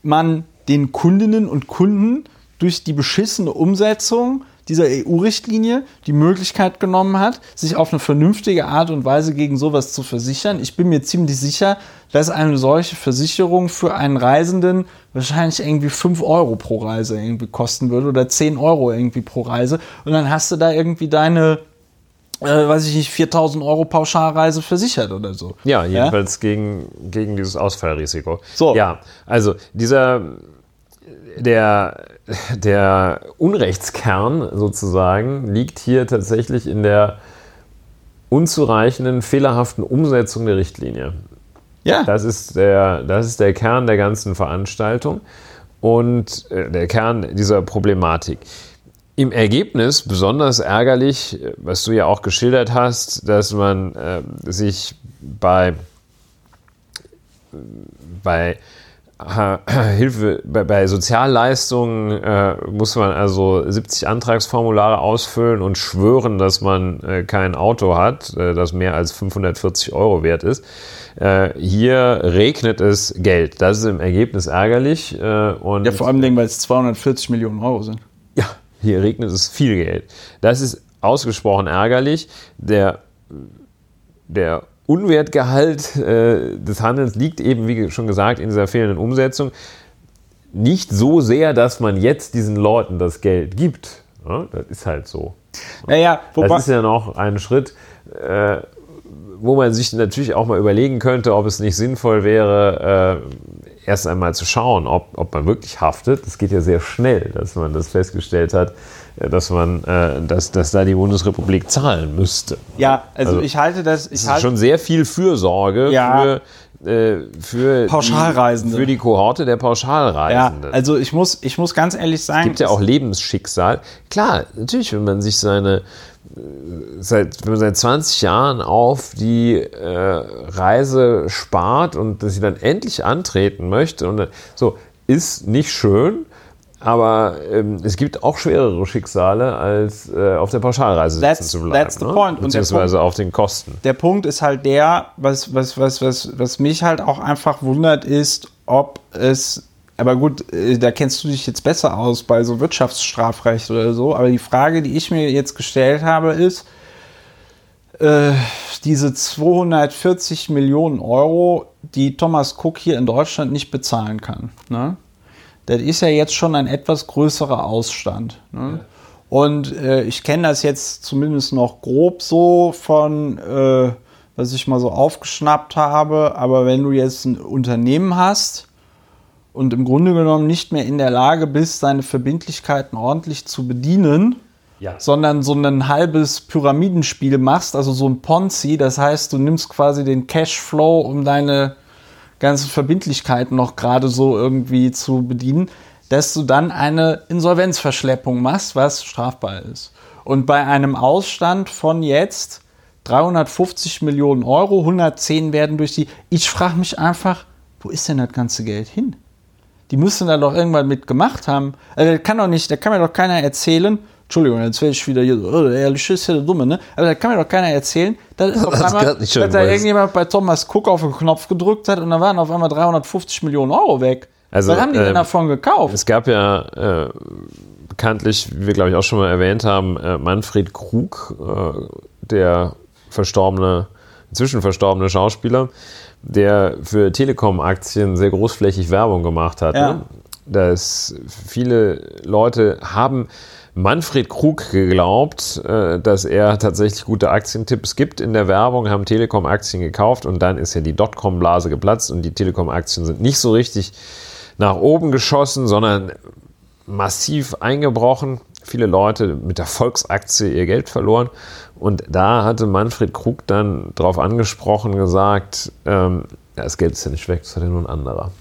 man den Kundinnen und Kunden durch die beschissene Umsetzung dieser EU-Richtlinie die Möglichkeit genommen hat, sich auf eine vernünftige Art und Weise gegen sowas zu versichern. Ich bin mir ziemlich sicher, dass eine solche Versicherung für einen Reisenden wahrscheinlich irgendwie 5 Euro pro Reise irgendwie kosten würde oder 10 Euro irgendwie pro Reise. Und dann hast du da irgendwie deine äh, weiß ich nicht, 4000 Euro Pauschalreise versichert oder so. Ja, jedenfalls ja? Gegen, gegen dieses Ausfallrisiko. So. Ja, also dieser, der, der Unrechtskern sozusagen liegt hier tatsächlich in der unzureichenden, fehlerhaften Umsetzung der Richtlinie. Ja. Das ist der, das ist der Kern der ganzen Veranstaltung und äh, der Kern dieser Problematik. Im Ergebnis besonders ärgerlich, was du ja auch geschildert hast, dass man äh, sich bei, bei Hilfe bei, bei Sozialleistungen äh, muss man also 70 Antragsformulare ausfüllen und schwören, dass man äh, kein Auto hat, äh, das mehr als 540 Euro wert ist. Äh, hier regnet es Geld. Das ist im Ergebnis ärgerlich. Äh, und ja, vor allem, weil es 240 Millionen Euro sind. Ja, hier regnet es viel Geld. Das ist ausgesprochen ärgerlich. Der, der Unwertgehalt äh, des Handelns liegt eben, wie schon gesagt, in dieser fehlenden Umsetzung. Nicht so sehr, dass man jetzt diesen Leuten das Geld gibt. Ja, das ist halt so. Naja, das ist ja noch ein Schritt, äh, wo man sich natürlich auch mal überlegen könnte, ob es nicht sinnvoll wäre, äh, erst einmal zu schauen, ob, ob man wirklich haftet. Das geht ja sehr schnell, dass man das festgestellt hat, dass man, äh, dass, dass da die Bundesrepublik zahlen müsste. Ja, also, also ich halte das. Ich das halte, schon sehr viel Fürsorge ja, für äh, für Pauschalreisende. Die, für die Kohorte der Pauschalreisenden. Ja, also ich muss, ich muss ganz ehrlich sagen. Es gibt ja auch Lebensschicksal. Klar, natürlich, wenn man sich seine seit, wenn man seit 20 Jahren auf die äh, Reise spart und dass sie dann endlich antreten möchte und so, ist nicht schön. Aber ähm, es gibt auch schwerere Schicksale, als äh, auf der Pauschalreise sitzen zu bleiben. That's the ne? point. Beziehungsweise Punkt, auf den Kosten. Der Punkt ist halt der, was, was, was, was, was mich halt auch einfach wundert, ist, ob es aber gut, äh, da kennst du dich jetzt besser aus bei so Wirtschaftsstrafrecht oder so. Aber die Frage, die ich mir jetzt gestellt habe, ist, äh, diese 240 Millionen Euro, die Thomas Cook hier in Deutschland nicht bezahlen kann. Ne? Das ist ja jetzt schon ein etwas größerer Ausstand. Ne? Und äh, ich kenne das jetzt zumindest noch grob so von, äh, was ich mal so aufgeschnappt habe. Aber wenn du jetzt ein Unternehmen hast, und im Grunde genommen nicht mehr in der Lage bist, deine Verbindlichkeiten ordentlich zu bedienen, ja. sondern so ein halbes Pyramidenspiel machst, also so ein Ponzi, das heißt, du nimmst quasi den Cashflow, um deine ganzen Verbindlichkeiten noch gerade so irgendwie zu bedienen, dass du dann eine Insolvenzverschleppung machst, was strafbar ist. Und bei einem Ausstand von jetzt 350 Millionen Euro, 110 werden durch die. Ich frage mich einfach, wo ist denn das ganze Geld hin? die müssen da doch irgendwann mitgemacht haben. Also, kann doch nicht, da kann mir doch keiner erzählen, Entschuldigung, jetzt werde ich wieder hier so, der Ehrlich ist ja der Dumme, ne? Aber da kann mir doch keiner erzählen, dass, auf das einmal, dass da irgendjemand bei Thomas Cook auf den Knopf gedrückt hat und da waren auf einmal 350 Millionen Euro weg. Also, Was haben die äh, denn davon gekauft? Es gab ja äh, bekanntlich, wie wir glaube ich auch schon mal erwähnt haben, äh, Manfred Krug, äh, der verstorbene, inzwischen verstorbene Schauspieler, der für Telekom-Aktien sehr großflächig Werbung gemacht hat. Ja. Ne? Dass viele Leute haben Manfred Krug geglaubt, äh, dass er tatsächlich gute Aktientipps gibt in der Werbung, haben Telekom-Aktien gekauft und dann ist ja die Dotcom-Blase geplatzt und die Telekom-Aktien sind nicht so richtig nach oben geschossen, sondern massiv eingebrochen. Viele Leute mit der Volksaktie ihr Geld verloren und da hatte Manfred Krug dann darauf angesprochen, gesagt, ähm, das Geld ist ja nicht weg, das hat ja nur ein anderer.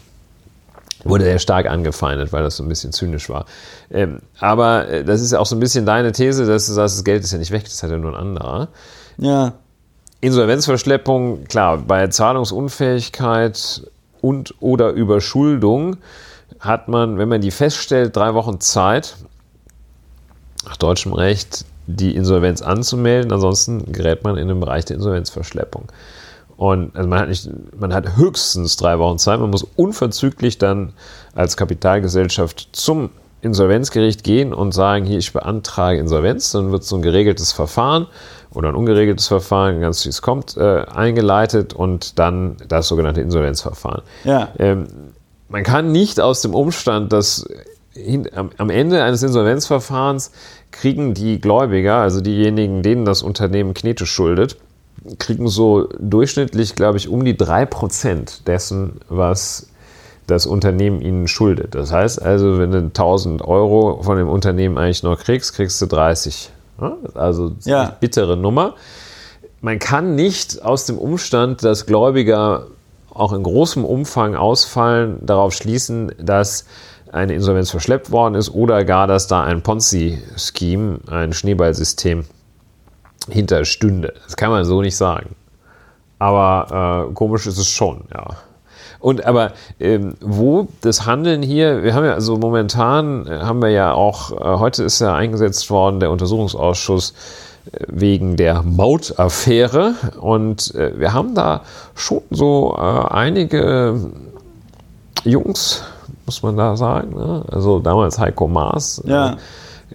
Wurde sehr stark angefeindet, weil das so ein bisschen zynisch war. Ähm, aber äh, das ist ja auch so ein bisschen deine These, dass du sagst, das Geld ist ja nicht weg, das hat ja nur ein anderer. Ja. Insolvenzverschleppung, klar, bei Zahlungsunfähigkeit und oder Überschuldung hat man, wenn man die feststellt, drei Wochen Zeit, nach deutschem Recht die Insolvenz anzumelden. Ansonsten gerät man in den Bereich der Insolvenzverschleppung. Und also man, hat nicht, man hat höchstens drei Wochen Zeit. Man muss unverzüglich dann als Kapitalgesellschaft zum Insolvenzgericht gehen und sagen, hier, ich beantrage Insolvenz, dann wird so ein geregeltes Verfahren oder ein ungeregeltes Verfahren, ganz wie es kommt, äh, eingeleitet und dann das sogenannte Insolvenzverfahren. Ja. Ähm, man kann nicht aus dem Umstand, dass am Ende eines Insolvenzverfahrens kriegen die Gläubiger, also diejenigen, denen das Unternehmen Knete schuldet, kriegen so durchschnittlich, glaube ich, um die 3% dessen, was das Unternehmen ihnen schuldet. Das heißt also, wenn du 1000 Euro von dem Unternehmen eigentlich noch kriegst, kriegst du 30. Ja? Also Ja. bittere Nummer. Man kann nicht aus dem Umstand, dass Gläubiger auch in großem Umfang ausfallen, darauf schließen, dass eine Insolvenz verschleppt worden ist oder gar, dass da ein Ponzi-Scheme, ein Schneeballsystem hinterstünde. Das kann man so nicht sagen. Aber äh, komisch ist es schon, ja. Und aber ähm, wo das Handeln hier, wir haben ja also momentan äh, haben wir ja auch, äh, heute ist ja eingesetzt worden der Untersuchungsausschuss äh, wegen der Mautaffäre und äh, wir haben da schon so äh, einige Jungs, muss man da sagen, ne? also damals Heiko Maas, Ja.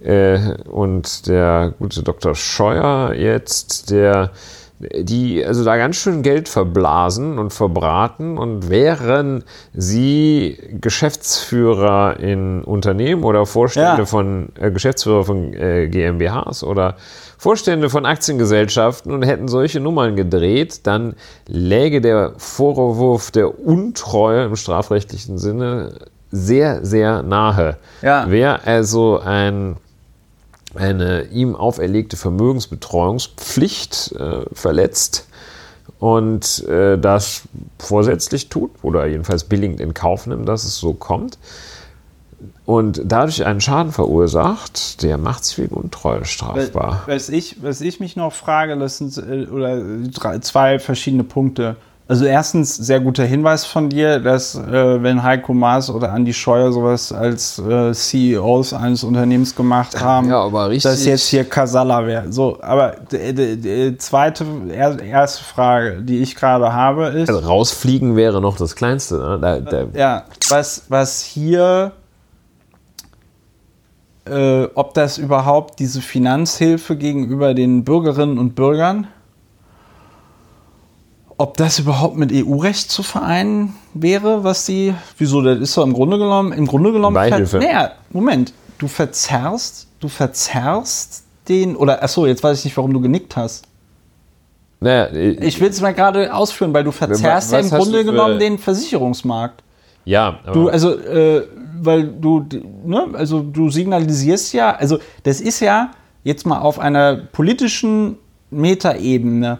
Äh, und der gute Dr. Scheuer jetzt, der die also da ganz schön Geld verblasen und verbraten und wären sie Geschäftsführer in Unternehmen oder Vorstände Ja. von äh, Geschäftsführer von äh, GmbHs oder Vorstände von Aktiengesellschaften und hätten solche Nummern gedreht, dann läge der Vorwurf der Untreue im strafrechtlichen Sinne sehr, sehr nahe. Ja. Wer also ein eine ihm auferlegte Vermögensbetreuungspflicht äh, verletzt und äh, das vorsätzlich tut oder jedenfalls billigend in Kauf nimmt, dass es so kommt und dadurch einen Schaden verursacht, der macht sich wegen Untreue strafbar. Was ich, was ich mich noch frage, das sind äh, oder drei, zwei verschiedene Punkte. Also erstens, sehr guter Hinweis von dir, dass äh, wenn Heiko Maas oder Andi Scheuer sowas als äh, CEOs eines Unternehmens gemacht haben, Ja, dass jetzt hier Casala wäre. So, aber die zweite, er, erste Frage, die ich gerade habe, ist, Also rausfliegen wäre noch das Kleinste. Ne? Da, da, ja, was, was hier, äh, ob das überhaupt diese Finanzhilfe gegenüber den Bürgerinnen und Bürgern, ob das überhaupt mit EU-Recht zu vereinen wäre, was die, wieso, das ist doch im Grunde genommen, im Grunde genommen, Beihilfe. naja, Moment, du verzerrst, du verzerrst den, oder, achso, jetzt weiß ich nicht, warum du genickt hast. naja, äh, Ich will es mal gerade ausführen, weil du verzerrst ja was im Grunde genommen den Versicherungsmarkt. ja, aber Du, also, äh, weil du, ne, also du signalisierst ja, also das ist ja jetzt mal auf einer politischen Metaebene,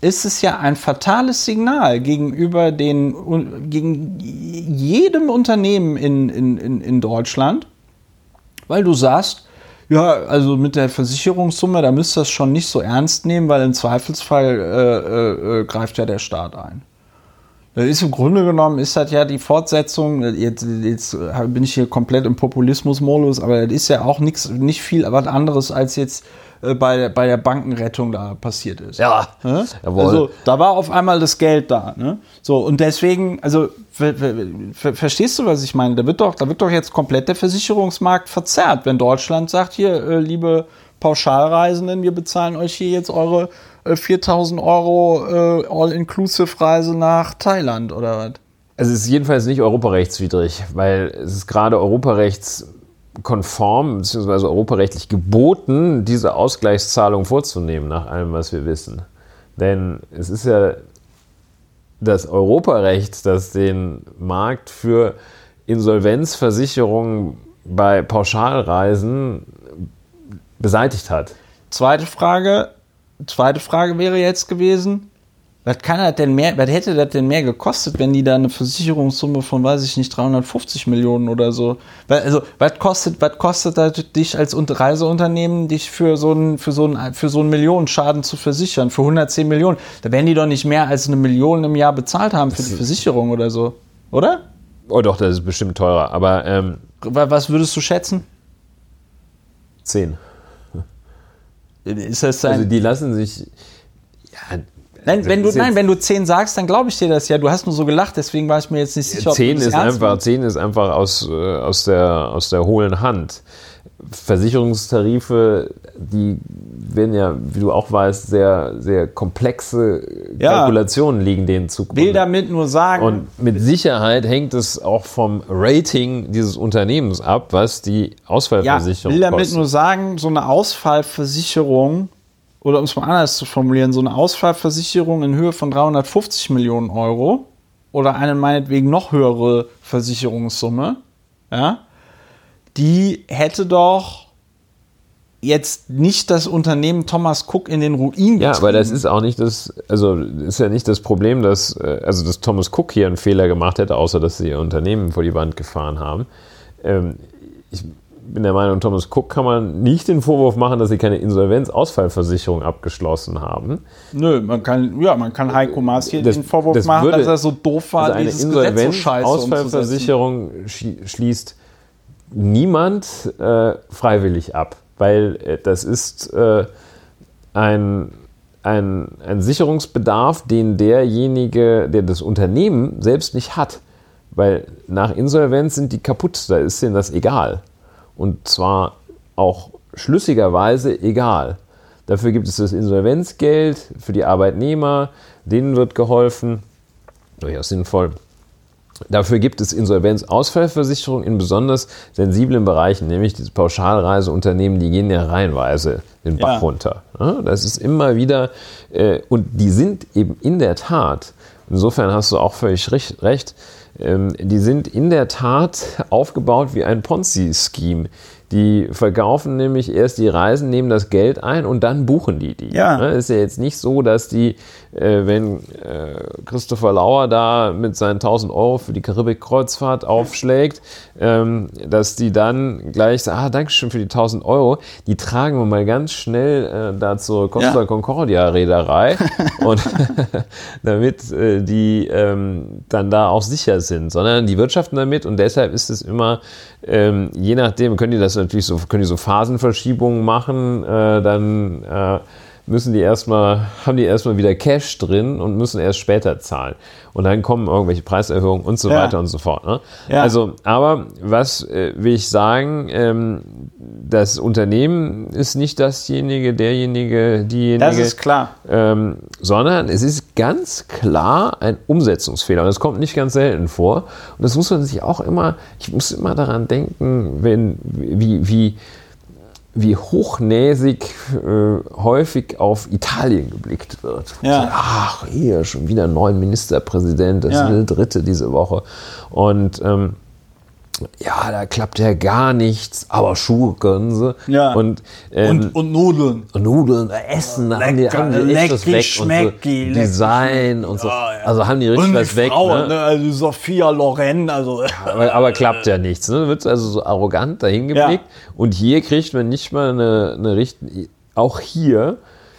ist es ja ein fatales Signal gegenüber den, gegen jedem Unternehmen in, in, in, in Deutschland, weil du sagst, ja, also mit der Versicherungssumme, da müsst ihr das schon nicht so ernst nehmen, weil im Zweifelsfall äh, äh, äh, greift ja der Staat ein. Das ist im Grunde genommen, ist das ja die Fortsetzung, jetzt, jetzt bin ich hier komplett im Populismus-Modus, aber das ist ja auch nix, nicht viel was anderes, als jetzt äh, bei, bei der Bankenrettung da passiert ist. ja, Ne? jawohl. Also da war auf einmal das Geld da. Ne? So, und deswegen, also ver, ver, ver, verstehst du, was ich meine? Da wird, doch, da wird doch jetzt komplett der Versicherungsmarkt verzerrt, wenn Deutschland sagt, hier, äh, liebe Pauschalreisenden, wir bezahlen euch hier jetzt eure 4000 Euro äh, All-Inclusive-Reise nach Thailand oder was? Also es ist jedenfalls nicht europarechtswidrig, weil es ist gerade europarechtskonform bzw. europarechtlich geboten, diese Ausgleichszahlung vorzunehmen, nach allem, was wir wissen. Denn es ist ja das Europarecht, das den Markt für Insolvenzversicherungen bei Pauschalreisen beseitigt hat. Zweite Frage, zweite Frage wäre jetzt gewesen, was kann das denn mehr, was hätte das denn mehr gekostet, wenn die da eine Versicherungssumme von, weiß ich nicht, 350 Millionen oder so, also, was kostet, was kostet das dich als Unter- Reiseunternehmen, dich für so einen, für so einen, für so einen Millionenschaden zu versichern, für 110 Millionen? Da werden die doch nicht mehr als eine Million im Jahr bezahlt haben für die Versicherung oder so, oder? Oh doch, das ist bestimmt teurer, aber ähm, Wa- Was würdest du schätzen? 10. Ist das ein, Also die lassen sich, ja, Nein, wenn du, nein, wenn du 10 sagst, dann glaube ich dir das ja. Du hast nur so gelacht, deswegen war ich mir jetzt nicht sicher, 10 ob du ist einfach, 10 ist einfach aus, äh, aus, der, aus der hohlen Hand. Versicherungstarife, die werden ja, wie du auch weißt, sehr, sehr komplexe Ja. Kalkulationen liegen denen zugrunde. will damit nur sagen, Und mit Sicherheit hängt es auch vom Rating dieses Unternehmens ab, was die ja, Ausfallversicherung will damit kostet. nur sagen, so eine Ausfallversicherung, oder um es mal anders zu formulieren, so eine Ausfallversicherung in Höhe von 350 Millionen Euro oder eine meinetwegen noch höhere Versicherungssumme, ja, die hätte doch jetzt nicht das Unternehmen Thomas Cook in den Ruin Ja, aber das ist auch nicht das, also ist ja nicht das Problem, dass, äh, also dass Thomas Cook hier einen Fehler gemacht hätte, außer dass sie ihr Unternehmen vor die Wand gefahren haben. Ähm, ich bin der Meinung, Thomas Cook kann man nicht den Vorwurf machen, dass sie keine Insolvenzausfallversicherung abgeschlossen haben. Nö, man kann, ja, man kann Heiko Maas hier Das- den Vorwurf das machen, würde- dass er so doof war, Also eine dieses Gesetz so scheiße schli- schließt niemand äh, freiwillig ab, weil äh, das ist äh, ein, ein, ein Sicherungsbedarf, den derjenige, der das Unternehmen selbst nicht hat. Weil nach Insolvenz sind die kaputt, da ist denen das egal. Und zwar auch schlüssigerweise egal. Dafür gibt es das Insolvenzgeld für die Arbeitnehmer, denen wird geholfen, durchaus sinnvoll. Dafür gibt es Insolvenzausfallversicherung in besonders sensiblen Bereichen, nämlich diese Pauschalreiseunternehmen, die gehen ja reihenweise den Bach Ja. runter. Ja, Das ist immer wieder, äh, und die sind eben in der Tat, insofern hast du auch völlig recht, ähm, die sind in der Tat aufgebaut wie ein Ponzi-Scheme. Die verkaufen nämlich erst die Reisen, nehmen das Geld ein und dann buchen die die. Ja. Ne, ist ja jetzt nicht so, dass die, wenn äh, Christopher Lauer da mit seinen 1000 Euro für die Karibik-Kreuzfahrt aufschlägt, ähm, dass die dann gleich sagen, ah, Dankeschön für die 1000 Euro, die tragen wir mal ganz schnell äh, da zur Costa Ja. Concordia Reederei und damit äh, die ähm, dann da auch sicher sind, sondern die wirtschaften damit und deshalb ist es immer, ähm, je nachdem, können die das natürlich so, können die so Phasenverschiebungen machen, äh, dann äh, müssen die erstmal, haben die erstmal wieder Cash drin und müssen erst später zahlen. Und dann kommen irgendwelche Preiserhöhungen und so Ja. weiter und so fort. Ne? Ja. Also, aber was äh, will ich sagen? Ähm, das Unternehmen ist nicht dasjenige, derjenige, diejenige. Das ist klar. Ähm, sondern es ist ganz klar ein Umsetzungsfehler. Und das kommt nicht ganz selten vor. Und das muss man sich auch immer, ich muss immer daran denken, wenn, wie, wie, wie hochnäsig äh, häufig auf Italien geblickt wird. Ja. Ach, hier schon wieder ein neuer Ministerpräsident, das Ja. ist der dritte diese Woche. Und ähm, ja, da klappt ja gar nichts, aber Schuhe können sie. Ja. Und, ähm, Und, und Nudeln. Nudeln, Essen, da haben die, haben die echt was weg. schmecki, und so Design und so. Also haben die richtig Und was weg. Frau, ne? ne? also Sophia Loren, also Aber, aber klappt ja nichts. Ne? Wird also so arrogant dahin geblickt. Und hier kriegt man nicht mal eine, eine Richtlinie, auch hier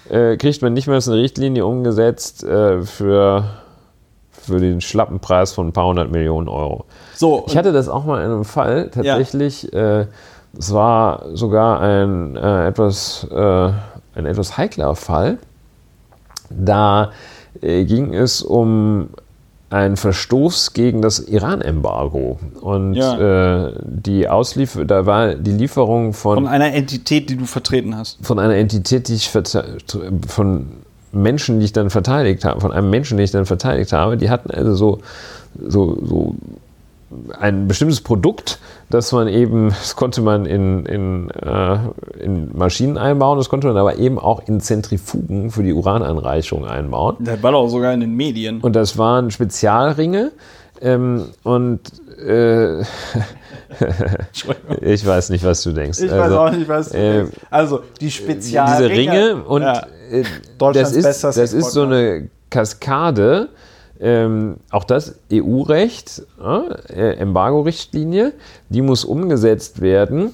äh, kriegt man nicht mal eine Richtlinie umgesetzt äh, für, für den schlappen Preis von ein paar hundert Millionen Euro. So. Ich hatte das auch mal in einem Fall tatsächlich. Äh, es war sogar ein, äh, etwas, äh, ein etwas heikler Fall. Da äh, ging es um einen Verstoß gegen das Iran-Embargo. Und Ja. äh, die Ausliefer da war die Lieferung von, von einer Entität, die du vertreten hast. von einer Entität, die ich von Menschen, die ich dann verteidigt habe, von einem Menschen, den ich dann verteidigt habe, die hatten also so, so, so ein bestimmtes Produkt, das man eben, das konnte man in, in, äh, in Maschinen einbauen, das konnte man aber eben auch in Zentrifugen für die Urananreichung einbauen. Der war doch sogar in den Medien. Und das waren Spezialringe. Ähm, und äh, ich weiß nicht, was du denkst. Ich weiß Also, auch nicht, was du äh, denkst. Also, die Spezial diese Ringe und Ja. äh, das ist, das ist so eine Kaskade, ähm, auch das EU-Recht, äh, Embargo-Richtlinie, die muss umgesetzt werden.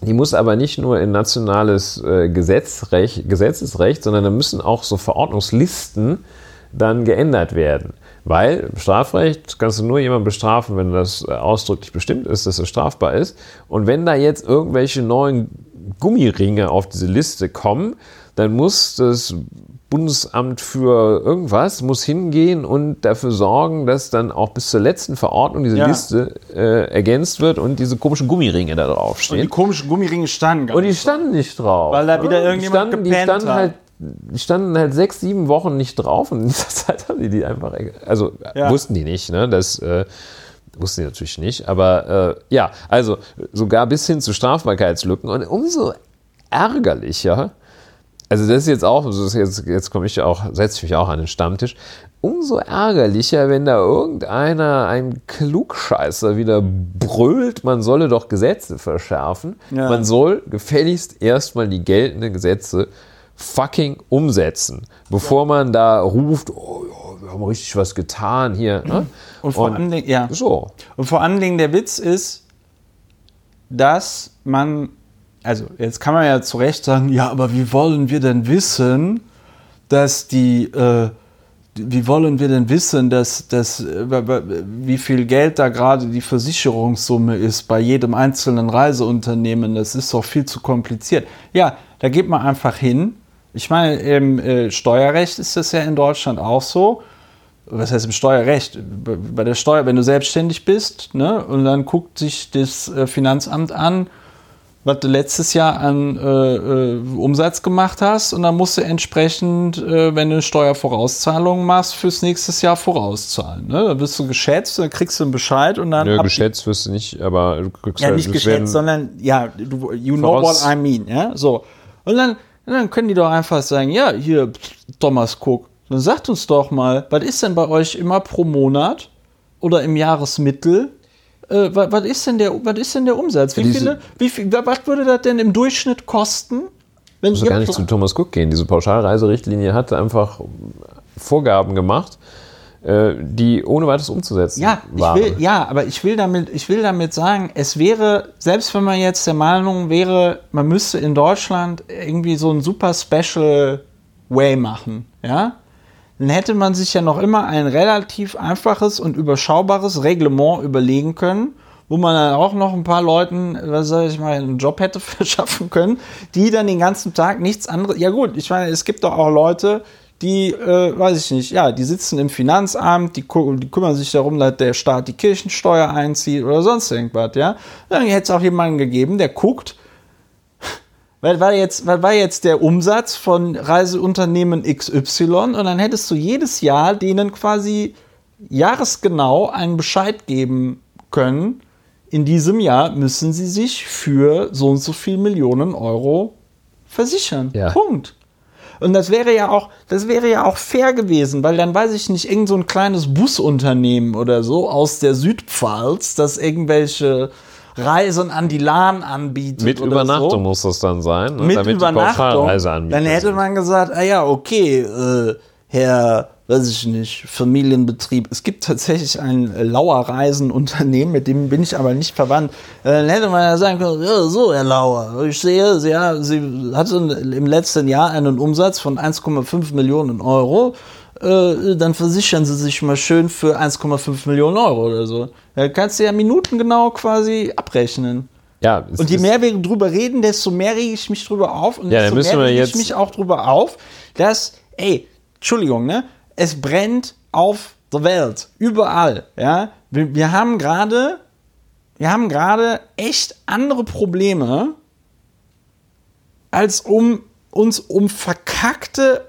Die muss aber nicht nur in nationales äh, Gesetzrecht, Gesetzesrecht, sondern da müssen auch so Verordnungslisten dann geändert werden. Weil im Strafrecht kannst du nur jemanden bestrafen, wenn das äh, ausdrücklich bestimmt ist, dass es strafbar ist. Und wenn da jetzt irgendwelche neuen Gummiringe auf diese Liste kommen, dann muss das Bundesamt für irgendwas muss hingehen und dafür sorgen, dass dann auch bis zur letzten Verordnung diese Ja. Liste äh, ergänzt wird und diese komischen Gummiringe da Und die komischen Gummiringe standen gar Und die nicht. standen nicht drauf. Weil da wieder Die irgendjemand standen, die standen hat. halt die standen halt sechs, sieben Wochen nicht drauf und in dieser Zeit haben die die einfach, also Ja. wussten die nicht, ne? Das äh, wussten die natürlich nicht, aber äh, ja, also sogar bis hin zu Strafbarkeitslücken und umso ärgerlicher, also das ist jetzt auch, ist jetzt, jetzt komme ich auch, setze ich mich auch an den Stammtisch, umso ärgerlicher, wenn da irgendeiner, ein Klugscheißer wieder brüllt, man solle doch Gesetze verschärfen. Ja. Man soll gefälligst erstmal die geltenden Gesetze fucking umsetzen, bevor man da ruft, oh ja, wir haben richtig was getan hier. Ne? Und vor allen Dingen, ja. so. Und vor allen Dingen der Witz ist, dass man, also jetzt kann man ja zu Recht sagen, ja, aber wie wollen wir denn wissen, dass die, äh, wie wollen wir denn wissen, dass, dass äh, wie viel Geld da gerade die Versicherungssumme ist bei jedem einzelnen Reiseunternehmen? Das ist doch viel zu kompliziert. Ja, da geht man einfach hin. Ich meine, im äh, Steuerrecht ist das ja in Deutschland auch so was heißt im Steuerrecht? Bei der Steuer, wenn du selbstständig bist, ne, und dann guckt sich das äh, Finanzamt an, was du letztes Jahr an äh, äh, Umsatz gemacht hast, und dann musst du entsprechend, äh, wenn du Steuervorauszahlungen machst, fürs nächste Jahr vorauszahlen. Ne? Da wirst du geschätzt, dann kriegst du einen Bescheid und dann. Nö, ab- geschätzt wirst du nicht, aber du kriegst ja, halt, nicht es geschätzt, sondern ja, du, you know what I mean, ja, so. Und dann, und dann können die doch einfach sagen, ja, hier, Thomas Cook, dann sagt uns doch mal, was ist denn bei euch immer pro Monat oder im Jahresmittel? Äh, was, was ist denn der, was ist denn der Umsatz? Wie Diese- viele, wie viel, was würde das denn im Durchschnitt kosten? Wenn muss ihr gar nicht zu Thomas Cook gehen. Diese Pauschalreiserichtlinie hat einfach Vorgaben gemacht, äh, die ohne weiteres umzusetzen Ja, ich waren. will, ja, aber ich will, damit, ich will damit sagen, es wäre, selbst wenn man jetzt der Meinung wäre, man müsste in Deutschland irgendwie so ein super Special Way machen, ja, dann hätte man sich ja noch immer ein relativ einfaches und überschaubares Reglement überlegen können, wo man dann auch noch ein paar Leuten, was sag ich mal, einen Job hätte verschaffen können, die dann den ganzen Tag nichts anderes. Ja gut, ich meine, es gibt doch auch Leute, die, äh, weiß ich nicht, ja, die sitzen im Finanzamt, die, die kümmern sich darum, dass der Staat die Kirchensteuer einzieht oder sonst irgendwas, ja. Dann hätte es auch jemanden gegeben, der guckt, weil war jetzt, weil war jetzt der Umsatz von Reiseunternehmen XY und dann hättest du jedes Jahr denen quasi jahresgenau einen Bescheid geben können. In diesem Jahr müssen sie sich für so und so viel Millionen Euro versichern. Ja. Punkt. Und das wäre ja auch, das wäre ja auch fair gewesen, weil dann weiß ich nicht, irgend so ein kleines Busunternehmen oder so aus der Südpfalz, das irgendwelche Reisen an die Lahn anbietet. Mit Übernachtung so. muss das dann sein, ne? Mit damit Übernachtung. Dann hätte man gesagt, ah ja, okay, äh, Herr, weiß ich nicht, Familienbetrieb. Es gibt tatsächlich ein äh, Lauer Reisenunternehmen, mit dem bin ich aber nicht verwandt. Äh, Dann hätte man ja sagen können, ja, so, Herr Lauer, ich sehe, Sie, ja, Sie hatten im letzten Jahr einen Umsatz von 1,5 Millionen Euro. Äh, dann versichern Sie sich mal schön für 1,5 Millionen Euro oder so. Da kannst du ja minutengenau quasi abrechnen. ja, Und je mehr wir drüber reden, desto mehr rege ich mich drüber auf. Und Ja, desto mehr rege ich mich auch drüber auf, dass, ey, Entschuldigung, ne? Es brennt auf der Welt. Überall. Ja? Wir, wir haben gerade, wir haben gerade echt andere Probleme, als um uns um verkackte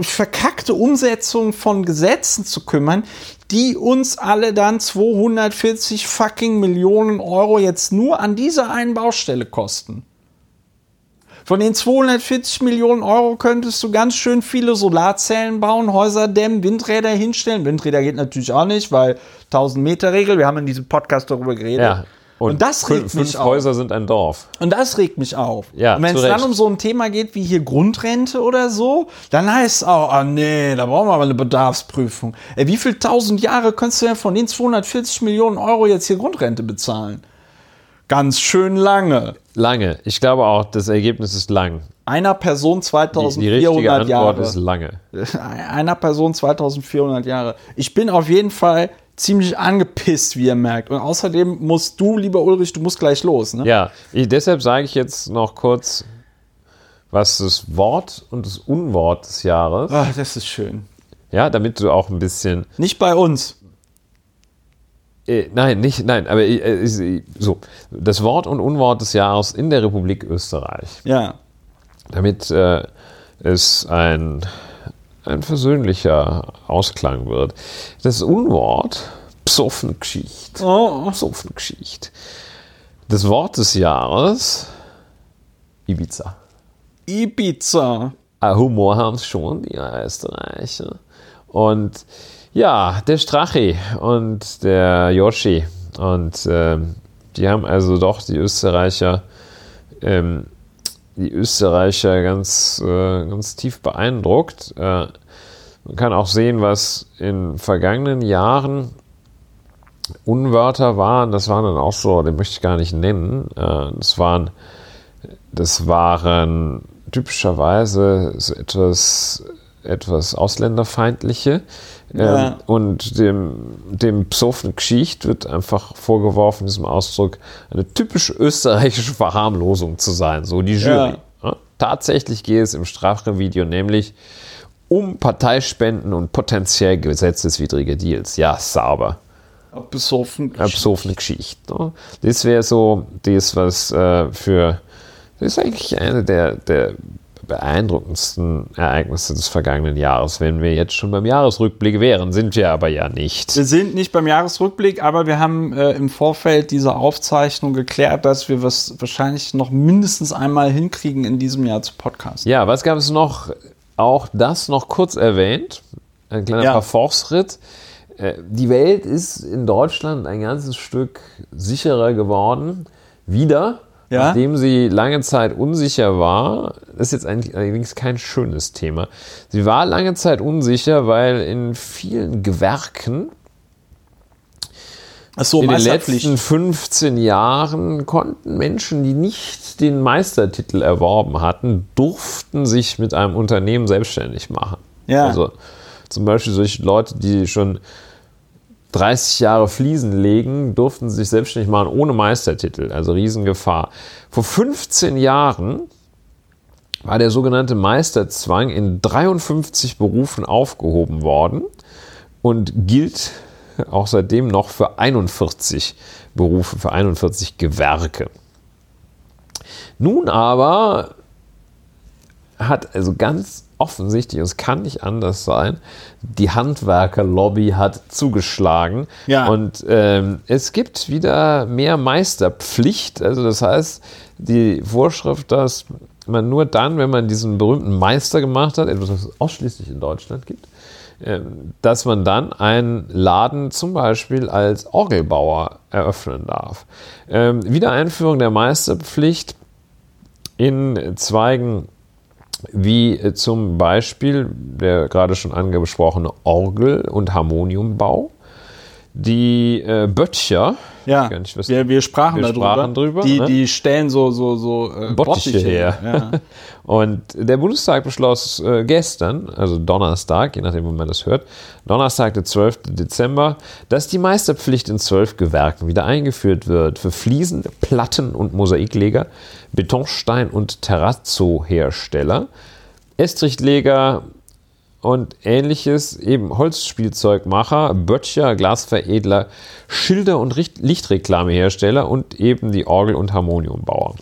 verkackte Umsetzung von Gesetzen zu kümmern, die uns alle dann 240 fucking Millionen Euro jetzt nur an dieser einen Baustelle kosten. Von den 240 Millionen Euro könntest du ganz schön viele Solarzellen bauen, Häuser dämmen, Windräder hinstellen. Windräder geht natürlich auch nicht, weil 1000 Meter Regel. Wir haben in diesem Podcast darüber geredet. ja. Und, das fün- regt fünf mich auf. Häuser sind ein Dorf. Und das regt mich auf. Ja, und wenn es dann um so ein Thema geht wie hier Grundrente oder so, dann heißt es auch, ah nee, da brauchen wir aber eine Bedarfsprüfung. Ey, wie viel tausend Jahre könntest du denn von den 240 Millionen Euro jetzt hier Grundrente bezahlen? Ganz schön lange. Lange. Ich glaube auch, das Ergebnis ist lang. Einer Person Die, die richtige 2400 Antwort Jahre. ist lange. Einer Person 2400 Jahre. Ich bin auf jeden Fall ziemlich angepisst, wie ihr merkt. Und außerdem musst du, lieber Ulrich, du musst gleich los. Ne? Ja, ich, deshalb sage ich jetzt noch kurz, was das Wort und das Unwort des Jahres. Ach, das ist schön. Ja, damit du auch ein bisschen. Nicht bei uns. Äh, nein, nicht, nein, aber äh, so. Das Wort und Unwort des Jahres in der Republik Österreich. Ja. Damit äh, es ein, ein versöhnlicher Ausklang wird. Das Unwort, Psoffengeschicht. Oh. Psoffengeschicht. Das Wort des Jahres, Ibiza. Ibiza. Ein Humor haben es schon, die Österreicher. Und ja, der Strachi und der Yoshi. Und ähm, die haben also doch die Österreicher, ähm, die Österreicher ganz, äh, ganz tief beeindruckt. Äh, man kann auch sehen, was in vergangenen Jahren Unwörter waren. Das waren dann auch so, den möchte ich gar nicht nennen. Äh, das waren, das waren typischerweise so etwas, etwas ausländerfeindliche. Ja. Ähm, und dem, dem Psoffen-Geschicht wird einfach vorgeworfen, diesem Ausdruck eine typisch österreichische Verharmlosung zu sein, so die Jury. Ja. Tatsächlich geht es im Strafrevideo nämlich um Parteispenden und potenziell gesetzeswidrige Deals. Ja, sauber. Besoffen. Eine besoffene Geschichte. Ne? Das wäre so das, was äh, für. Das ist eigentlich eine der, der beeindruckendsten Ereignisse des vergangenen Jahres, wenn wir jetzt schon beim Jahresrückblick wären, sind wir aber ja nicht. Wir sind nicht beim Jahresrückblick, aber wir haben äh, im Vorfeld dieser Aufzeichnung geklärt, dass wir was wahrscheinlich noch mindestens einmal hinkriegen in diesem Jahr zu Podcast. Ja, was gab es noch? Auch das noch kurz erwähnt. Ein kleiner Ja. Parforce-Ritt. Äh, Die Welt ist in Deutschland ein ganzes Stück sicherer geworden. Wieder. Ja. Nachdem sie lange Zeit unsicher war, ist jetzt eigentlich allerdings kein schönes Thema. Sie war lange Zeit unsicher, weil in vielen Gewerken Achso, in den letzten 15 Jahren konnten Menschen, die nicht den Meistertitel erworben hatten, durften sich mit einem Unternehmen selbstständig machen. Ja. Also zum Beispiel solche Leute, die schon 30 Jahre Fliesen legen, durften sich selbstständig machen ohne Meistertitel. Also Riesengefahr. Vor 15 Jahren war der sogenannte Meisterzwang in 53 Berufen aufgehoben worden und gilt auch seitdem noch für 41 Berufe, für 41 Gewerke. Nun aber hat also ganz offensichtlich, und es kann nicht anders sein, die Handwerkerlobby hat zugeschlagen. Ja. Und ähm, es gibt wieder mehr Meisterpflicht. Also das heißt, die Vorschrift, dass man nur dann, wenn man diesen berühmten Meister gemacht hat, etwas, was es ausschließlich in Deutschland gibt, ähm, dass man dann einen Laden zum Beispiel als Orgelbauer eröffnen darf. Ähm, Wiedereinführung der Meisterpflicht in Zweigen wie äh, zum Beispiel der gerade schon angesprochene Orgel- und Harmoniumbau. Die äh, Böttcher, Ja, wir, wir sprachen wir darüber. sprachen drüber, die, ne? die stellen so, so, so äh, Bottiche her. Ja. Und der Bundestag beschloss äh, gestern, also Donnerstag, je nachdem, wann man das hört, Donnerstag, der 12. Dezember, dass die Meisterpflicht in zwölf Gewerken wieder eingeführt wird für Fliesen, Platten- und Mosaikleger, Betonstein- und Terrazzo-Hersteller, Estrichleger und ähnliches, eben Holzspielzeugmacher, Böttcher, Glasveredler, Schilder- und Lichtreklamehersteller und eben die Orgel- und Harmoniumbauer.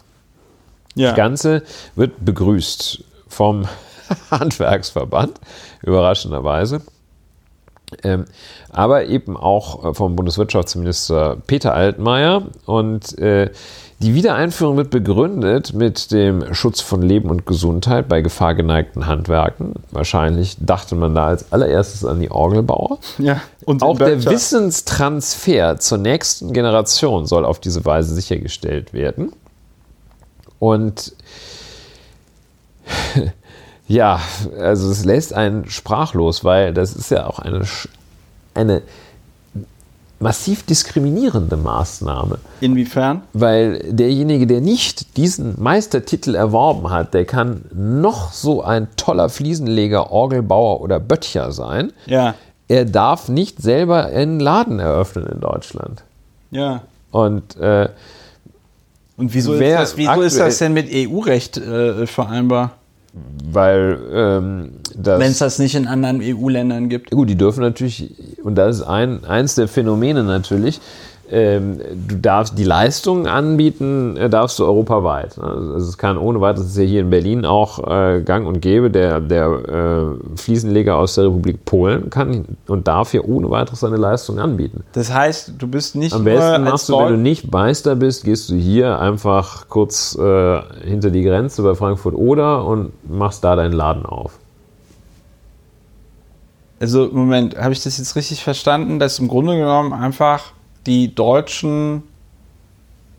ja. Das Ganze wird begrüßt vom Handwerksverband, überraschenderweise. Ähm, aber eben auch äh, vom Bundeswirtschaftsminister Peter Altmaier. Und äh, die Wiedereinführung wird begründet mit dem Schutz von Leben und Gesundheit bei gefahrgeneigten Handwerken. Wahrscheinlich dachte man da als allererstes an die Orgelbauer. ja. Und Auch der. Wissenstransfer zur nächsten Generation soll auf diese Weise sichergestellt werden. Und ja, also es lässt einen sprachlos, weil das ist ja auch eine, eine massiv diskriminierende Maßnahme. Inwiefern? Weil derjenige, der nicht diesen Meistertitel erworben hat, der kann noch so ein toller Fliesenleger, Orgelbauer oder Böttcher sein. Ja. Er darf nicht selber einen Laden eröffnen in Deutschland. Ja. Und äh, Und wieso, ist das, wieso ist das denn mit EU-Recht äh, vereinbar? Weil ähm, das. Wenn es das nicht in anderen EU-Ländern gibt. Gut, die dürfen natürlich, und das ist ein, eins der Phänomene natürlich, ähm, du darfst die Leistungen anbieten, äh, darfst du europaweit. Also es kann ohne weiteres, ist ja hier in Berlin auch äh, gang und gäbe, der, der äh, Fliesenleger aus der Republik Polen kann und darf hier ohne weiteres seine Leistungen anbieten. Das heißt, du bist nicht Am besten machst du, wenn du nicht Meister bist, gehst du hier einfach kurz äh, hinter die Grenze bei Frankfurt oder und machst da deinen Laden auf. Also, Moment, habe ich das jetzt richtig verstanden, dass im Grunde genommen einfach die deutschen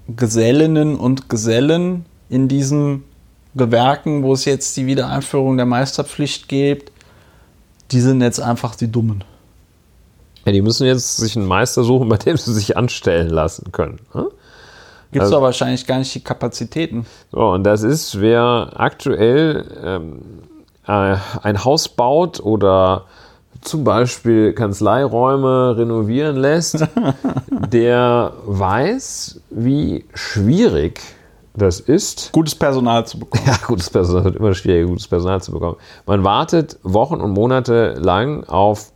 Gesellinnen und Gesellen in diesen Gewerken, wo es jetzt die Wiedereinführung der Meisterpflicht gibt, die sind jetzt einfach die Dummen. Ja, die müssen jetzt sich einen Meister suchen, bei dem sie sich anstellen lassen können. Ne? Gibt es also, aber wahrscheinlich gar nicht die Kapazitäten. So, und das ist, wer aktuell ähm, äh, ein Haus baut oder zum Beispiel Kanzleiräume renovieren lässt, der weiß, wie schwierig das ist. Gutes Personal zu bekommen. Ja, gutes Personal wird immer schwieriger, gutes Personal zu bekommen. Man wartet Wochen und Monate lang auf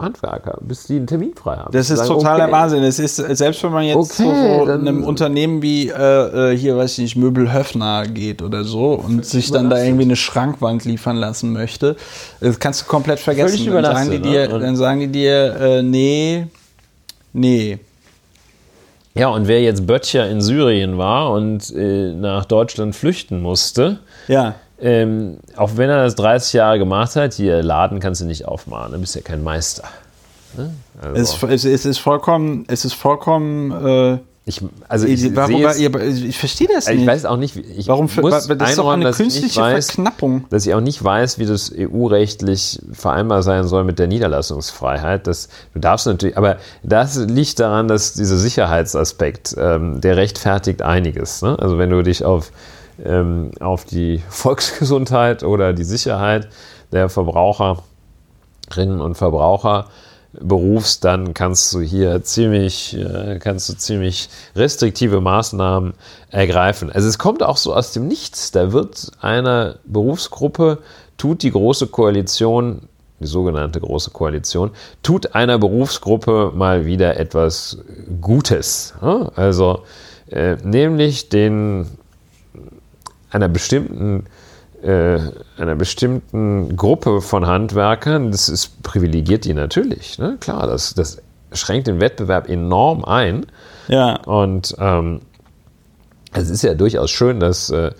Handwerker, bis die einen Termin frei haben. Das ist sagen, totaler okay. Wahnsinn. Es ist, selbst wenn man jetzt okay, so, so einem Unternehmen wie äh, äh, hier, weiß ich nicht, Möbel Höfner geht oder so und sich dann da irgendwie eine Schrankwand liefern lassen möchte, das kannst du komplett vergessen. Dann sagen, die dir, ne? dann sagen die dir, äh, nee, nee. Ja, und wer jetzt Böttcher in Syrien war und äh, nach Deutschland flüchten musste, ja ähm, auch wenn er das 30 Jahre gemacht hat, hier Laden kannst du nicht aufmachen, dann bist du ja kein Meister. Ne? Also. Es, es, es, ist vollkommen, es ist vollkommen. Äh, ich, also ich, warum, es, ich verstehe das nicht. Ich weiß auch nicht, ich warum für, muss das ist doch eine künstliche weiß, Verknappung. Dass ich auch nicht weiß, wie das EU-rechtlich vereinbar sein soll mit der Niederlassungsfreiheit. Das, du darfst natürlich, aber das liegt daran, dass dieser Sicherheitsaspekt, ähm, der rechtfertigt einiges. Ne? Also wenn du dich auf ähm, auf die Volksgesundheit oder die Sicherheit der Verbraucherinnen und Verbraucher berufst, dann kannst du hier ziemlich, äh, kannst du ziemlich restriktive Maßnahmen ergreifen. Also es kommt auch so aus dem Nichts. Da wird einer Berufsgruppe, tut die große Koalition, die sogenannte große Koalition, tut einer Berufsgruppe mal wieder etwas Gutes. Also äh, nämlich den einer bestimmten, äh, einer bestimmten Gruppe von Handwerkern, das ist, privilegiert die natürlich. Ne? Klar, das, das schränkt den Wettbewerb enorm ein. Ja. Und ähm, es ist ja durchaus schön, dass, äh,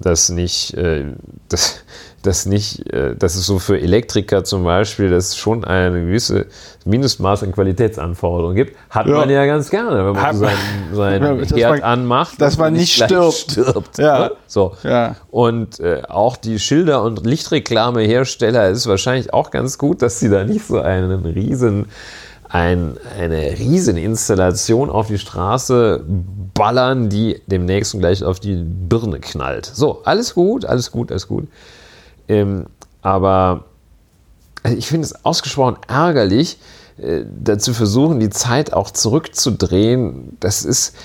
dass nicht, äh, dass, dass nicht, äh, dass es so für Elektriker zum Beispiel, dass es schon eine gewisse Mindestmaß an Qualitätsanforderungen gibt, hat ja. man ja ganz gerne, wenn man hat, seinen, seinen ja, Herd man, anmacht. Dass man nicht stirbt. stirbt ja. Ne? So. Ja. Und äh, auch die Schilder- und Lichtreklamehersteller ist wahrscheinlich auch ganz gut, dass sie da nicht so einen riesen ein, eine Rieseninstallation auf die Straße ballern, die demnächst gleich auf die Birne knallt. So, alles gut, alles gut, alles gut. Ähm, aber also ich finde es ausgesprochen ärgerlich, äh, dazu versuchen, die Zeit auch zurückzudrehen. Das ist,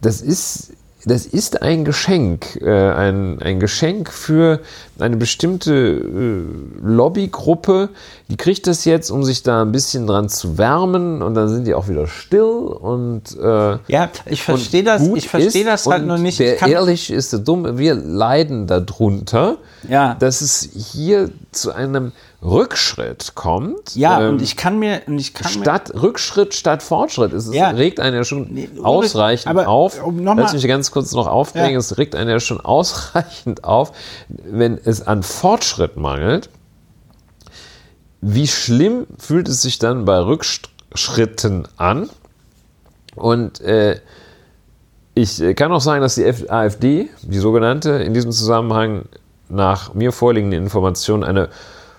das ist das ist ein Geschenk, äh, ein, ein Geschenk für eine bestimmte äh, Lobbygruppe. Die kriegt das jetzt, um sich da ein bisschen dran zu wärmen und dann sind die auch wieder still und äh, ja, ich verstehe das, ich verstehe das halt noch nicht. Der ehrlich ist der dumme. Wir leiden darunter, ja. dass es hier zu einem Rückschritt kommt. Ja, ähm, und ich kann mir, und ich kann statt mir, Rückschritt statt Fortschritt. Es ja. regt einen ja schon nee, ausreichend aber, auf. Um Lass mich ganz kurz noch aufregen. Ja. Es regt einen ja schon ausreichend auf, wenn es an Fortschritt mangelt. Wie schlimm fühlt es sich dann bei Rückschritten an? Und äh, ich kann auch sagen, dass die AfD, die sogenannte, in diesem Zusammenhang nach mir vorliegenden Informationen eine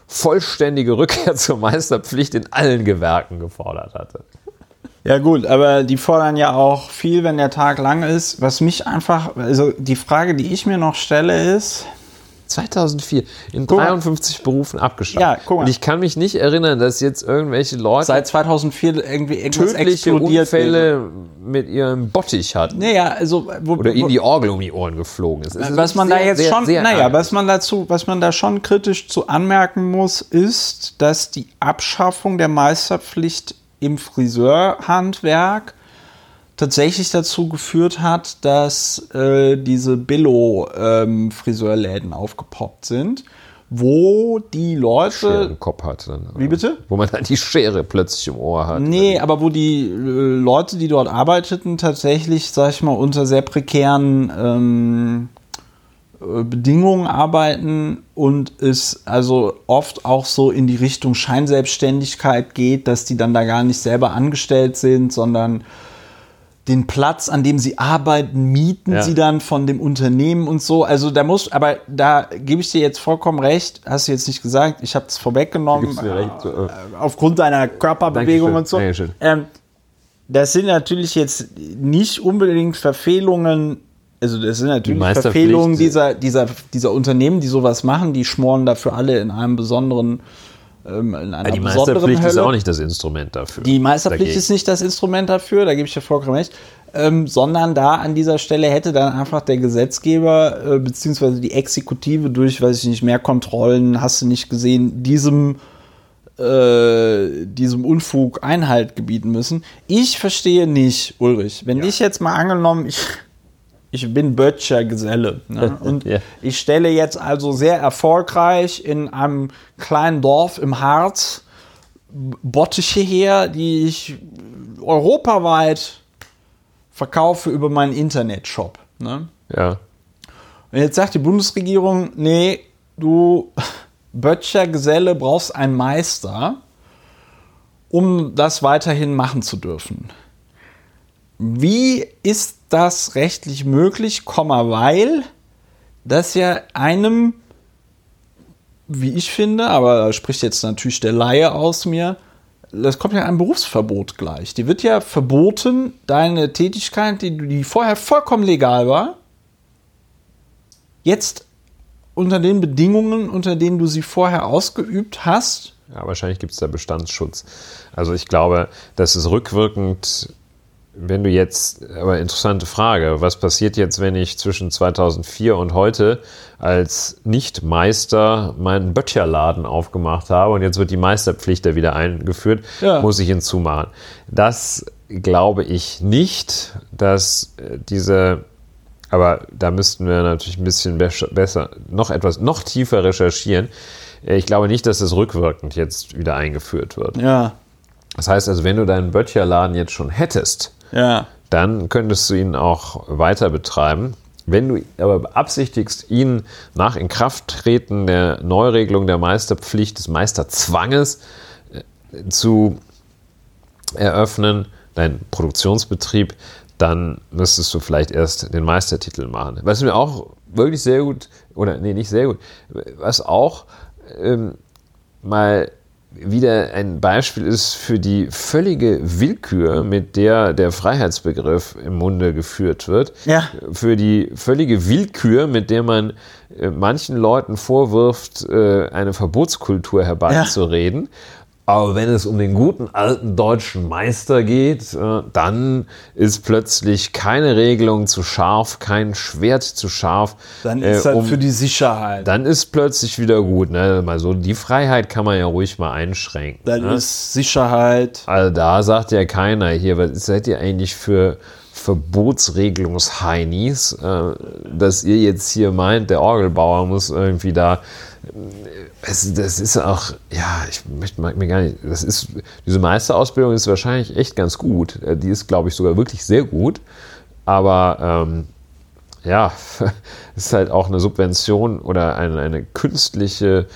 vollständige Rückkehr zur Meisterpflicht in allen Gewerken gefordert hatte. Ja gut, aber die fordern ja auch viel, wenn der Tag lang ist. Was mich einfach, also die Frage, die ich mir noch stelle, ist, 2004 in Guck mal. 53 Berufen abgeschafft. Ja, guck mal. Und ich kann mich nicht erinnern, dass jetzt irgendwelche Leute Seit 2004 irgendwie tödliche. Unfälle mit ihrem Bottich hatten. Naja, also wo, Oder ihnen die Orgel um die Ohren geflogen ist. Es ist was man sehr, da jetzt sehr, schon, sehr naja, was man dazu, was man da schon kritisch zu anmerken muss, ist, dass die Abschaffung der Meisterpflicht im Friseurhandwerk tatsächlich dazu geführt hat, dass äh, diese Billo-Friseurläden aufgepoppt sind, wo die Schere Leute im Kopf hat. Dann, Wie bitte? Wo man dann die Schere plötzlich im Ohr hat. Nee, aber wo die äh, Leute, die dort arbeiteten, tatsächlich, sag ich mal, unter sehr prekären ähm, äh, Bedingungen arbeiten und es also oft auch so in die Richtung Scheinselbstständigkeit geht, dass die dann da gar nicht selber angestellt sind, sondern den Platz, an dem sie arbeiten, mieten Ja. sie dann von dem Unternehmen und so. Also da muss, aber da gebe ich dir jetzt vollkommen recht, hast du jetzt nicht gesagt, ich habe es vorweggenommen. So, äh. Aufgrund deiner Körperbewegung Dankeschön, und so. Dankeschön. Ähm, das sind natürlich jetzt nicht unbedingt Verfehlungen, also das sind natürlich Meisterpflicht. Verfehlungen dieser, dieser, dieser Unternehmen, die sowas machen, die schmoren dafür alle in einem besonderen, ähm, in einer Ja, die Meisterpflicht ist Hölle. auch nicht das Instrument dafür. Die Meisterpflicht Dagegen. ist nicht das Instrument dafür, da gebe ich dir vollkommen recht, ähm, sondern da an dieser Stelle hätte dann einfach der Gesetzgeber äh, beziehungsweise die Exekutive durch, weiß ich nicht, mehr Kontrollen, hast du nicht gesehen, diesem äh, diesem Unfug Einhalt gebieten müssen. Ich verstehe nicht, Ulrich, wenn ich jetzt mal angenommen, ich, ich bin Böttcher Geselle ne? und Ja. ich stelle jetzt also sehr erfolgreich in einem kleinen Dorf im Harz Bottiche her, die ich europaweit verkaufe über meinen Internetshop. Ne? Ja. Und jetzt sagt die Bundesregierung, nee, du Böttcher Geselle brauchst einen Meister, um das weiterhin machen zu dürfen. Wie ist das rechtlich möglich, weil das ja einem, wie ich finde, aber da spricht jetzt natürlich der Laie aus mir, das kommt ja einem Berufsverbot gleich. Die wird ja verboten, deine Tätigkeit, die, die vorher vollkommen legal war, jetzt unter den Bedingungen, unter denen du sie vorher ausgeübt hast, Ja, wahrscheinlich gibt es da Bestandsschutz. Also ich glaube, das ist rückwirkend, wenn du jetzt, aber interessante Frage, was passiert jetzt, wenn ich zwischen 2004 und heute als Nicht-Meister meinen Böttcherladen aufgemacht habe und jetzt wird die Meisterpflicht da wieder eingeführt, Ja. muss ich hinzumachen. Das glaube ich nicht, dass äh, diese aber da müssten wir natürlich ein bisschen besser, noch etwas, noch tiefer recherchieren. Äh, Ich glaube nicht, dass das rückwirkend jetzt wieder eingeführt wird. ja, Das heißt also, wenn du deinen Böttcherladen jetzt schon hättest, ja, dann könntest du ihn auch weiter betreiben. Wenn du aber beabsichtigst, ihn nach Inkrafttreten der Neuregelung der Meisterpflicht, des Meisterzwanges äh, zu eröffnen, dein Produktionsbetrieb, dann müsstest du vielleicht erst den Meistertitel machen. Was mir auch wirklich sehr gut, oder nee, nicht sehr gut, was auch ähm, mal wieder ein Beispiel ist für die völlige Willkür, mit der der Freiheitsbegriff im Munde geführt wird. Ja. Für die völlige Willkür, mit der man äh, manchen Leuten vorwirft, äh, eine Verbotskultur herbeizureden. Aber wenn es um den guten alten deutschen Meister geht, äh, dann ist plötzlich keine Regelung zu scharf, kein Schwert zu scharf. dann äh, ist das um- für die Sicherheit. dann ist plötzlich wieder gut. Ne? Mal so, die Freiheit kann man ja ruhig mal einschränken. dann ne? ist Sicherheit. Also da sagt ja keiner hier, was seid ihr eigentlich für Verbotsregelungsheinis, äh, dass ihr jetzt hier meint, der Orgelbauer muss irgendwie da. Es, das ist auch, ja, ich möchte mir gar nicht. Das ist, diese Meisterausbildung ist wahrscheinlich echt ganz gut. Äh, Die ist, glaube ich, sogar wirklich sehr gut. Aber ähm, ja, es ist halt auch eine Subvention oder eine, eine künstliche,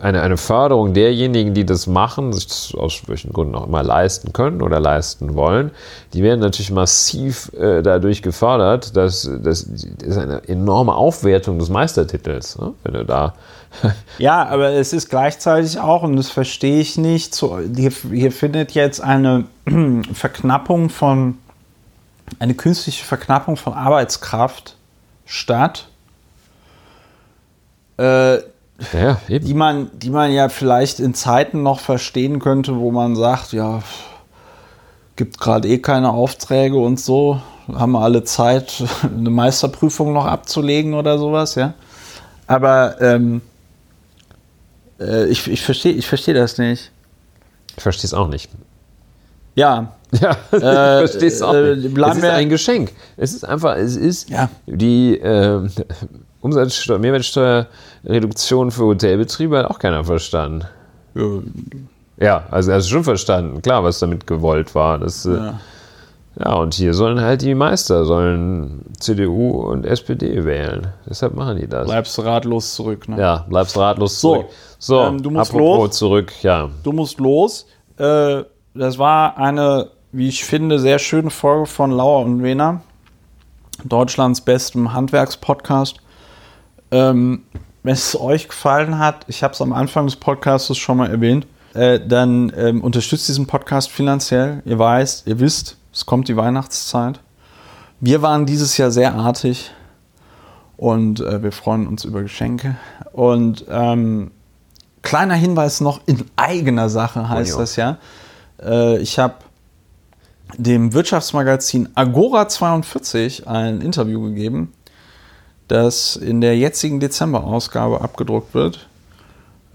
eine, eine Förderung derjenigen, die das machen, sich das aus welchen Gründen auch immer leisten können oder leisten wollen. Die werden natürlich massiv äh, dadurch gefördert, dass das, das ist eine enorme Aufwertung des Meistertitels, ne? wenn du da Ja, aber es ist gleichzeitig auch, und das verstehe ich nicht, so, hier, hier findet jetzt eine Verknappung von, eine künstliche Verknappung von Arbeitskraft statt, äh, Ja, eben. die man, die man ja vielleicht in Zeiten noch verstehen könnte, wo man sagt, ja, gibt gerade eh keine Aufträge und so, haben wir alle Zeit, eine Meisterprüfung noch abzulegen oder sowas, ja. Aber ähm, äh, ich, ich verstehe ich versteh das nicht. Ich verstehe es auch nicht. Ja, Ja, ich Äh, verstehe es auch äh, nicht. es ist wir- ein Geschenk. Es ist einfach, es ist Ja. die ähm, Umsatzsteuer, Mehrwertsteuerreduktion für Hotelbetriebe hat auch keiner verstanden. ja, Ja, also er ist schon verstanden, klar, was damit gewollt war. Das, äh, ja. Ja. und hier sollen halt die Meister, sollen CDU und SPD wählen. Deshalb machen die das. bleibst ratlos zurück. Ne? ja, bleibst ratlos So, zurück. So, ähm, du musst apropos los. zurück, ja. du musst los. Äh, das war eine, wie ich finde, sehr schöne Folge von Lauer und Wena, Deutschlands bestem Handwerkspodcast. Ähm, wenn es euch gefallen hat, ich habe es am Anfang des Podcasts schon mal erwähnt, äh, dann ähm, unterstützt diesen Podcast finanziell. Ihr weißt, ihr wisst, es kommt die Weihnachtszeit. Wir waren dieses Jahr sehr artig und äh, wir freuen uns über Geschenke. Und ähm, kleiner Hinweis noch in eigener Sache heißt ja. das ja. Äh, ich habe dem Wirtschaftsmagazin Agora 42 ein Interview gegeben, das in der jetzigen Dezemberausgabe abgedruckt wird.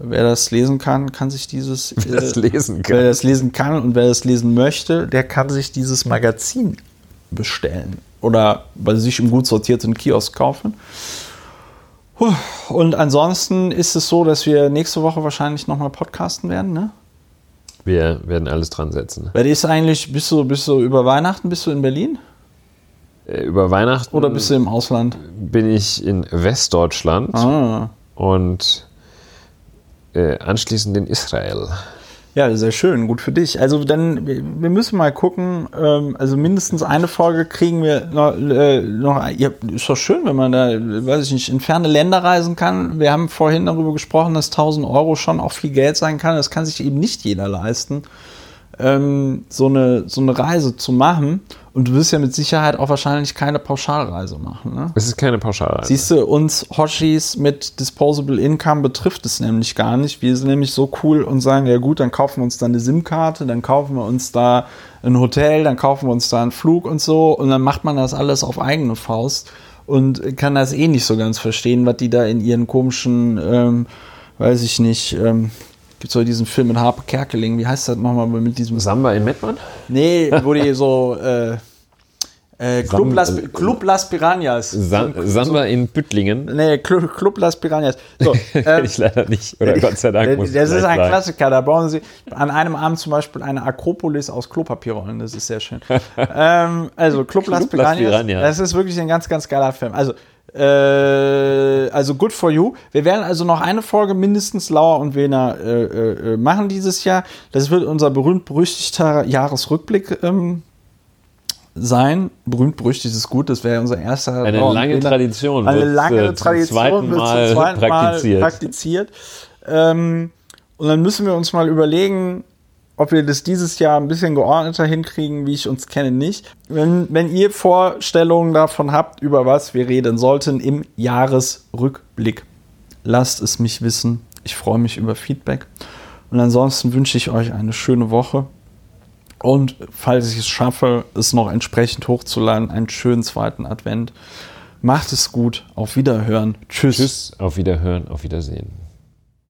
Wer das lesen kann, kann sich dieses Wer das äh, lesen kann. Wer das lesen kann und wer das lesen möchte, der kann sich dieses Magazin bestellen oder bei sich im gut sortierten Kiosk kaufen. Und ansonsten ist es so, dass wir nächste Woche wahrscheinlich nochmal podcasten werden, ne? Wir werden alles dran setzen. Wer ist eigentlich, bist du, bist du über Weihnachten, bist du in Berlin Äh, Über Weihnachten oder bist du im Ausland? bin ich in Westdeutschland Ah. und äh, anschließend in Israel. Ja, sehr schön, gut für dich. Also dann, wir müssen mal gucken, ähm, also mindestens eine Folge kriegen wir noch, äh, noch ja, ist doch schön, wenn man da, weiß ich nicht, in ferne Länder reisen kann. Wir haben vorhin darüber gesprochen, dass 1000 Euro schon auch viel Geld sein kann. Das kann sich eben nicht jeder leisten, ähm, so, eine, so eine Reise zu machen. Und du wirst ja mit Sicherheit auch wahrscheinlich keine Pauschalreise machen, ne? Es ist keine Pauschalreise. Siehst du, uns Hoshis mit Disposable Income betrifft es nämlich gar nicht. Wir sind nämlich so cool und sagen, ja gut, dann kaufen wir uns da eine SIM-Karte, dann kaufen wir uns da ein Hotel, dann kaufen wir uns da einen Flug und so und dann macht man das alles auf eigene Faust und kann das eh nicht so ganz verstehen, was die da in ihren komischen, ähm, weiß ich nicht, ähm, gibt so diesen Film mit Harpe Kerkeling, wie heißt das nochmal mit diesem Samba in Mettmann? Nee, wo die so äh, äh, Club, Sam- Las, Club Las Piranhas. Sa Samba in Büttlingen? Nee, Club, Club Las Piranhas. So, ähm, ich leider nicht. Oder Gott sei Dank. das muss ich das ist ein sagen. Klassiker. Da bauen sie an einem Abend zum Beispiel eine Akropolis aus Klopapierrollen. Das ist sehr schön. ähm, also Club, Las Club Las Piranhas. Piranhas. Das ist wirklich ein ganz, ganz geiler Film. Also, äh, also good for you. Wir werden also noch eine Folge mindestens Lauer und Wena äh, äh, machen dieses Jahr. Das wird unser berühmt-berüchtigter Jahresrückblick ähm, sein. Berühmt-berüchtigt ist gut. Das wäre unser erster Eine und lange. Tradition. Eine lange äh, Tradition zweiten wird Mal zum zweiten praktiziert. Mal praktiziert. Ähm, und dann müssen wir uns mal überlegen, ob wir das dieses Jahr ein bisschen geordneter hinkriegen, wie ich uns kenne, nicht. Wenn, wenn ihr Vorstellungen davon habt, über was wir reden sollten im Jahresrückblick, lasst es mich wissen. Ich freue mich über Feedback. Und ansonsten wünsche ich euch eine schöne Woche. Und falls ich es schaffe, es noch entsprechend hochzuladen, einen schönen zweiten Advent. Macht es gut. Auf Wiederhören. Tschüss. Tschüss, auf Wiederhören, auf Wiedersehen.